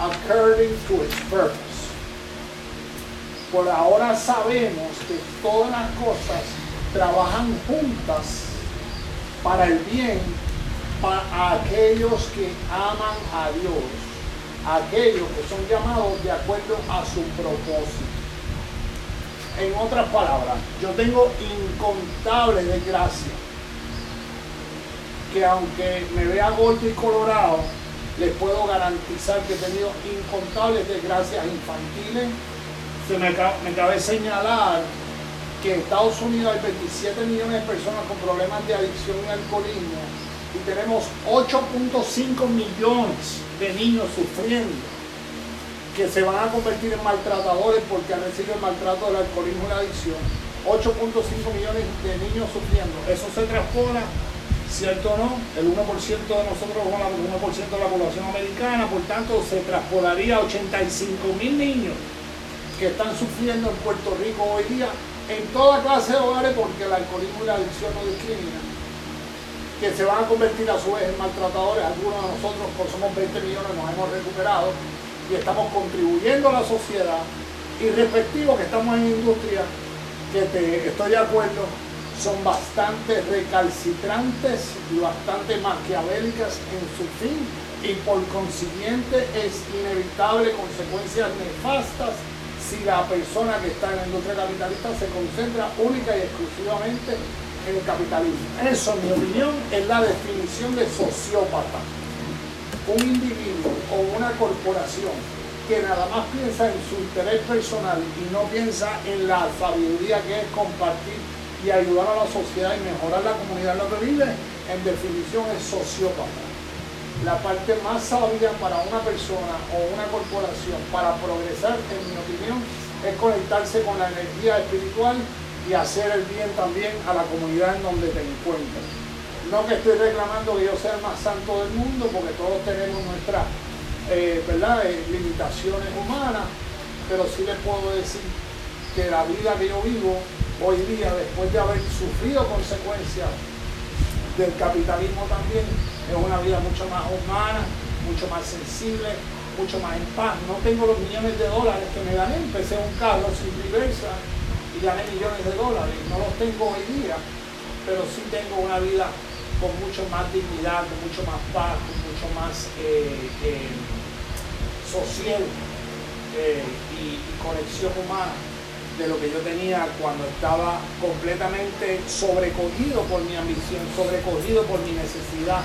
according to its purpose. Por ahora sabemos que todas las cosas trabajan juntas para el bien para aquellos que aman a Dios, aquellos que son llamados de acuerdo a su propósito. En otras palabras, yo tengo incontables de gracias que aunque me vea gordo y colorado, les puedo garantizar que he tenido incontables desgracias infantiles. Se me, cabe señalar que en Estados Unidos hay 27 millones de personas con problemas de adicción y alcoholismo y tenemos 8.5 millones de niños sufriendo que se van a convertir en maltratadores porque han recibido el maltrato del alcoholismo y la adicción. 8.5 millones de niños sufriendo. Eso se transpola ¿cierto o no? El 1% de nosotros el 1% de la población americana, por tanto se traspolaría a 85 mil niños que están sufriendo en Puerto Rico hoy día en toda clase de hogares porque el alcoholismo y la adicción no discriminan que se van a convertir a su vez en maltratadores, algunos de nosotros, por somos 20 millones, nos hemos recuperado y estamos contribuyendo a la sociedad y respectivo que estamos en industria que te, estoy de acuerdo son bastante recalcitrantes y bastante maquiavélicas en su fin y por consiguiente es inevitable consecuencias nefastas si la persona que está en la industria capitalista se concentra única y exclusivamente en el capitalismo. Eso, en mi opinión, es la definición de sociópata. Un individuo o una corporación que nada más piensa en su interés personal y no piensa en la sabiduría que es compartir y ayudar a la sociedad y mejorar la comunidad en la que vive, en definición es sociópata. La parte más sabia para una persona o una corporación para progresar, en mi opinión, es conectarse con la energía espiritual y hacer el bien también a la comunidad en donde te encuentras. No que estoy reclamando que yo sea el más santo del mundo, porque todos tenemos nuestras eh, eh, limitaciones humanas, pero sí les puedo decir que la vida que yo vivo hoy día, después de haber sufrido consecuencias del capitalismo también, es una vida mucho más humana, mucho más sensible, mucho más en paz. No tengo los millones de dólares que me gané, empecé un carro sin reversa y gané millones de dólares. No los tengo hoy día, pero sí tengo una vida con mucho más dignidad, con mucho más paz, con mucho más eh, eh, social eh, y conexión humana de lo que yo tenía cuando estaba completamente sobrecogido por mi ambición, sobrecogido por mi necesidad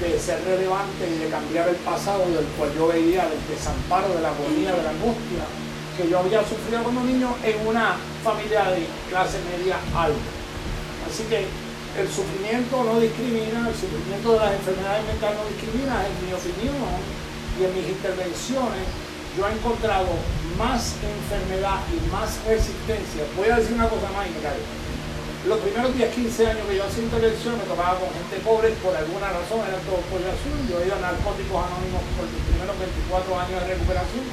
de ser relevante y de cambiar el pasado del cual yo veía el desamparo, de la agonía, de la angustia que yo había sufrido como niño en una familia de clase media alta. Así que el sufrimiento no discrimina, el sufrimiento de las enfermedades mentales no discrimina, en mi opinión y en mis intervenciones yo he encontrado más enfermedad y más resistencia. Voy a decir una cosa más y me callo. Los primeros 10, 15 años que yo hacía intervención me tocaba con gente pobre, por alguna razón era todo por azul. Yo he ido a Narcóticos Anónimos por mis primeros 24 años de recuperación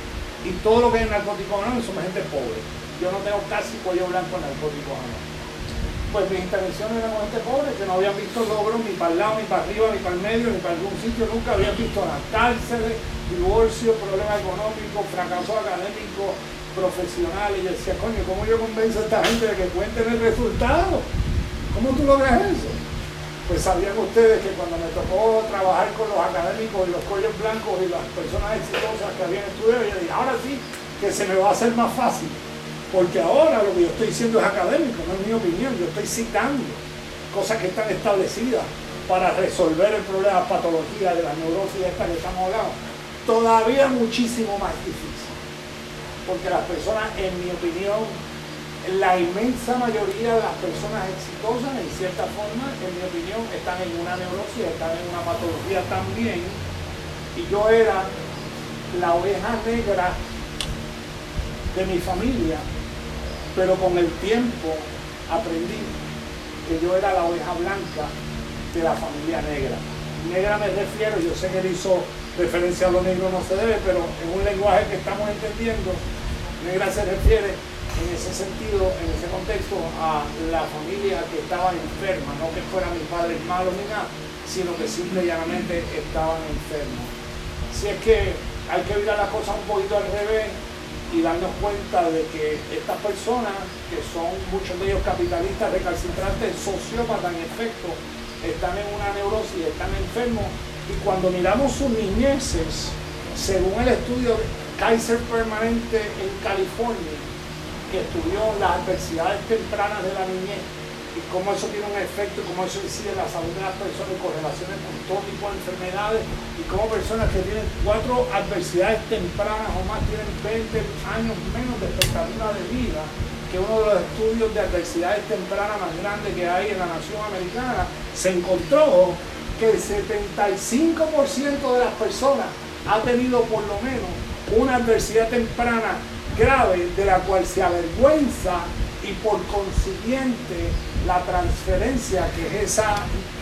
y todo lo que es Narcóticos Anónimos son gente pobre. Yo no tengo casi cuello blanco en Narcóticos Anónimos. Pues mis intervenciones eran con gente pobre que no habían visto logros ni para el lado, ni para arriba, ni para el medio, ni para algún sitio, nunca habían visto nada. Cárceles, divorcio, problema económico, fracaso académico, profesional. Y yo decía, coño, ¿cómo yo convenzo a esta gente de que cuenten el resultado? ¿Cómo tú logras eso? Pues sabían ustedes que cuando me tocó trabajar con los académicos y los cuellos blancos y las personas exitosas que habían estudiado, yo dije, ahora sí que se me va a hacer más fácil. Porque ahora lo que yo estoy diciendo es académico, no es mi opinión, yo estoy citando cosas que están establecidas para resolver el problema de patología de la neurosis esta que estamos hablando todavía muchísimo más difícil. Porque las personas, en mi opinión, la inmensa mayoría de las personas exitosas, en cierta forma, en mi opinión, están en una neurosis, están en una patología también. Y yo era la oveja negra de mi familia, pero con el tiempo aprendí que yo era la oveja blanca de la familia negra. Negra me refiero, yo sé que él hizo referencia a lo negro no se debe, pero en un lenguaje que estamos entendiendo, negra se refiere en ese sentido, en ese contexto, a la familia que estaba enferma, no que fueran mis padres malos ni nada, sino que simple y llanamente estaban enfermos. Si es que hay que mirar las cosas un poquito al revés y darnos cuenta de que estas personas, que son muchos de ellos capitalistas recalcitrantes, sociópatas en efecto, están en una neurosis, están enfermos. Y cuando miramos sus niñeces, según el estudio Kaiser Permanente en California, que estudió las adversidades tempranas de la niñez, cómo eso tiene un efecto, cómo eso incide en la salud de las personas con relaciones con todo tipo de enfermedades y cómo personas que tienen cuatro adversidades tempranas o más tienen 20 años menos de expectativa de vida que uno de los estudios de adversidades tempranas más grandes que hay en la nación americana, se encontró que el 75% de las personas ha tenido por lo menos una adversidad temprana grave de la cual se avergüenza y por consiguiente la transferencia que es esa,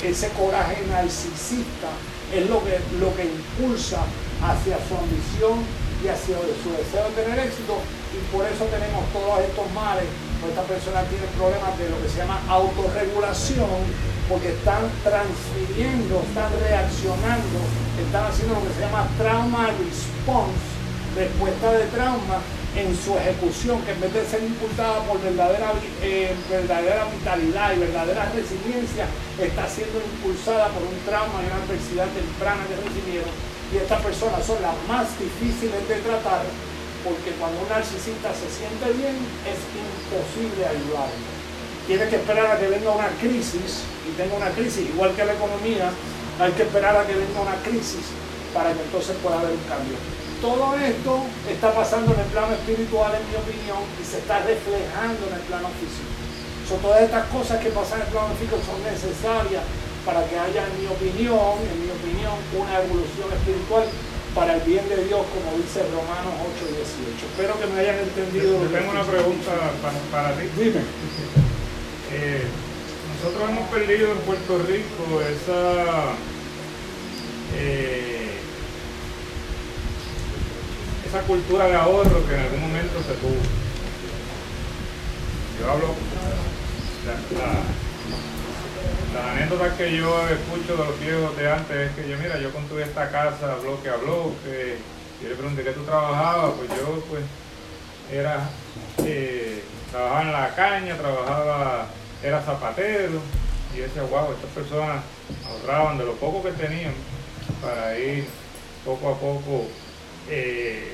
ese coraje narcisista es lo que, lo que impulsa hacia su ambición y hacia su deseo de tener éxito. Y por eso tenemos todos estos males, esta persona tiene problemas de lo que se llama autorregulación porque están transfiriendo, están reaccionando, están haciendo lo que se llama trauma response, respuesta de trauma en su ejecución, que en vez de ser impulsada por verdadera, eh, verdadera vitalidad y verdadera resiliencia, está siendo impulsada por un trauma y una adversidad temprana que recibieron. Y estas personas son las más difíciles de tratar porque cuando un narcisista se siente bien es imposible ayudarlo. Tiene que esperar a que venga una crisis y tenga una crisis, igual que la economía, hay que esperar a que venga una crisis para que entonces pueda haber un cambio todo esto está pasando en el plano espiritual, en mi opinión, y se está reflejando en el plano físico. Son todas estas cosas que pasan en el plano físico son necesarias para que haya, en mi opinión, en mi opinión, una evolución espiritual para el bien de Dios, como dice Romanos 8 y 18. Espero que me hayan entendido. Yo tengo una pregunta para, ti. Dime. Eh, nosotros hemos perdido en Puerto Rico esa... Eh, esa cultura de ahorro que en algún momento se tuvo. Yo hablo, la, la, anécdota que yo escucho de los viejos de antes es que yo, mira, yo construí esta casa bloque a bloque, yo le pregunté qué tú trabajabas, pues yo pues era, eh, trabajaba en la caña, trabajaba, era zapatero, y yo decía, wow, estas personas ahorraban de lo poco que tenían para ir poco a poco eh,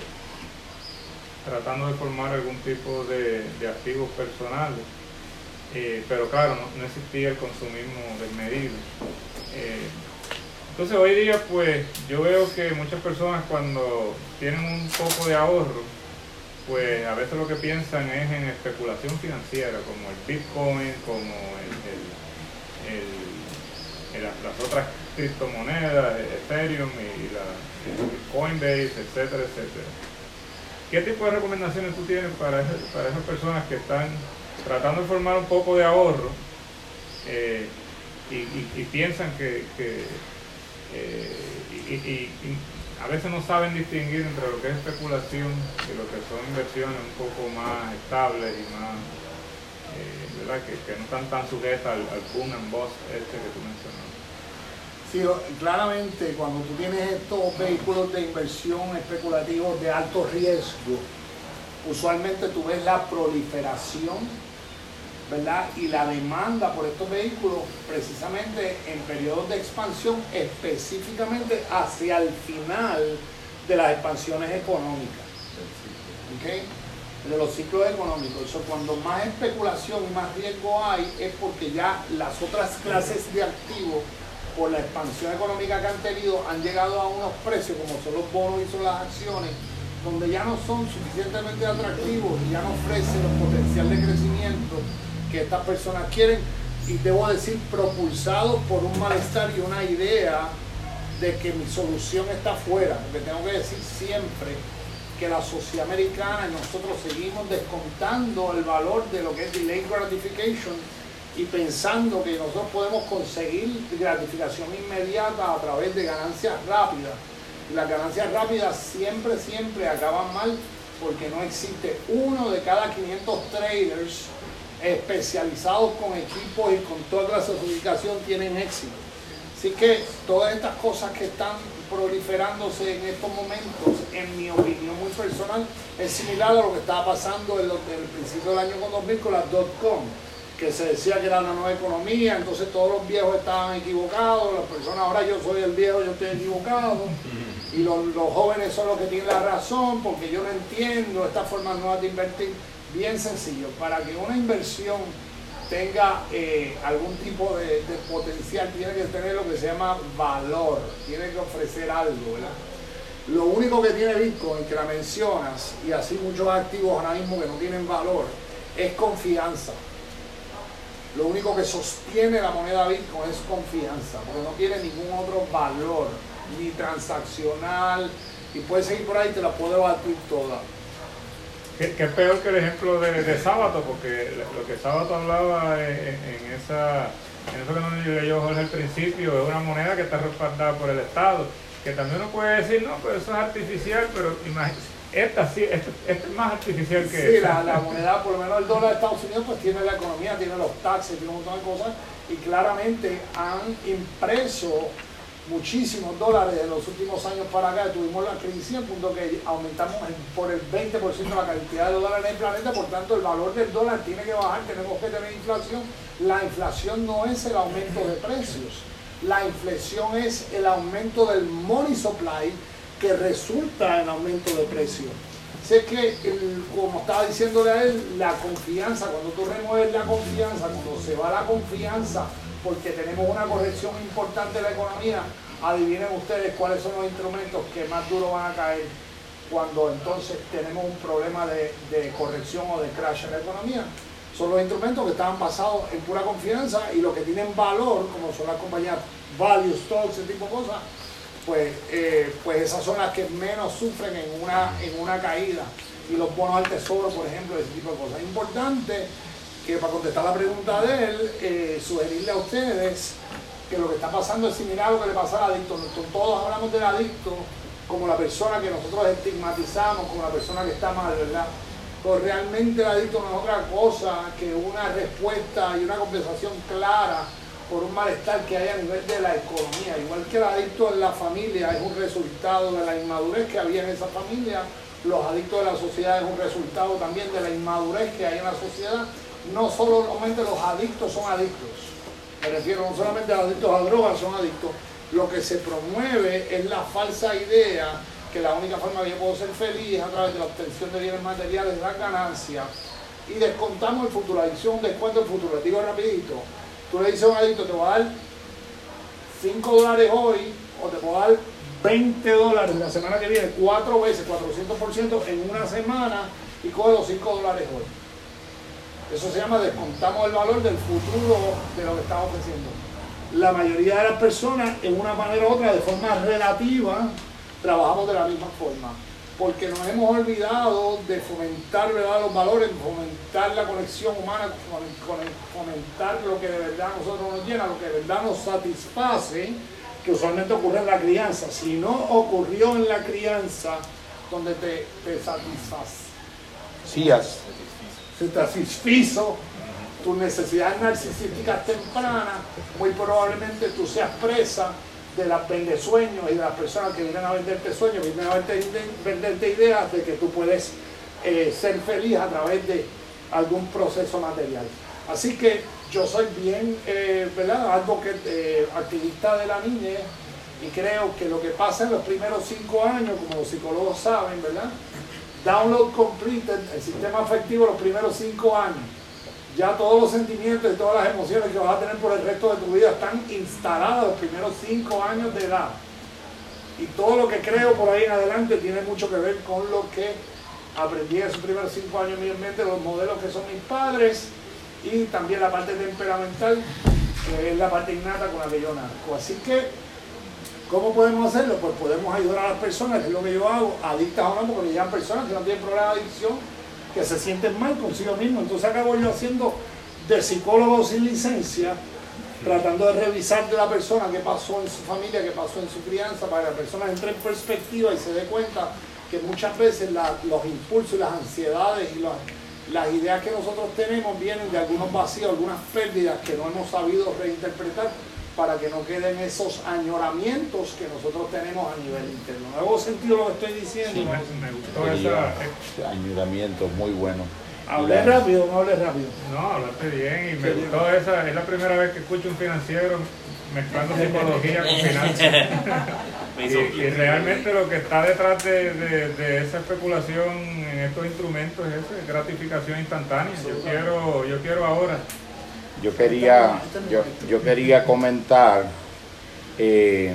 tratando de formar algún tipo de, activos personales. Eh, pero claro, no, existía el consumismo desmedido. Eh, entonces hoy día pues yo veo que muchas personas cuando tienen un poco de ahorro, pues a veces lo que piensan es en especulación financiera, como el Bitcoin, como las otras criptomonedas, Ethereum y la Coinbase, etcétera, etcétera. ¿Qué tipo de recomendaciones tú tienes para, para esas personas que están tratando de formar un poco de ahorro eh, y, piensan que, eh, a veces no saben distinguir entre lo que es especulación y lo que son inversiones un poco más estables y más, eh. Que, no están tan sujetas al, al boom and bust este que tú mencionaste? Claramente cuando tú tienes estos vehículos de inversión especulativos de alto riesgo, usualmente tú ves la proliferación ¿verdad? y la demanda por estos vehículos precisamente en periodos de expansión, específicamente hacia el final de las expansiones económicas. De los ciclos económicos. Eso, cuando más especulación y más riesgo hay, es porque ya las otras clases de activos por la expansión económica que han tenido, han llegado a unos precios como son los bonos y son las acciones, donde ya no son suficientemente atractivos y ya no ofrecen el potencial de crecimiento que estas personas quieren. Y debo decir propulsados por un malestar y una idea de que mi solución está fuera, porque tengo que decir siempre que la sociedad americana y nosotros seguimos descontando el valor de lo que es delayed gratification y pensando que nosotros podemos conseguir gratificación inmediata a través de ganancias rápidas. Las ganancias rápidas siempre, siempre acaban mal porque no existe uno de cada 500 traders especializados con equipos y con toda la certificación tienen éxito. Así que todas estas cosas que están proliferándose en estos momentos, en mi opinión muy personal, es similar a lo que estaba pasando en, el principio del año con 2000 con las dot-com que se decía que era una nueva economía, entonces todos los viejos estaban equivocados, las personas, ahora yo soy el viejo, yo estoy equivocado, y los, jóvenes son los que tienen la razón, porque yo no entiendo estas formas nuevas de invertir. Bien sencillo, para que una inversión tenga eh, algún tipo de, de, potencial, tiene que tener lo que se llama valor, tiene que ofrecer algo, ¿verdad? Lo único que tiene Bitcoin, que la mencionas, y así muchos activos ahora mismo que no tienen valor, es confianza. Lo único que sostiene la moneda Bitcoin es confianza, porque no tiene ningún otro valor, ni transaccional, y puedes seguir por ahí, te la puedo batir toda. Que, es peor que el ejemplo de, de Sábato, porque lo que Sábato hablaba en, esa, en eso que nos leyó Jorge al principio, es una moneda que está respaldada por el Estado, que también uno puede decir, no, pero eso es artificial, pero imagínate esta sí, esta, es más artificial que Sí, la, la, moneda, por lo menos el dólar de Estados Unidos, pues tiene la economía, tiene los taxes, tiene un montón de cosas, y claramente han impreso muchísimos dólares en los últimos años para acá. Tuvimos la crisis al punto que aumentamos por el 20% la cantidad de dólares en el planeta, por tanto el valor del dólar tiene que bajar, tenemos que tener inflación. La inflación no es el aumento de precios, la inflación es el aumento del money supply que resulta en aumento de precio. Sé que, como estaba diciéndole a él, la confianza, cuando tú remueves la confianza, cuando se va la confianza, porque tenemos una corrección importante de la economía, adivinen ustedes cuáles son los instrumentos que más duro van a caer cuando entonces tenemos un problema de, de corrección o de crash en la economía. Son los instrumentos que estaban basados en pura confianza y los que tienen valor, como son las compañías value stocks, ese tipo de cosas, pues, eh, pues esas son las que menos sufren en una, en una caída. Y los bonos al tesoro, por ejemplo, ese tipo de cosas. Es importante que para contestar la pregunta de él, eh, sugerirle a ustedes que lo que está pasando es similar a lo que le pasa al adicto. Todos hablamos del adicto como la persona que nosotros estigmatizamos, como la persona que está mal, ¿verdad? Pero realmente el adicto no es otra cosa que una respuesta y una conversación clara por un malestar que hay a nivel de la economía. Igual que el adicto en la familia es un resultado de la inmadurez que había en esa familia, los adictos de la sociedad es un resultado también de la inmadurez que hay en la sociedad. No solamente los adictos son adictos, me refiero no solamente a los adictos a drogas son adictos, lo que se promueve es la falsa idea que la única forma que yo puedo ser feliz es a través de la obtención de bienes materiales, la ganancia, y descontamos el futuro, adicción, descuento el futuro. Les digo rapidito, Tú le dices a un adicto, te voy a dar 5 dólares hoy o te puedo dar 20 dólares la semana que viene, cuatro veces, 400% en una semana y coge los 5 dólares hoy. Eso se llama descontamos el valor del futuro de lo que estamos ofreciendo. La mayoría de las personas, en una manera u otra, de forma relativa, trabajamos de la misma forma porque nos hemos olvidado de fomentar los valores, fomentar la conexión humana, fomentar lo que de verdad a nosotros nos llena, lo que de verdad nos satisface, que usualmente ocurre en la crianza. Si no ocurrió en la crianza, donde te, te satisface. Se satisfizo tus necesidades narcisísticas tempranas, muy probablemente tú seas presa de las sueños y de las personas que vienen a venderte sueños, vienen a venderte, ideas de que tú puedes eh, ser feliz a través de algún proceso material. Así que yo soy bien, eh, ¿verdad? Algo que eh, activista de la niñez y creo que lo que pasa en los primeros cinco años, como los psicólogos saben, ¿verdad? Download completed, el sistema afectivo los primeros cinco años ya todos los sentimientos y todas las emociones que vas a tener por el resto de tu vida están instaladas los primeros cinco años de edad. Y todo lo que creo por ahí en adelante tiene mucho que ver con lo que aprendí en esos primeros cinco años en mente, los modelos que son mis padres y también la parte temperamental, que es la parte innata con la que yo nazco. Así que, ¿cómo podemos hacerlo? Pues podemos ayudar a las personas, es lo que yo hago, adictas o no, porque me personas que no tienen problema de adicción que se sienten mal consigo mismo. Entonces acabo yo haciendo de psicólogo sin licencia, tratando de revisar de la persona qué pasó en su familia, qué pasó en su crianza, para que la persona entre en perspectiva y se dé cuenta que muchas veces los impulsos y las ansiedades y las ideas que nosotros tenemos vienen de algunos vacíos, algunas pérdidas que no hemos sabido reinterpretar para que no queden esos añoramientos que nosotros tenemos a nivel interno. ¿No hago sentido lo que estoy diciendo? Sí, me, gustó ese añoramiento, muy bueno. Hablé rápido, no hablé rápido. No, hablaste bien y me gustó esa. Es la primera vez que escucho un financiero mezclando psicología con finanzas. y, realmente lo que está detrás de, esa especulación en estos instrumentos es eso, gratificación instantánea. Yo quiero, yo quiero ahora. Yo quería, yo, yo quería comentar eh,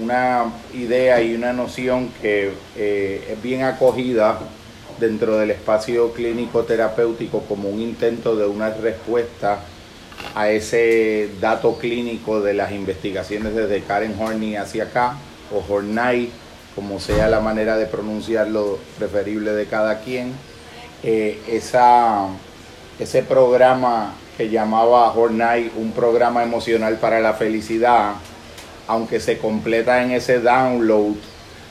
una idea y una noción que eh, es bien acogida dentro del espacio clínico terapéutico como un intento de una respuesta a ese dato clínico de las investigaciones desde Karen Horney hacia acá, o Hornay, como sea la manera de pronunciarlo preferible de cada quien, eh, esa, ese programa que llamaba Hornay un programa emocional para la felicidad, aunque se completa en ese download,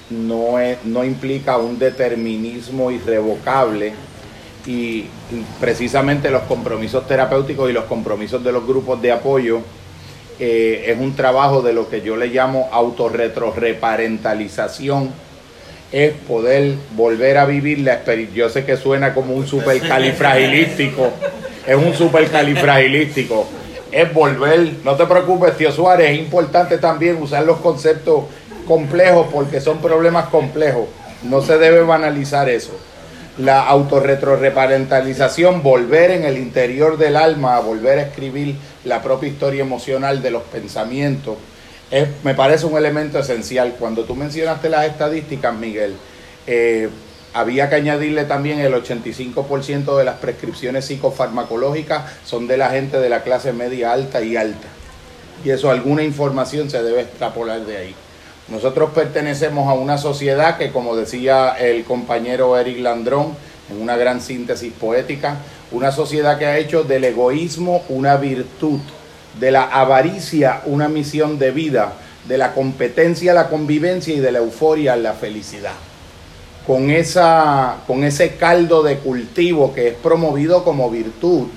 no, no implica un determinismo irrevocable. Y precisamente los compromisos terapéuticos y los compromisos de los grupos de apoyo eh, es un trabajo de lo que yo le llamo autorretroreparentalización, es poder volver a vivir la experiencia. Yo sé que suena como un supercalifragilístico, es un supercalifragilístico, es volver, no te preocupes, tío Suárez, es importante también usar los conceptos complejos porque son problemas complejos, no se debe banalizar eso. La autorretroreparentalización, volver en el interior del alma a volver a escribir la propia historia emocional de los pensamientos, me parece un elemento esencial. Cuando tú mencionaste las estadísticas, Miguel, eh, había que añadirle también el 85% de las prescripciones psicofarmacológicas son de la gente de la clase media alta y alta. Y eso, alguna información se debe extrapolar de ahí. Nosotros pertenecemos a una sociedad que, como decía el compañero Eric Landrón, en una gran síntesis poética, una sociedad que ha hecho del egoísmo una virtud, de la avaricia una misión de vida, de la competencia la convivencia y de la euforia la felicidad. Con, esa, con ese caldo de cultivo que es promovido como virtud,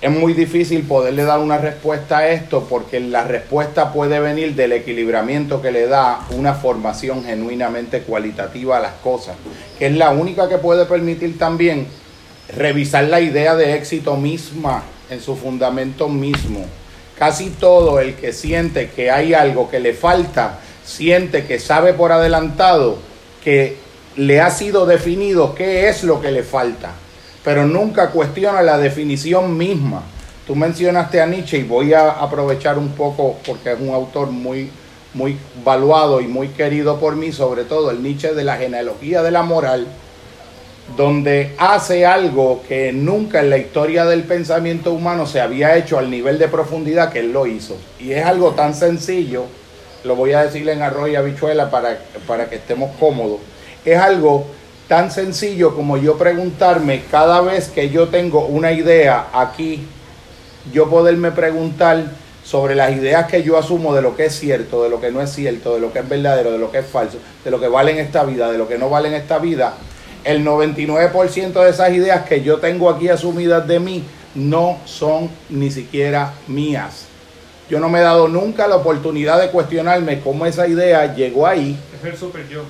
es muy difícil poderle dar una respuesta a esto porque la respuesta puede venir del equilibramiento que le da una formación genuinamente cualitativa a las cosas, que es la única que puede permitir también revisar la idea de éxito misma en su fundamento mismo. Casi todo el que siente que hay algo que le falta, siente que sabe por adelantado que le ha sido definido qué es lo que le falta pero nunca cuestiona la definición misma. Tú mencionaste a Nietzsche y voy a aprovechar un poco porque es un autor muy, muy valuado y muy querido por mí, sobre todo el Nietzsche de la genealogía de la moral, donde hace algo que nunca en la historia del pensamiento humano se había hecho al nivel de profundidad que él lo hizo. Y es algo tan sencillo, lo voy a decir en arroz y habichuela para, para que estemos cómodos, es algo tan sencillo como yo preguntarme cada vez que yo tengo una idea aquí, yo poderme preguntar sobre las ideas que yo asumo de lo que es cierto, de lo que no es cierto, de lo que es verdadero, de lo que es falso, de lo que vale en esta vida, de lo que no vale en esta vida, el 99% de esas ideas que yo tengo aquí asumidas de mí no son ni siquiera mías. Yo no me he dado nunca la oportunidad de cuestionarme cómo esa idea llegó ahí. Es el super yo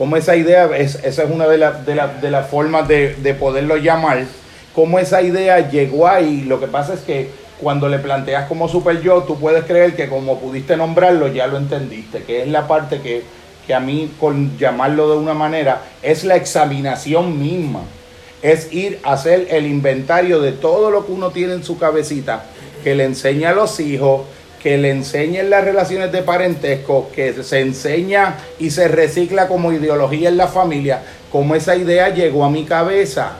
como esa idea, es, esa es una de, de, las formas de, de, poderlo llamar, cómo esa idea llegó ahí. Lo que pasa es que cuando le planteas como super yo, tú puedes creer que como pudiste nombrarlo, ya lo entendiste, que es la parte que, que a mí, con llamarlo de una manera, es la examinación misma. Es ir a hacer el inventario de todo lo que uno tiene en su cabecita, que le enseña a los hijos, que le enseñen las relaciones de parentesco, que se enseña y se recicla como ideología en la familia, como esa idea llegó a mi cabeza.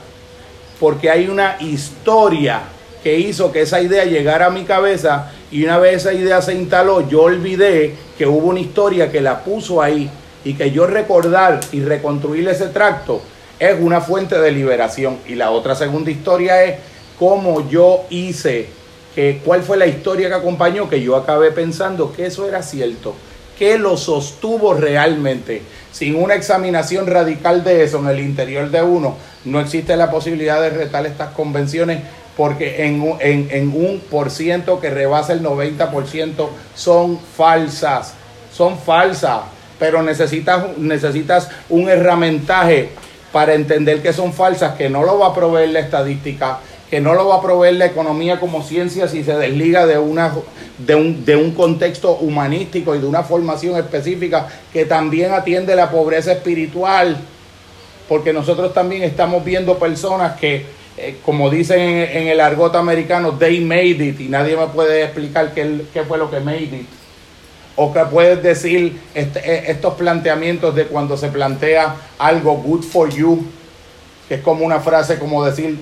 Porque hay una historia que hizo que esa idea llegara a mi cabeza y una vez esa idea se instaló, yo olvidé que hubo una historia que la puso ahí y que yo recordar y reconstruir ese tracto es una fuente de liberación. Y la otra segunda historia es cómo yo hice que cuál fue la historia que acompañó, que yo acabé pensando que eso era cierto, que lo sostuvo realmente. Sin una examinación radical de eso en el interior de uno, no existe la posibilidad de retar estas convenciones porque en, en un por ciento que rebasa el 90% son falsas, son falsas, pero necesitas, necesitas un herramientaje para entender que son falsas, que no lo va a proveer la estadística, que no lo va a proveer la economía como ciencia si se desliga de, una, de, un, de un contexto humanístico y de una formación específica que también atiende la pobreza espiritual, porque nosotros también estamos viendo personas que, eh, como dicen en, el argot americano, they made it, y nadie me puede explicar qué, qué fue lo que made it. O que puedes decir este, eh, estos planteamientos de cuando se plantea algo good for you, que es como una frase como decir,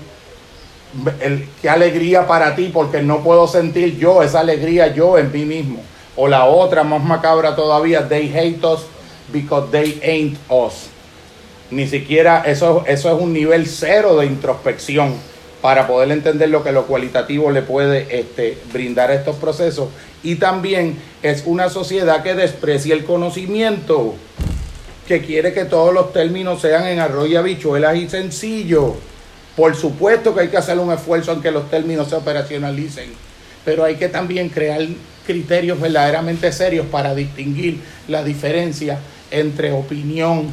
el, qué alegría para ti, porque no puedo sentir yo esa alegría yo en mí mismo. O la otra, más macabra todavía, they hate us because they ain't us. Ni siquiera eso, eso es un nivel cero de introspección para poder entender lo que lo cualitativo le puede este, brindar a estos procesos. Y también es una sociedad que desprecia el conocimiento, que quiere que todos los términos sean en arroyo y habichuelas y sencillos por supuesto que hay que hacer un esfuerzo en que los términos se operacionalicen, pero hay que también crear criterios verdaderamente serios para distinguir la diferencia entre opinión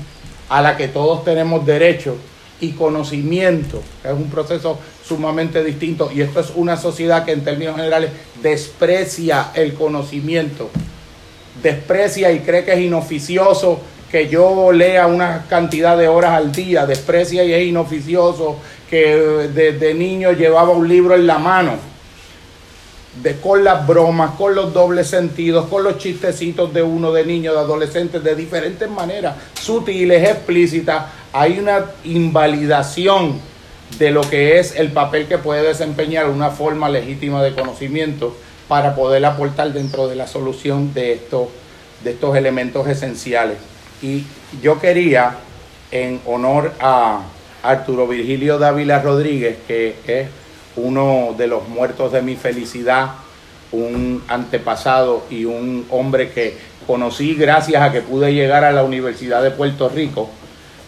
a la que todos tenemos derecho y conocimiento, que es un proceso sumamente distinto. Y esto es una sociedad que en términos generales desprecia el conocimiento, desprecia y cree que es inoficioso que yo lea una cantidad de horas al día, desprecia y es inoficioso que desde niño llevaba un libro en la mano, de, con las bromas, con los dobles sentidos, con los chistecitos de uno, de niño, de adolescentes, de diferentes maneras, sutiles, explícitas. Hay una invalidación de lo que es el papel que puede desempeñar una forma legítima de conocimiento para poder aportar dentro de la solución de de estos elementos esenciales. Y yo quería, en honor a, Arturo Virgilio Dávila Rodríguez, que es uno de los muertos de mi felicidad, un antepasado y un hombre que conocí gracias a que pude llegar a la Universidad de Puerto Rico,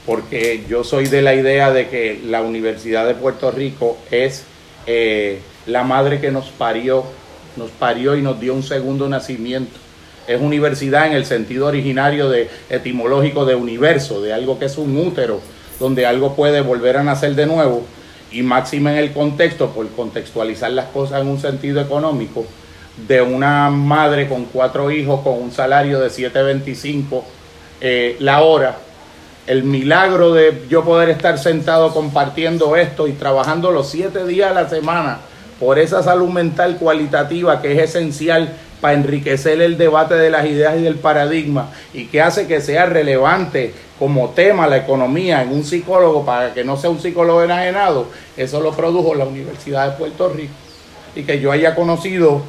porque yo soy de la idea de que la Universidad de Puerto Rico es eh, la madre que nos parió, nos parió y nos dio un segundo nacimiento. Es universidad en el sentido originario de etimológico de universo, de algo que es un útero, donde algo puede volver a nacer de nuevo y máxima en el contexto, por contextualizar las cosas en un sentido económico, de una madre con cuatro hijos con un salario de 7.25 eh, la hora, el milagro de yo poder estar sentado compartiendo esto y trabajando los siete días a la semana por esa salud mental cualitativa que es esencial para enriquecer el debate de las ideas y del paradigma y que hace que sea relevante como tema la economía en un psicólogo para que no sea un psicólogo enajenado, eso lo produjo la Universidad de Puerto Rico. Y que yo haya conocido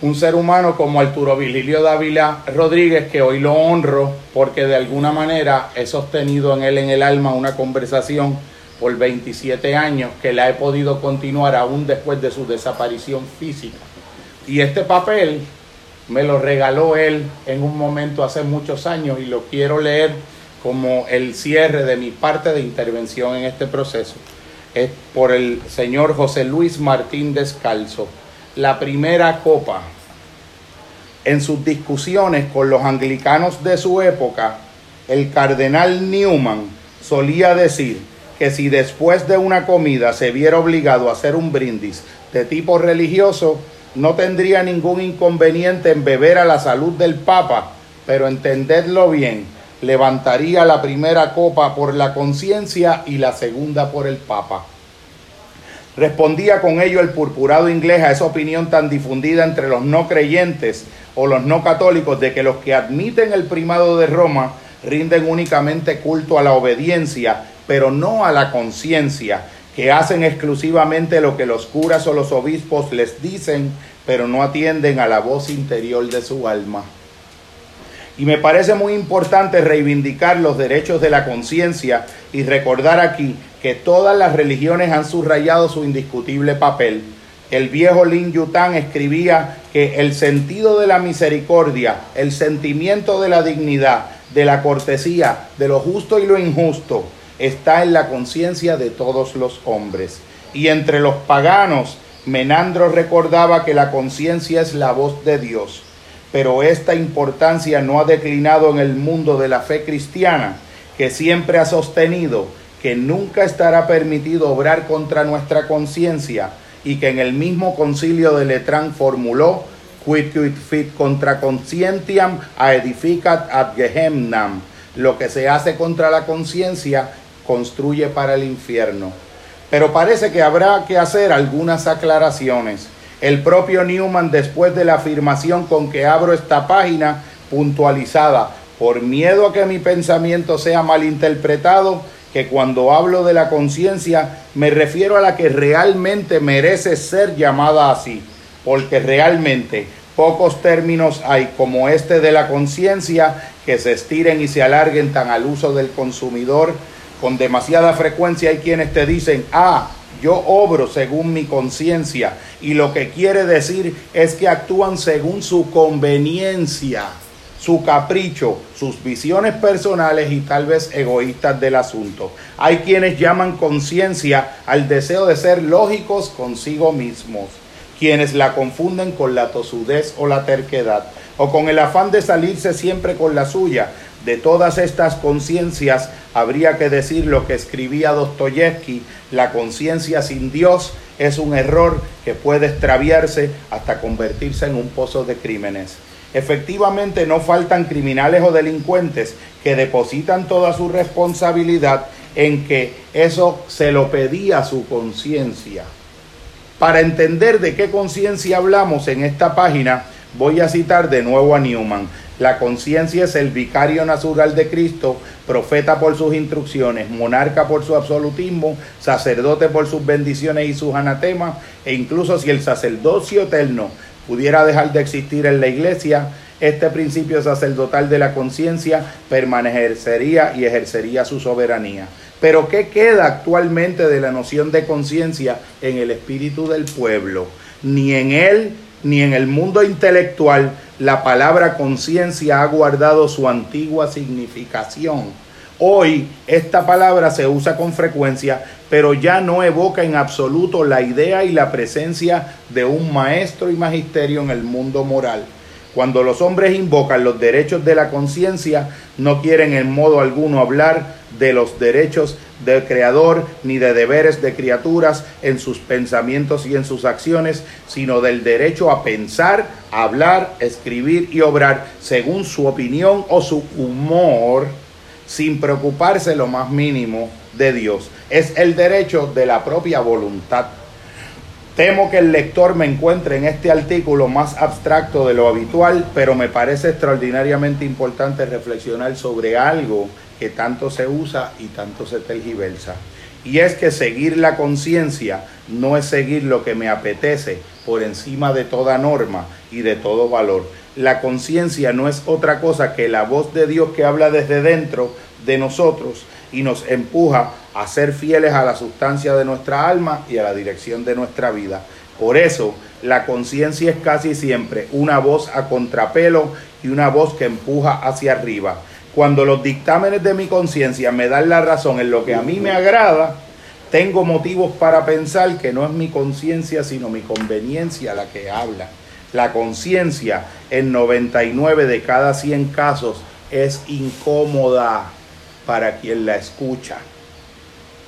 un ser humano como Arturo Vigilio Dávila Rodríguez, que hoy lo honro porque de alguna manera he sostenido en él en el alma una conversación por 27 años que la he podido continuar aún después de su desaparición física. Y este papel me lo regaló él en un momento hace muchos años y lo quiero leer como el cierre de mi parte de intervención en este proceso. Es por el señor José Luis Martín Descalzo. La primera copa. En sus discusiones con los anglicanos de su época, el cardenal Newman solía decir que si después de una comida se viera obligado a hacer un brindis de tipo religioso, no tendría ningún inconveniente en beber a la salud del Papa, pero entendedlo bien, levantaría la primera copa por la conciencia y la segunda por el Papa. Respondía con ello el purpurado inglés a esa opinión tan difundida entre los no creyentes o los no católicos de que los que admiten el primado de Roma rinden únicamente culto a la obediencia, pero no a la conciencia, que hacen exclusivamente lo que los curas o los obispos les dicen, pero no atienden a la voz interior de su alma. Y me parece muy importante reivindicar los derechos de la conciencia y recordar aquí que todas las religiones han subrayado su indiscutible papel. El viejo Lin Yutang escribía que el sentido de la misericordia, el sentimiento de la dignidad, de la cortesía, de lo justo y lo injusto, está en la conciencia de todos los hombres. Y entre los paganos, Menandro recordaba que la conciencia es la voz de Dios, pero esta importancia no ha declinado en el mundo de la fe cristiana, que siempre ha sostenido que nunca estará permitido obrar contra nuestra conciencia y que en el mismo concilio de Letrán formuló quid fit contra conscientiam edificat ad gehennam lo que se hace contra la conciencia construye para el infierno pero parece que habrá que hacer algunas aclaraciones el propio Newman después de la afirmación con que abro esta página puntualizada por miedo a que mi pensamiento sea malinterpretado que cuando hablo de la conciencia me refiero a la que realmente merece ser llamada así, porque realmente pocos términos hay como este de la conciencia que se estiren y se alarguen tan al uso del consumidor. Con demasiada frecuencia hay quienes te dicen, ah, yo obro según mi conciencia y lo que quiere decir es que actúan según su conveniencia su capricho, sus visiones personales y tal vez egoístas del asunto. Hay quienes llaman conciencia al deseo de ser lógicos consigo mismos, quienes la confunden con la tosudez o la terquedad, o con el afán de salirse siempre con la suya. De todas estas conciencias habría que decir lo que escribía Dostoyevsky, la conciencia sin Dios es un error que puede extraviarse hasta convertirse en un pozo de crímenes. Efectivamente no faltan criminales o delincuentes que depositan toda su responsabilidad en que eso se lo pedía su conciencia. Para entender de qué conciencia hablamos en esta página, voy a citar de nuevo a Newman. La conciencia es el vicario natural de Cristo, profeta por sus instrucciones, monarca por su absolutismo, sacerdote por sus bendiciones y sus anatemas, e incluso si el sacerdocio eterno pudiera dejar de existir en la iglesia, este principio sacerdotal de la conciencia permanecería y ejercería su soberanía. Pero ¿qué queda actualmente de la noción de conciencia en el espíritu del pueblo? Ni en él ni en el mundo intelectual la palabra conciencia ha guardado su antigua significación. Hoy esta palabra se usa con frecuencia pero ya no evoca en absoluto la idea y la presencia de un maestro y magisterio en el mundo moral. Cuando los hombres invocan los derechos de la conciencia, no quieren en modo alguno hablar de los derechos del creador ni de deberes de criaturas en sus pensamientos y en sus acciones, sino del derecho a pensar, hablar, escribir y obrar según su opinión o su humor, sin preocuparse lo más mínimo de Dios. Es el derecho de la propia voluntad. Temo que el lector me encuentre en este artículo más abstracto de lo habitual, pero me parece extraordinariamente importante reflexionar sobre algo que tanto se usa y tanto se tergiversa. Y es que seguir la conciencia no es seguir lo que me apetece por encima de toda norma y de todo valor. La conciencia no es otra cosa que la voz de Dios que habla desde dentro de nosotros y nos empuja a ser fieles a la sustancia de nuestra alma y a la dirección de nuestra vida. Por eso, la conciencia es casi siempre una voz a contrapelo y una voz que empuja hacia arriba. Cuando los dictámenes de mi conciencia me dan la razón en lo que a mí me agrada, tengo motivos para pensar que no es mi conciencia, sino mi conveniencia la que habla. La conciencia en 99 de cada 100 casos es incómoda para quien la escucha,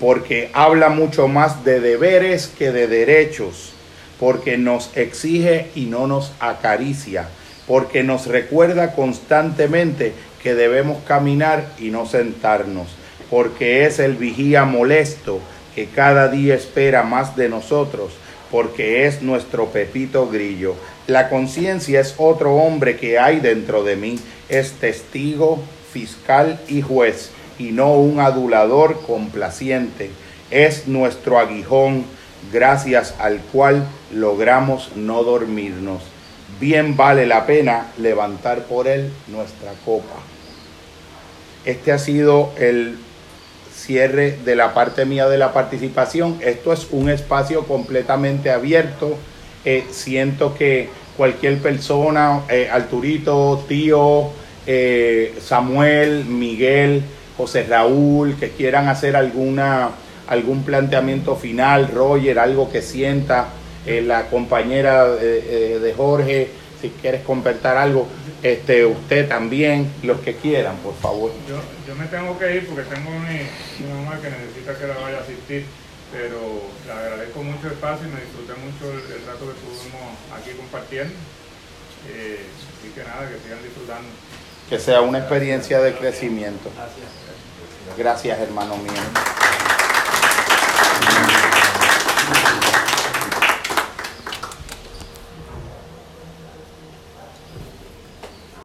porque habla mucho más de deberes que de derechos, porque nos exige y no nos acaricia, porque nos recuerda constantemente que debemos caminar y no sentarnos, porque es el vigía molesto que cada día espera más de nosotros, porque es nuestro pepito grillo. La conciencia es otro hombre que hay dentro de mí, es testigo, fiscal y juez y no un adulador complaciente. Es nuestro aguijón, gracias al cual logramos no dormirnos. Bien vale la pena levantar por él nuestra copa. Este ha sido el cierre de la parte mía de la participación. Esto es un espacio completamente abierto. Eh, siento que cualquier persona, eh, Arturito, tío, eh, Samuel, Miguel, José Raúl, que quieran hacer alguna, algún planteamiento final, Roger, algo que sienta, eh, la compañera eh, eh, de Jorge, si quieres comentar algo, este, usted también, los que quieran, por favor. Yo, yo me tengo que ir porque tengo mi, mamá que necesita que la vaya a asistir, pero le agradezco mucho el espacio y me disfruté mucho el, rato que estuvimos aquí compartiendo. Eh, así que nada, que sigan disfrutando. Que sea una experiencia de crecimiento. Gracias. Gracias, hermano mío.